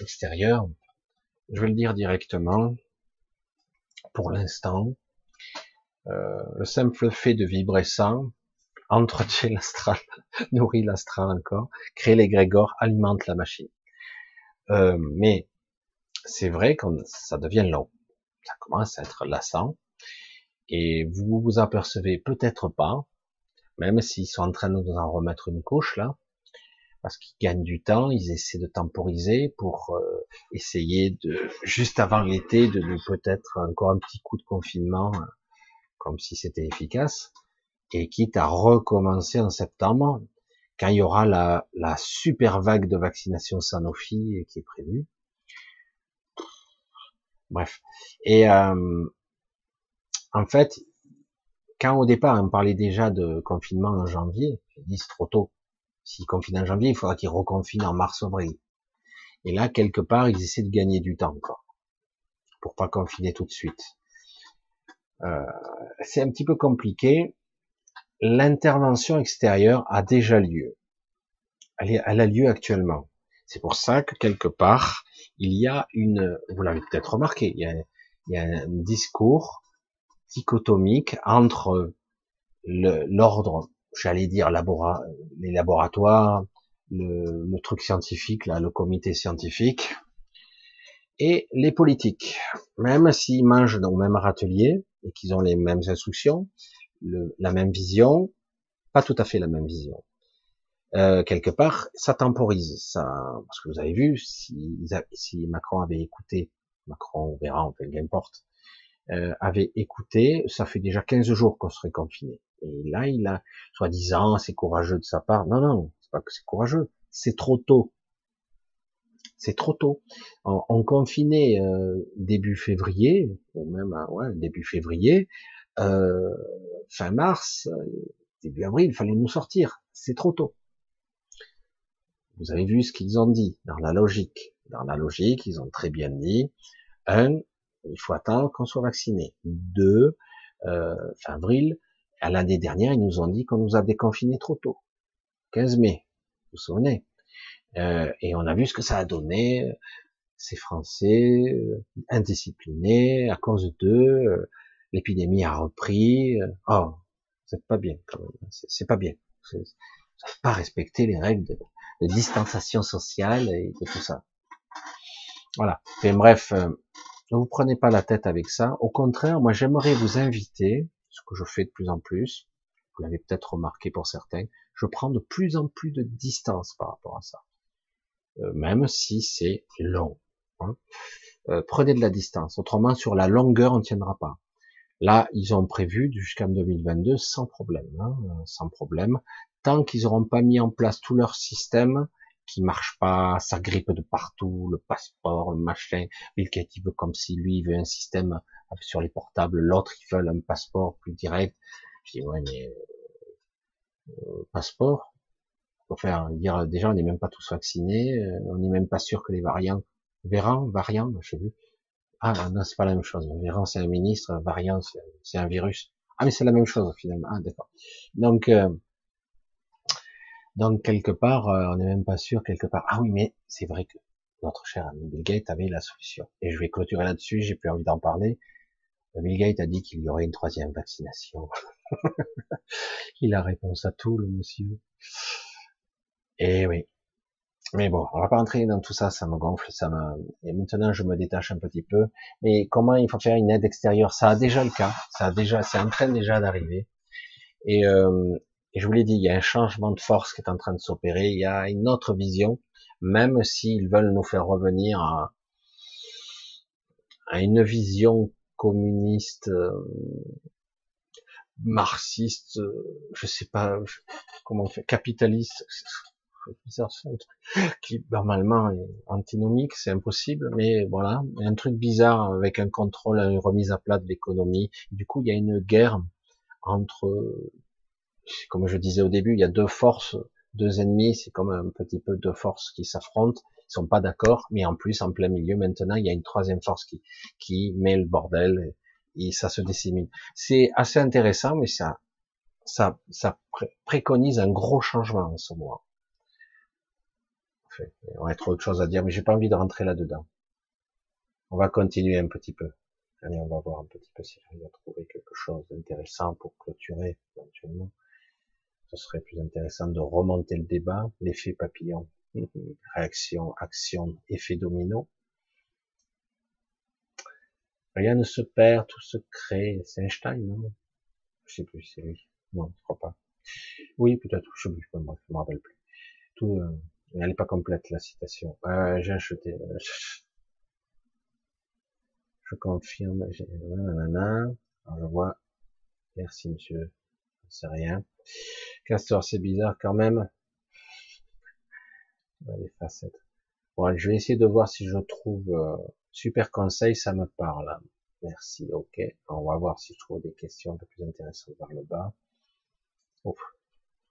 Speaker 1: extérieure, je vais le dire directement, pour l'instant, euh, le simple fait de vibrer ça entretient l'astral, nourrit l'astral encore, crée l'égrégore, alimente la machine. Euh, mais c'est vrai que ça devient long, ça commence à être lassant, et vous vous apercevez peut-être pas, même s'ils sont en train de nous en remettre une couche là, parce qu'ils gagnent du temps, ils essaient de temporiser pour euh, essayer de, juste avant l'été, de peut-être encore un petit coup de confinement, euh, comme si c'était efficace, et quitte à recommencer en septembre, quand il y aura la, la super vague de vaccination Sanofi qui est prévue. Bref. Et euh, en fait, quand au départ on parlait déjà de confinement en janvier, j'ai dit c'est trop tôt. S'ils confinent en janvier, il faudra qu'ils reconfinent en mars-avril. Et là, quelque part, ils essaient de gagner du temps encore pour pas confiner tout de suite. Euh, c'est un petit peu compliqué. L'intervention extérieure a déjà lieu. Elle, a lieu actuellement. C'est pour ça que quelque part, il y a une, vous l'avez peut-être remarqué, il y a un discours dichotomique entre l'ordre, j'allais dire labora, les laboratoires, le, le, truc scientifique, là, le comité scientifique, et les politiques. Même s'ils mangent dans le même râtelier et qu'ils ont les mêmes instructions, le, la même vision, pas tout à fait la même vision. Euh, quelque part, ça temporise. Ça, parce que vous avez vu, si, si Macron avait écouté, Macron, on verra, enfin, qu'importe, euh, avait écouté, ça fait déjà 15 jours qu'on serait confiné. Et là, il a, soi-disant, c'est courageux de sa part. Non, non, c'est pas que c'est courageux, c'est trop tôt. C'est trop tôt. On, on confinait euh, début février, ou même euh, ouais, début février, euh, fin mars, début avril, il fallait nous sortir. C'est trop tôt. Vous avez vu ce qu'ils ont dit dans la logique. Dans la logique, ils ont très bien dit, un, il faut attendre qu'on soit vacciné. Deux, euh, fin avril, à l'année dernière, ils nous ont dit qu'on nous a déconfiné trop tôt. 15 mai, vous vous souvenez? Euh, Et on a vu ce que ça a donné. Ces Français euh, indisciplinés à cause d'eux, euh, l'épidémie a repris. oh, c'est pas bien quand même. C'est pas bien. Vous pas respecté les règles de, distanciation sociale et de tout ça. Voilà. Et bref, euh, ne vous prenez pas la tête avec ça. Au contraire, moi j'aimerais vous inviter, ce que je fais de plus en plus, vous l'avez peut-être remarqué pour certains, je prends de plus en plus de distance par rapport à ça. Euh, même si c'est long. Hein. Euh, prenez de la distance. Autrement, sur la longueur, on ne tiendra pas. Là, ils ont prévu jusqu'en 2022 sans problème, hein, sans problème tant qu'ils n'auront pas mis en place tout leur système qui marche pas, ça grippe de partout, le passeport, le machin, Bill Gates veut comme si lui il veut un système sur les portables, l'autre il veut un passeport plus direct. Je dis ouais mais euh, passeport, faire dire déjà on n'est même pas tous vaccinés, euh, on n'est même pas sûr que les variants, variants, variants, je sais. Ah non c'est pas la même chose. Variant c'est un ministre, variant c'est un virus. Ah mais c'est la même chose finalement. Ah d'accord. Donc euh, donc quelque part, euh, on n'est même pas sûr quelque part. Ah oui, mais c'est vrai que notre cher ami Bill Gates avait la solution. Et je vais clôturer là-dessus. J'ai plus envie d'en parler. Bill Gates a dit qu'il y aurait une troisième vaccination. Il a réponse à tout, le monsieur. Et oui. Mais bon, on va pas entrer dans tout ça, ça me gonfle, ça me... Et maintenant, je me détache un petit peu. Mais comment il faut faire une aide extérieure? Ça a déjà le cas. Ça a déjà, c'est en train déjà d'arriver. Et, euh, et je vous l'ai dit, il y a un changement de force qui est en train de s'opérer, il y a une autre vision, même s'ils veulent nous faire revenir à, à une vision communiste, euh, marxiste, euh, je sais pas comment on fait, capitaliste, bizarre, qui normalement est antinomique, c'est impossible, mais voilà, un truc bizarre avec un contrôle, une remise à plat de l'économie. Du coup, il y a une guerre entre comme je disais au début, il y a deux forces, deux ennemis, c'est comme un petit peu deux forces qui s'affrontent, ils sont pas d'accord, mais en plus, en plein milieu, maintenant, il y a une troisième force qui, qui met le bordel et, ça se dissémine. C'est assez intéressant, mais ça, ça, ça préconise un gros changement en ce moment. Enfin, il y aurait trop de choses à dire, mais j'ai pas envie de rentrer là-dedans. On va continuer un petit peu. Allez, on va voir un petit peu si j'arrive à trouver quelque chose d'intéressant pour clôturer éventuellement ce serait plus intéressant de remonter le débat, l'effet papillon, réaction, action, effet domino. Rien ne se perd, tout se crée. C'est Einstein, non? Je sais plus, c'est lui. Non, je crois pas. Oui, peut-être, je je me rappelle plus. surtout, euh, elle n'est pas complète la citation. Euh, j'ai acheté. je confirme. Alors, je vois. Merci monsieur. C'est rien. Castor, c'est bizarre quand même. Les facettes. Bon, je vais essayer de voir si je trouve euh, super conseil, ça me parle. Merci, ok. On va voir si je trouve des questions un peu plus intéressantes vers le bas.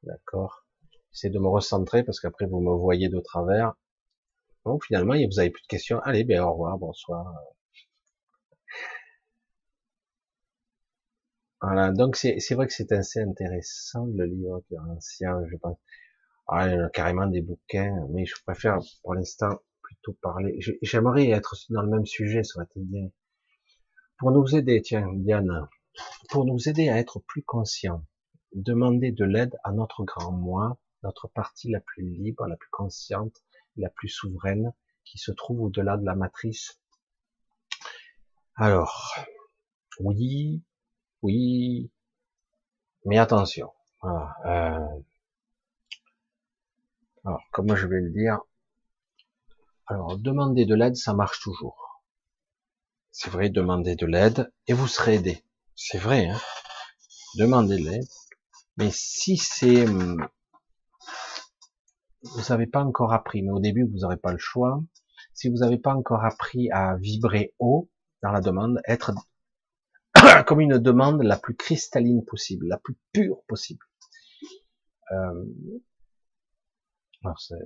Speaker 1: D'accord. J'essaie de me recentrer parce qu'après vous me voyez de travers. Bon, finalement, vous avez plus de questions. Allez, bien au revoir, bonsoir. Voilà, donc c'est vrai que c'est assez intéressant le livre ancien, je pense. Ah, il y a carrément des bouquins, mais je préfère pour l'instant plutôt parler. J'aimerais être dans le même sujet, ça aurait été bien. Pour nous aider, tiens, Diane, pour nous aider à être plus conscients, demander de l'aide à notre grand moi, notre partie la plus libre, la plus consciente, la plus souveraine, qui se trouve au-delà de la matrice. Alors, oui, oui, mais attention. Euh, alors, comment je vais le dire? Alors, demander de l'aide, ça marche toujours. C'est vrai, demander de l'aide et vous serez aidé. C'est vrai, hein Demandez de l'aide. Mais si c'est... Hum, vous n'avez pas encore appris, mais au début, vous n'aurez pas le choix. Si vous n'avez pas encore appris à vibrer haut dans la demande, être comme une demande la plus cristalline possible, la plus pure possible. Euh,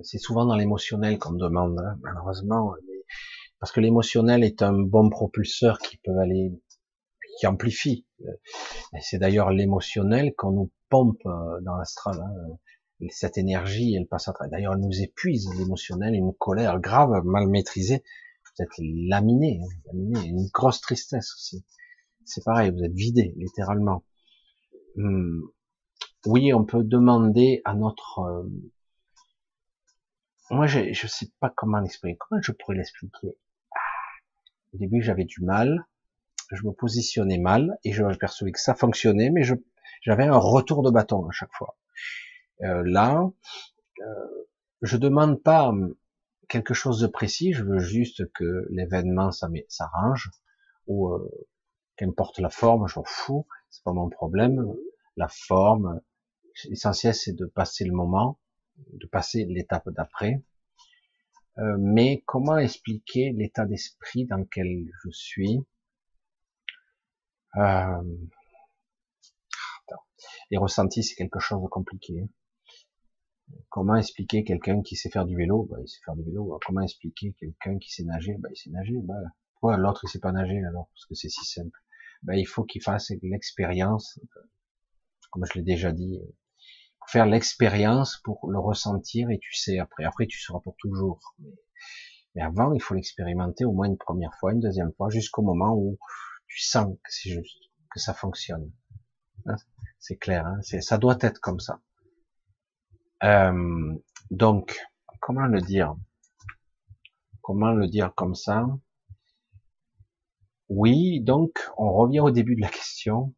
Speaker 1: c'est souvent dans l'émotionnel qu'on demande, hein, malheureusement, parce que l'émotionnel est un bon propulseur qui peut aller, qui amplifie. C'est d'ailleurs l'émotionnel qu'on nous pompe euh, dans l'astral. Hein. Cette énergie, elle passe à travers. D'ailleurs, elle nous épuise l'émotionnel, une colère grave, mal maîtrisée. Vous êtes laminé, hein, laminé, une grosse tristesse aussi. C'est pareil, vous êtes vidé, littéralement. Hum. Oui, on peut demander à notre euh, moi, je ne sais pas comment l'expliquer. Comment je pourrais l'expliquer? Ah, Au début, j'avais du mal. Je me positionnais mal et je percevais que ça fonctionnait, mais je j'avais un retour de bâton à chaque fois. Euh, là, euh, je demande pas hum, quelque chose de précis. Je veux juste que l'événement s'arrange ou euh, qu'importe la forme, je m'en fous. C'est pas mon problème. La forme, l'essentiel c'est de passer le moment de passer l'étape d'après. Euh, mais comment expliquer l'état d'esprit dans lequel je suis? Euh, Les ressentis, c'est quelque chose de compliqué. Hein. Comment expliquer quelqu'un qui sait faire du vélo? Bah, Il sait faire du vélo. Comment expliquer quelqu'un qui sait nager? Bah, Il sait nager. Bah, pourquoi l'autre il sait pas nager alors? Parce que c'est si simple. Bah, il faut qu'il fasse l'expérience, comme je l'ai déjà dit, faire l'expérience pour le ressentir et tu sais après. Après, tu seras pour toujours. Mais, avant, il faut l'expérimenter au moins une première fois, une deuxième fois, jusqu'au moment où tu sens que c'est juste, que ça fonctionne. Hein, c'est clair, hein ça doit être comme ça. Euh, donc, comment le dire? Comment le dire comme ça? Oui, donc, on revient au début de la question.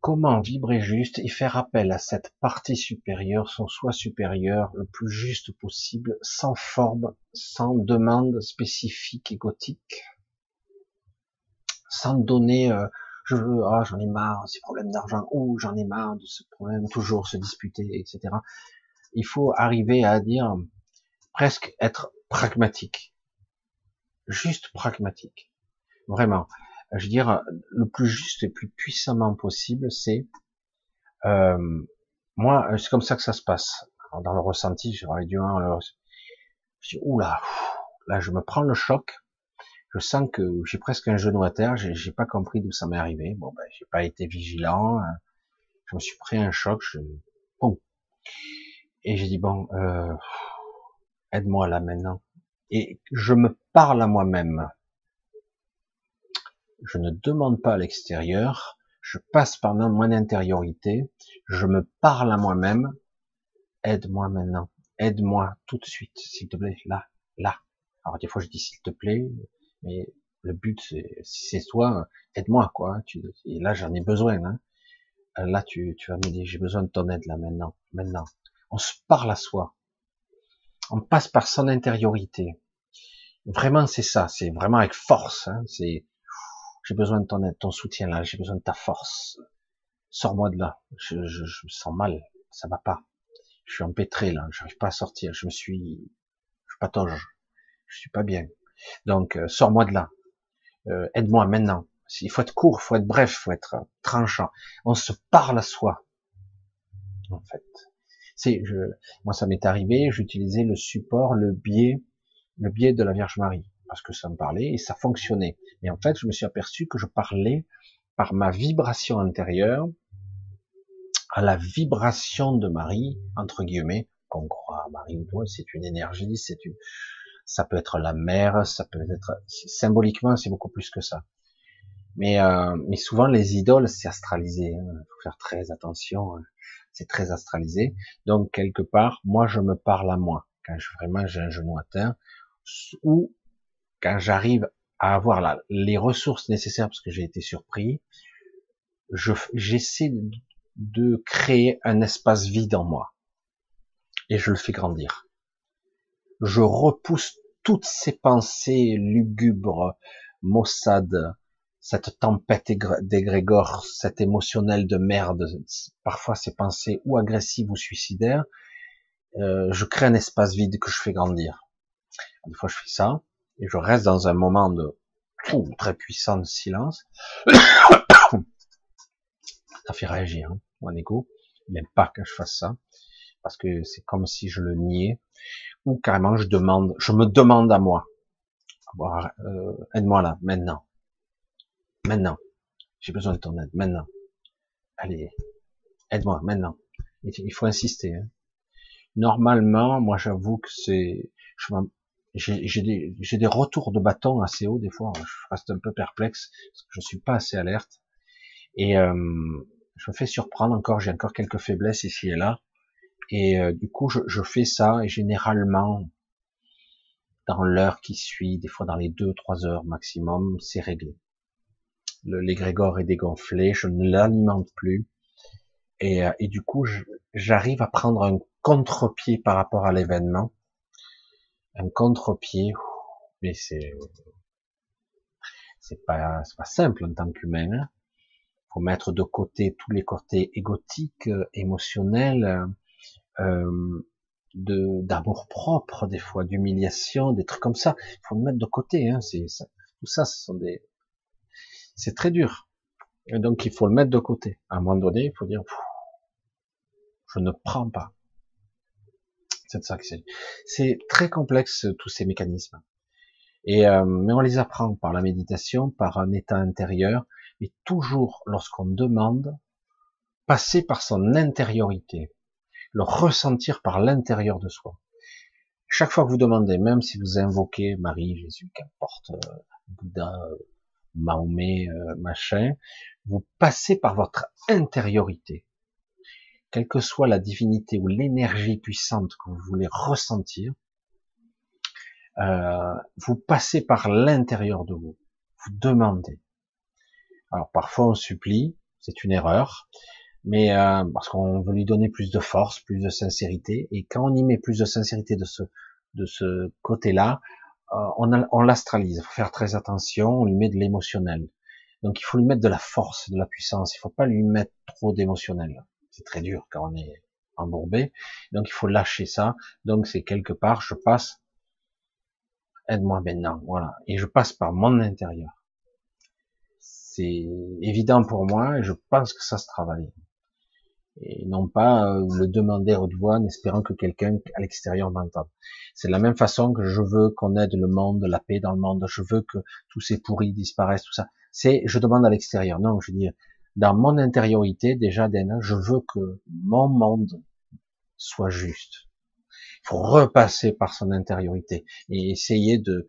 Speaker 1: Comment vibrer juste et faire appel à cette partie supérieure, son soi supérieur, le plus juste possible, sans forme, sans demande spécifique égotique, sans donner euh, je veux, ah j'en ai marre, ces problèmes d'argent, ou j'en ai marre de ce problème, toujours se disputer, etc. Il faut arriver à dire presque être pragmatique, juste pragmatique, vraiment je veux dire, le plus juste et plus puissamment possible, c'est euh, moi, c'est comme ça que ça se passe. dans le ressenti, j'aurais dû je dis oula, là je me prends le choc. Je sens que j'ai presque un genou à terre. J'ai pas compris d'où ça m'est arrivé. Bon ben, j'ai pas été vigilant. Hein. Je me suis pris un choc. Je... Et j'ai dit bon, euh, aide-moi là maintenant. Et je me parle à moi-même je ne demande pas à l'extérieur, je passe par mon intériorité, je me parle à moi-même, aide-moi maintenant, aide-moi tout de suite, s'il te plaît, là, là. Alors des fois je dis s'il te plaît, mais le but c'est, si c'est toi, aide-moi quoi. Tu, et là j'en ai besoin. Hein. Là tu, tu vas me dire j'ai besoin de ton aide là maintenant, maintenant. On se parle à soi. On passe par son intériorité. Vraiment, c'est ça. C'est vraiment avec force. Hein. C'est, j'ai besoin de ton ton soutien là. J'ai besoin de ta force. Sors-moi de là. Je, je, je, me sens mal. Ça va pas. Je suis empêtré là. J'arrive pas à sortir. Je me suis, je patauge. Je suis pas bien. Donc, euh, sors-moi de là. Euh, aide-moi maintenant. Il faut être court, faut être bref, faut être tranchant. On se parle à soi, en fait. C'est, je, moi, ça m'est arrivé. J'utilisais le support, le biais, le biais de la Vierge Marie, parce que ça me parlait et ça fonctionnait. Et en fait, je me suis aperçu que je parlais par ma vibration intérieure à la vibration de Marie, entre guillemets, qu'on croit à Marie ou toi, c'est une énergie, c'est une, ça peut être la mer, ça peut être, symboliquement, c'est beaucoup plus que ça. Mais, euh, mais souvent les idoles, c'est astralisé. Hein. faut faire très attention. Hein. C'est très astralisé. Donc quelque part, moi, je me parle à moi quand je, vraiment j'ai un genou à ou quand j'arrive à avoir les ressources nécessaires parce que j'ai été surpris, je, j'essaie de créer un espace vide en moi et je le fais grandir. Je repousse toutes ces pensées lugubres, maussades, cette tempête d'égrégore, cet émotionnel de merde, parfois ces pensées ou agressives ou suicidaires, euh, je crée un espace vide que je fais grandir. Des fois je fais ça, et je reste dans un moment de très puissant de silence. ça fait réagir, hein, mon ego. Il n'aime pas que je fasse ça, parce que c'est comme si je le niais, ou carrément je demande, je me demande à moi, euh, aide-moi là, maintenant Maintenant. J'ai besoin de ton aide. Maintenant. Allez. Aide-moi. Maintenant. Il faut insister. Hein. Normalement, moi, j'avoue que c'est, j'ai des, des, retours de bâton assez hauts des fois. Je reste un peu perplexe parce que je suis pas assez alerte et euh, je me fais surprendre encore. J'ai encore quelques faiblesses ici et là et euh, du coup, je, je, fais ça et généralement dans l'heure qui suit, des fois dans les deux trois heures maximum, c'est réglé l'égrégore est dégonflé, je ne l'alimente plus, et, euh, et du coup, j'arrive à prendre un contre-pied par rapport à l'événement, un contre-pied, mais c'est c'est pas pas simple en tant qu'humain. Hein. Faut mettre de côté tous les côtés égotiques, euh, émotionnels, euh, de d'amour propre, des fois d'humiliation, des trucs comme ça. Faut le mettre de côté. Hein. C'est tout ça, ce sont des c'est très dur. Et donc il faut le mettre de côté. À un moment donné, il faut dire, je ne prends pas. C'est ça que c'est. C'est très complexe tous ces mécanismes. Et euh, mais on les apprend par la méditation, par un état intérieur, et toujours lorsqu'on demande, passer par son intériorité, le ressentir par l'intérieur de soi. Chaque fois que vous demandez, même si vous invoquez Marie, Jésus, qu'importe, euh, Bouddha, Mahomet, euh, machin, vous passez par votre intériorité. Quelle que soit la divinité ou l'énergie puissante que vous voulez ressentir, euh, vous passez par l'intérieur de vous. Vous demandez. Alors parfois on supplie, c'est une erreur, mais euh, parce qu'on veut lui donner plus de force, plus de sincérité, et quand on y met plus de sincérité de ce de ce côté-là, euh, on, on l'astralise. Il faut faire très attention. On lui met de l'émotionnel. Donc il faut lui mettre de la force, de la puissance. Il faut pas lui mettre trop d'émotionnel. C'est très dur quand on est embourbé. Donc il faut lâcher ça. Donc c'est quelque part, je passe. Aide-moi maintenant. Voilà. Et je passe par mon intérieur. C'est évident pour moi et je pense que ça se travaille et non pas euh, le demander à haute voix en espérant que quelqu'un à l'extérieur m'entende. C'est de la même façon que je veux qu'on aide le monde, la paix dans le monde, je veux que tous ces pourris disparaissent, tout ça. C'est, je demande à l'extérieur. Non, je dis, dans mon intériorité, déjà, Dana, je veux que mon monde soit juste. Il faut repasser par son intériorité et essayer de,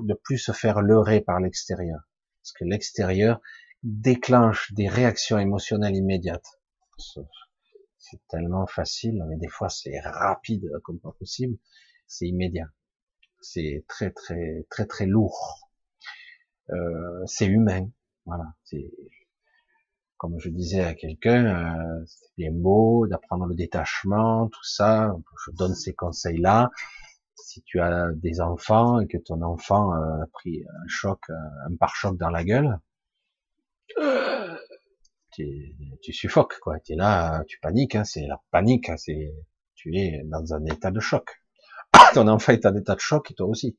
Speaker 1: de plus se faire leurrer par l'extérieur. Parce que l'extérieur déclenche des réactions émotionnelles immédiates c'est tellement facile, mais des fois c'est rapide comme pas possible, c'est immédiat, c'est très très très très lourd, euh, c'est humain, voilà, c'est comme je disais à quelqu'un, euh, c'est bien beau d'apprendre le détachement, tout ça. Je donne ces conseils-là. Si tu as des enfants et que ton enfant euh, a pris un choc, euh, un pare-choc dans la gueule, tu, tu suffoques, quoi. Tu es là, tu paniques, hein, c'est la panique, hein, c'est, tu es dans un état de choc. ton enfant est en état de choc et toi aussi.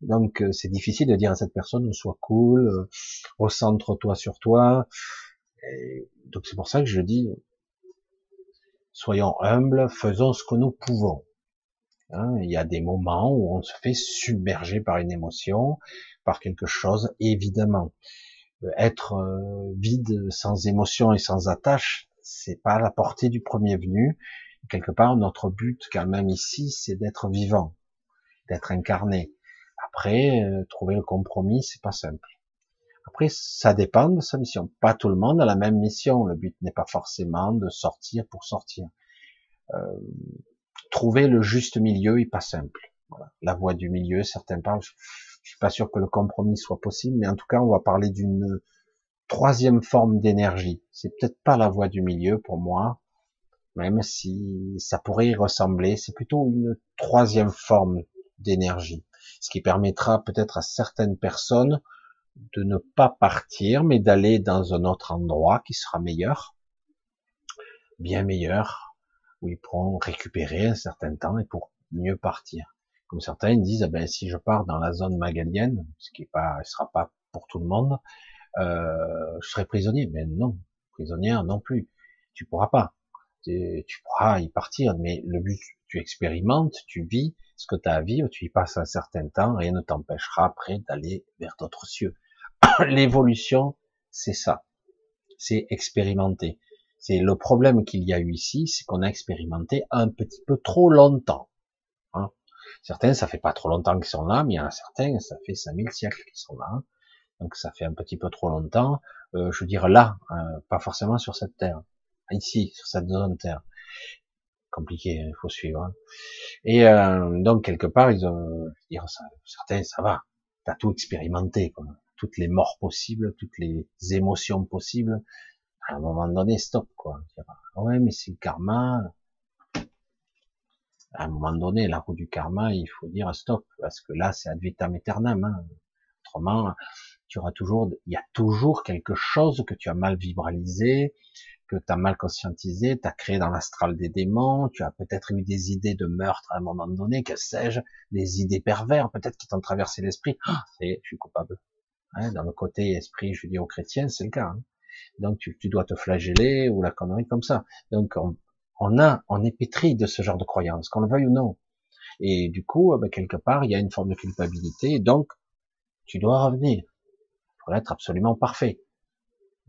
Speaker 1: Donc c'est difficile de dire à cette personne sois cool, recentre-toi sur toi, donc c'est pour ça que je dis, soyons humbles, faisons ce que nous pouvons. Hein, il y a des moments où on se fait submerger par une émotion, par quelque chose, évidemment. Être euh, vide, sans émotion et sans attache, c'est pas la portée du premier venu. Quelque part, notre but, quand même ici, c'est d'être vivant, d'être incarné. Après, euh, trouver le compromis, c'est pas simple. Après, ça dépend de sa mission. Pas tout le monde a la même mission. Le but n'est pas forcément de sortir pour sortir. Euh, trouver le juste milieu est pas simple. Voilà. La voie du milieu, certains parlent. Je, suis pas sûr que le compromis soit possible, mais en tout cas, on va parler d'une troisième forme d'énergie. C'est peut-être pas la voie du milieu pour moi, même si ça pourrait y ressembler. C'est plutôt une troisième forme d'énergie, ce qui permettra peut-être à certaines personnes de ne pas partir, mais d'aller dans un autre endroit qui sera meilleur, bien meilleur, où ils pourront récupérer un certain temps et pour mieux partir. Comme certains disent, eh ben, si je pars dans la zone magalienne, ce qui ce sera pas pour tout le monde, euh, je serai prisonnier. Mais non, prisonnière non plus. Tu pourras pas. Tu, tu pourras y partir, mais le but, tu expérimentes, tu vis ce que tu as à vivre, tu y passes un certain temps, rien ne t'empêchera après d'aller vers d'autres cieux. L'évolution, c'est ça. C'est expérimenter. C'est le problème qu'il y a eu ici, c'est qu'on a expérimenté un petit peu trop longtemps. Hein. Certains, ça fait pas trop longtemps qu'ils sont là, mais il y en a certains, ça fait 5000 siècles qu'ils sont là. Donc ça fait un petit peu trop longtemps. Euh, je veux dire là, hein, pas forcément sur cette terre. Ici, sur cette zone terre. Compliqué, hein, il faut suivre. Hein. Et euh, donc quelque part, ils ont, dire ça, certains, ça va. T'as tout expérimenté. Quoi toutes les morts possibles, toutes les émotions possibles. À un moment donné, stop, quoi. Ouais, mais c'est le karma. À un moment donné, la roue du karma, il faut dire stop, parce que là, c'est ad vitam aeternam. Hein. Autrement, tu auras toujours, il y a toujours quelque chose que tu as mal vibralisé, que tu as mal conscientisé, tu as créé dans l'astral des démons, tu as peut-être eu des idées de meurtre à un moment donné, que sais-je, des idées pervers, peut-être qui t'ont traversé l'esprit. Ah, je suis coupable. Hein, dans le côté esprit judéo-chrétien, c'est le cas. Hein. Donc tu, tu, dois te flageller ou la connerie comme ça. Donc on, a, on est pétri de ce genre de croyance, qu'on le veuille ou non. Et du coup, ben, quelque part, il y a une forme de culpabilité. Donc tu dois revenir pour être absolument parfait.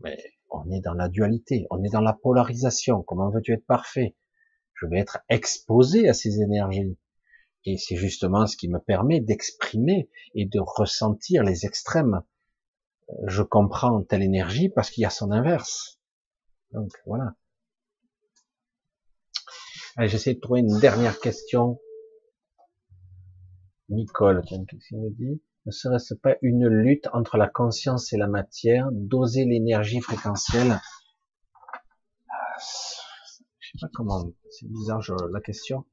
Speaker 1: Mais on est dans la dualité, on est dans la polarisation. Comment veux-tu être parfait? Je vais être exposé à ces énergies. Et c'est justement ce qui me permet d'exprimer et de ressentir les extrêmes je comprends telle énergie parce qu'il y a son inverse. Donc voilà. J'essaie de trouver une dernière question. Nicole, qu'est-ce qu'il nous dit? Ne serait-ce pas une lutte entre la conscience et la matière, d'oser l'énergie fréquentielle? Je sais pas comment, c'est bizarre la question.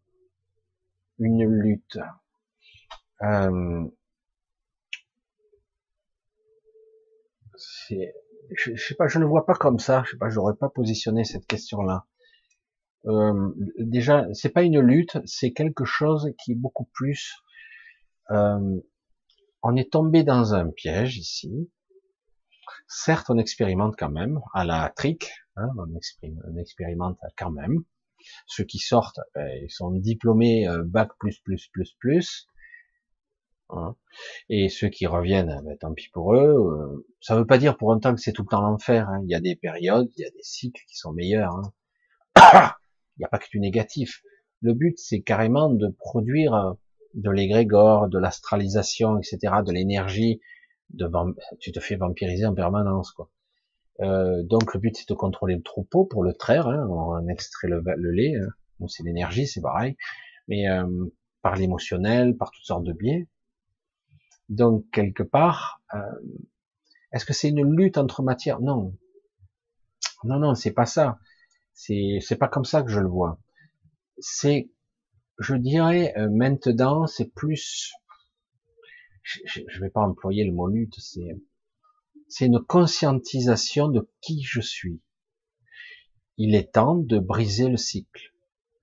Speaker 1: Une lutte. Euh, je, je, sais pas, je ne vois pas comme ça. Je sais pas, j'aurais pas positionné cette question-là. Euh, déjà, c'est pas une lutte, c'est quelque chose qui est beaucoup plus. Euh, on est tombé dans un piège ici. Certes, on expérimente quand même à la trick, hein, on, expérimente quand même. Ceux qui sortent, ben, ils sont diplômés euh, bac plus plus plus plus. Hein. Et ceux qui reviennent, ben, tant pis pour eux. Euh, ça veut pas dire pour temps que c'est tout le temps l'enfer. Hein. Il y a des périodes, il y a des cycles qui sont meilleurs. Hein. Il n'y a pas que du négatif. Le but, c'est carrément de produire euh, de l'égrégore, de l'astralisation, etc., de l'énergie. De tu te fais vampiriser en permanence, quoi. Euh, donc le but, c'est de contrôler le troupeau pour le traire. Hein. On extrait le, lait. Hein. c'est l'énergie, c'est pareil. Mais euh, par l'émotionnel, par toutes sortes de biais. Donc quelque part, euh, est-ce que c'est une lutte entre matières? Non. Non, non, c'est pas ça. C'est, c'est pas comme ça que je le vois. C'est, je dirais, euh, maintenant, c'est plus, je, je vais pas employer le mot lutte, c'est, c'est une conscientisation de qui je suis. Il est temps de briser le cycle.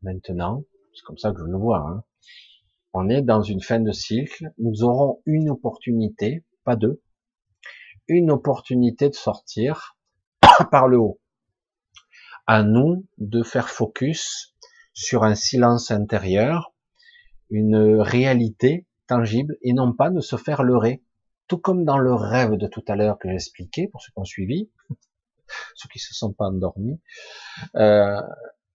Speaker 1: Maintenant, c'est comme ça que je le vois. Hein. On est dans une fin de cycle. Nous aurons une opportunité, pas deux, une opportunité de sortir par le haut. À nous de faire focus sur un silence intérieur, une réalité tangible et non pas de se faire leurrer. Tout comme dans le rêve de tout à l'heure que j'expliquais pour ceux qui ont suivi, ceux qui se sont pas endormis, euh,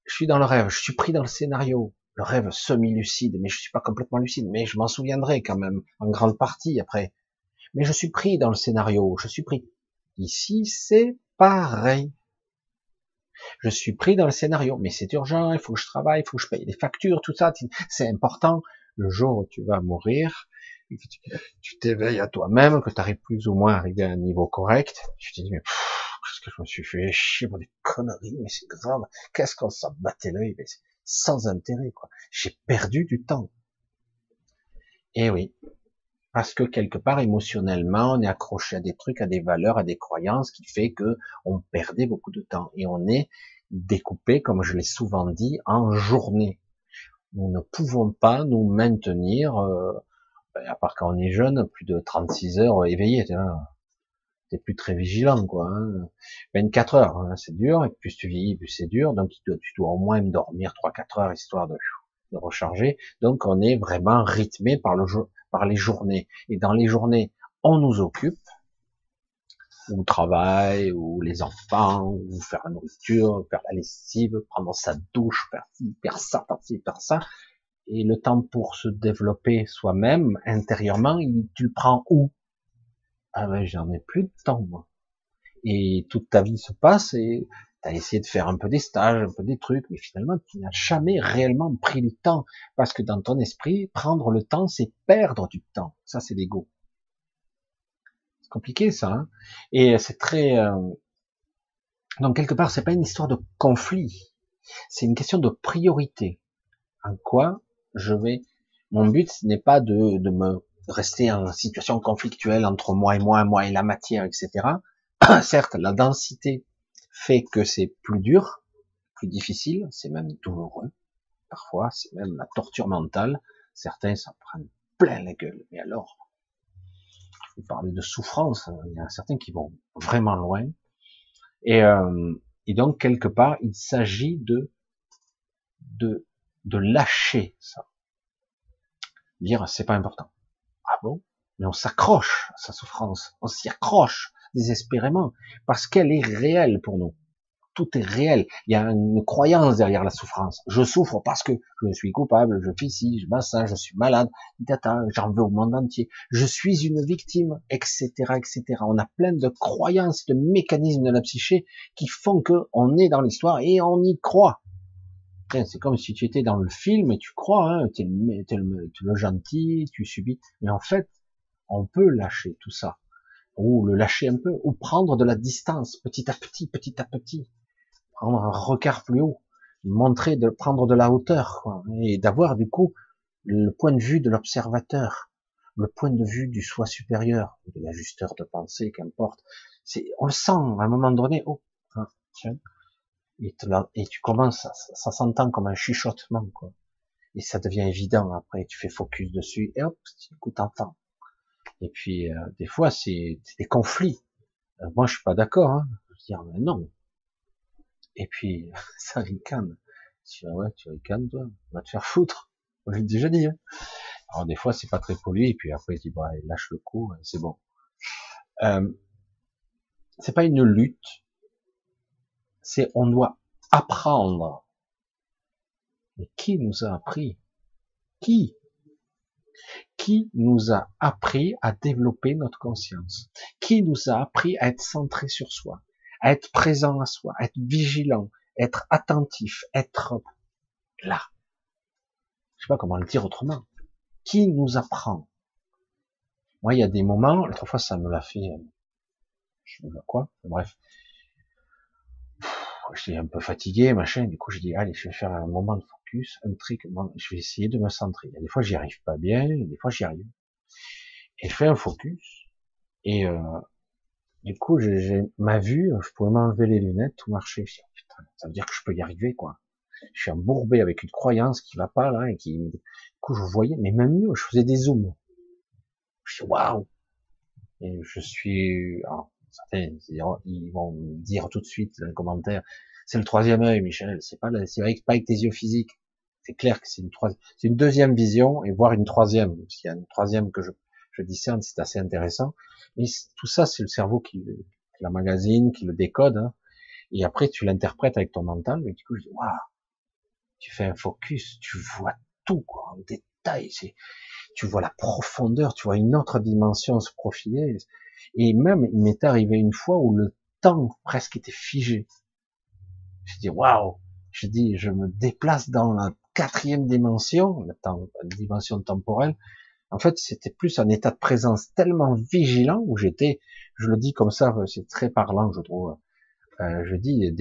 Speaker 1: je suis dans le rêve, je suis pris dans le scénario, le rêve semi-lucide, mais je suis pas complètement lucide, mais je m'en souviendrai quand même en grande partie après. Mais je suis pris dans le scénario, je suis pris. Ici, c'est pareil. Je suis pris dans le scénario, mais c'est urgent, il faut que je travaille, il faut que je paye les factures, tout ça, c'est important. Le jour où tu vas mourir, tu t'éveilles à toi-même, que tu arrives plus ou moins à arriver à un niveau correct, tu te dis, mais qu'est-ce que je me suis fait chier pour des conneries, mais c'est grave, qu'est-ce qu'on s'en battait l'œil, mais sans intérêt, quoi. J'ai perdu du temps. Et eh oui. Parce que quelque part, émotionnellement, on est accroché à des trucs, à des valeurs, à des croyances, qui fait que on perdait beaucoup de temps. Et on est découpé, comme je l'ai souvent dit, en journée. Nous ne pouvons pas nous maintenir, euh, ben, à part quand on est jeune, plus de 36 heures éveillés t'es plus très vigilant, quoi. Hein. 24 heures, hein, c'est dur, et plus tu vieillis, plus c'est dur, donc tu dois, au moins dormir 3-4 heures histoire de, de recharger. Donc on est vraiment rythmé par le par les journées. Et dans les journées, on nous occupe, ou travail, ou les enfants, ou faire la nourriture, faire la lessive, prendre sa douche, faire ci, faire ça, faire ça. Et le temps pour se développer soi-même, intérieurement, tu le prends où? Ah ben j'en ai plus de temps moi. Et toute ta vie se passe et tu as essayé de faire un peu des stages, un peu des trucs, mais finalement tu n'as jamais réellement pris le temps parce que dans ton esprit, prendre le temps, c'est perdre du temps. Ça c'est l'ego. C'est compliqué ça. Hein et c'est très euh, donc quelque part c'est pas une histoire de conflit, c'est une question de priorité. En quoi je vais mon but ce n'est pas de, de me rester en situation conflictuelle entre moi et moi, moi et la matière, etc. Certes, la densité fait que c'est plus dur, plus difficile, c'est même douloureux. Parfois, c'est même la torture mentale. Certains s'en prennent plein la gueule. Mais alors, vous parlez de souffrance, hein. il y en a certains qui vont vraiment loin. Et, euh, et donc, quelque part, il s'agit de, de, de lâcher ça. Dire, c'est pas important bon, mais on s'accroche à sa souffrance, on s'y accroche désespérément, parce qu'elle est réelle pour nous. Tout est réel. Il y a une croyance derrière la souffrance. Je souffre parce que je suis coupable, je fais ci, je ça, je suis malade, j'en veux au monde entier. Je suis une victime, etc., etc. On a plein de croyances, de mécanismes de la psyché qui font que on est dans l'histoire et on y croit. C'est comme si tu étais dans le film et tu crois, hein, tu es, le, gentil, tu subis. Mais en fait, on peut lâcher tout ça, ou le lâcher un peu, ou prendre de la distance, petit à petit, petit à petit, prendre un regard plus haut, montrer de prendre de la hauteur, quoi, et d'avoir du coup le point de vue de l'observateur, le point de vue du soi supérieur, de l'ajusteur de pensée, qu'importe. C'est, on le sent à un moment donné. Oh, hein, tiens, et, tu commences, ça, s'entend comme un chuchotement, quoi. Et ça devient évident après, tu fais focus dessus, et hop, tu t'entends. Et puis, euh, des fois, c'est des conflits. Euh, moi, je suis pas d'accord, hein. Je dire, mais non. Et puis, ça ricane. Tu dis, ouais, tu ricanes, toi, va te faire foutre. Je l'ai déjà dit, hein. Alors, des fois, c'est pas très poli, et puis après, je dis, bah, lâche le coup, c'est bon. Euh, c'est pas une lutte, c'est on doit apprendre. Mais qui nous a appris? Qui? Qui nous a appris à développer notre conscience Qui nous a appris à être centré sur soi, à être présent à soi, à être vigilant, être attentif, être là Je sais pas comment le dire autrement. Qui nous apprend? Moi, il y a des moments, l'autre fois, ça me l'a fait, je sais pas quoi, bref, j'étais un peu fatigué, machin. Du coup, je dis, allez, je vais faire un moment de un truc. Je vais essayer de me centrer. Des fois, j'y arrive pas bien, des fois, j'y arrive. Et je fais un focus. Et euh, du coup, j'ai ma vue, je pouvais m'enlever les lunettes, tout marcher. Je dis, putain, ça veut dire que je peux y arriver, quoi. Je suis embourbé avec une croyance qui va pas là et qui, du coup, je voyais, mais même mieux, je faisais des zooms. Je dis, waouh. Et je suis, alors, certains, ils vont me dire tout de suite dans les commentaires, c'est le troisième œil, Michel. C'est pas, c'est pas avec tes yeux physiques. C'est clair que c'est une troisième, c'est une deuxième vision et voire une troisième. S'il y a une troisième que je, je discerne, c'est assez intéressant. Mais tout ça, c'est le cerveau qui, la magazine, qui le décode. Hein. Et après, tu l'interprètes avec ton mental. Et du coup, je dis, waouh, tu fais un focus, tu vois tout, quoi, en détail. Tu vois la profondeur, tu vois une autre dimension se profiler. Et même, il m'est arrivé une fois où le temps presque était figé. Je dis, waouh! Je dis, je me déplace dans la quatrième dimension, la, dimension temporelle, en fait, c'était plus un état de présence tellement vigilant où j'étais, je le dis comme ça, c'est très parlant, je trouve. Euh, je dis,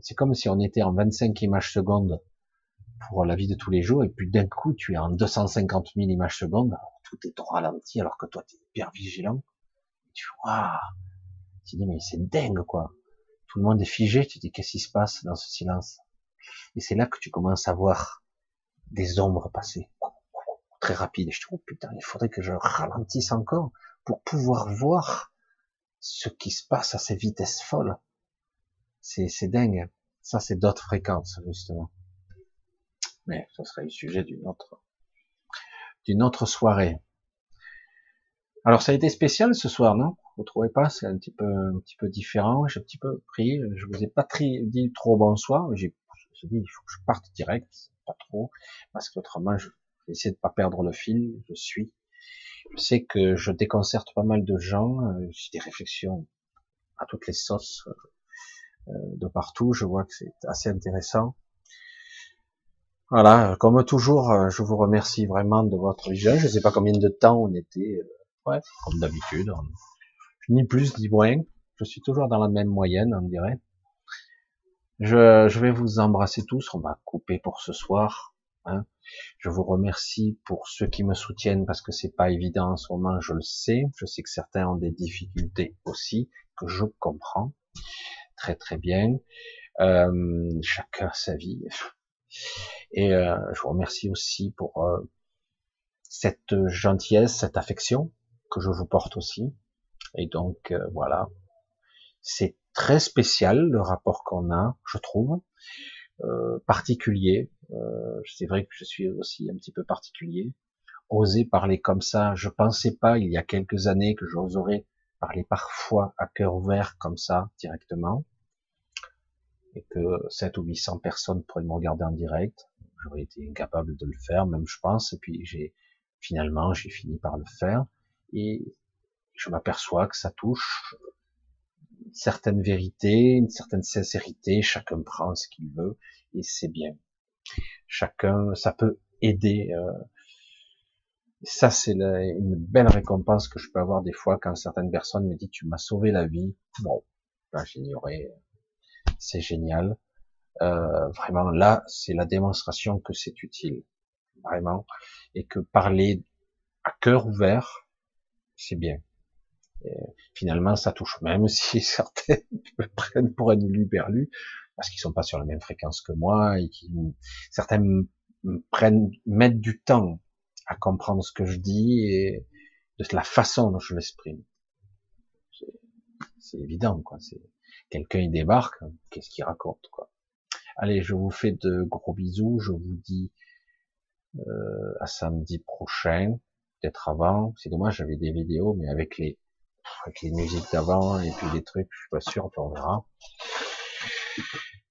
Speaker 1: c'est comme si on était en 25 images secondes pour la vie de tous les jours, et puis d'un coup, tu es en 250 000 images secondes, tout est au ralenti, alors que toi, tu es hyper vigilant. Tu vois, tu dis, mais c'est dingue, quoi. Tout le monde est figé, tu dis, qu'est-ce qui se passe dans ce silence? Et c'est là que tu commences à voir des ombres passer très rapide. Et je trouve, oh putain, il faudrait que je ralentisse encore pour pouvoir voir ce qui se passe à ces vitesses folles. C'est, c'est dingue. Ça, c'est d'autres fréquences, justement. Mais ce serait le sujet d'une autre, d'une autre soirée. Alors, ça a été spécial ce soir, non? Vous trouvez pas? C'est un petit peu, un petit peu différent. J'ai un petit peu pris, je vous ai pas dit trop bonsoir. J'ai, dit, il faut que je parte direct. Pas trop. Parce qu'autrement, je, J'essaie de pas perdre le fil, je suis. Je sais que je déconcerte pas mal de gens, euh, j'ai des réflexions à toutes les sauces euh, de partout, je vois que c'est assez intéressant. Voilà, comme toujours, euh, je vous remercie vraiment de votre vision. Je ne sais pas combien de temps on était, ouais, comme d'habitude, ni plus ni moins. Je suis toujours dans la même moyenne, on dirait. Je, je vais vous embrasser tous. On va couper pour ce soir. Hein. Je vous remercie pour ceux qui me soutiennent parce que c'est pas évident en ce moment, je le sais. Je sais que certains ont des difficultés aussi, que je comprends très très bien. Euh, chacun sa vie. Et euh, je vous remercie aussi pour euh, cette gentillesse, cette affection que je vous porte aussi. Et donc euh, voilà, c'est très spécial le rapport qu'on a, je trouve. Euh, particulier. Euh, c'est vrai que je suis aussi un petit peu particulier. Oser parler comme ça, je pensais pas il y a quelques années que j'oserais parler parfois à cœur ouvert comme ça directement et que 7 ou 800 personnes pourraient me regarder en direct. J'aurais été incapable de le faire, même je pense. Et puis j'ai finalement j'ai fini par le faire et je m'aperçois que ça touche certaine vérité, une certaine sincérité, chacun prend ce qu'il veut et c'est bien. Chacun, ça peut aider. Euh, ça, c'est une belle récompense que je peux avoir des fois quand certaines personnes me disent tu m'as sauvé la vie. Bon, là j'ignorais. C'est génial. Euh, vraiment, là, c'est la démonstration que c'est utile, vraiment, et que parler à cœur ouvert, c'est bien finalement, ça touche même si certains me prennent pour un luberlu, parce qu'ils sont pas sur la même fréquence que moi, et qui certains prennent, mettent du temps à comprendre ce que je dis et de la façon dont je l'exprime. C'est évident, quoi. C'est quelqu'un il débarque, qu'est-ce qu'il raconte, quoi. Allez, je vous fais de gros bisous. Je vous dis euh, à samedi prochain, peut-être avant. C'est dommage, j'avais des vidéos, mais avec les avec les musiques d'avant et puis des trucs, je suis pas sûr, on verra.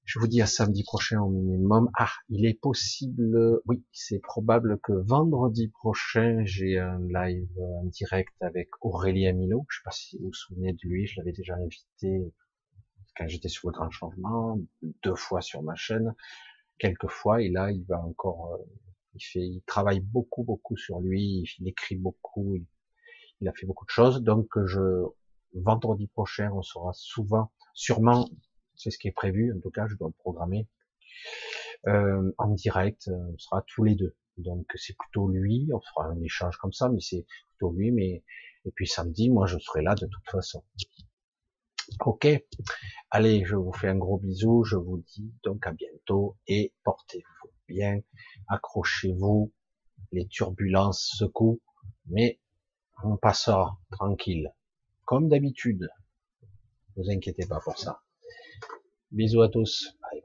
Speaker 1: Je vous dis à samedi prochain au minimum. Ah, il est possible, oui, c'est probable que vendredi prochain, j'ai un live, en direct avec Aurélien Milo. Je sais pas si vous vous souvenez de lui, je l'avais déjà invité quand j'étais sur le grand changement, deux fois sur ma chaîne, quelques fois, et là, il va encore, euh, il fait, il travaille beaucoup, beaucoup sur lui, il écrit beaucoup, a fait beaucoup de choses, donc je vendredi prochain, on sera souvent, sûrement C'est ce qui est prévu. En tout cas, je dois le programmer euh, en direct. On sera tous les deux. Donc c'est plutôt lui. On fera un échange comme ça, mais c'est plutôt lui. Mais et puis samedi, moi, je serai là de toute façon. Ok. Allez, je vous fais un gros bisou. Je vous dis donc à bientôt et portez-vous bien. Accrochez-vous. Les turbulences secouent, mais on passera tranquille, comme d'habitude. Ne vous inquiétez pas pour ça. Bisous à tous. Bye.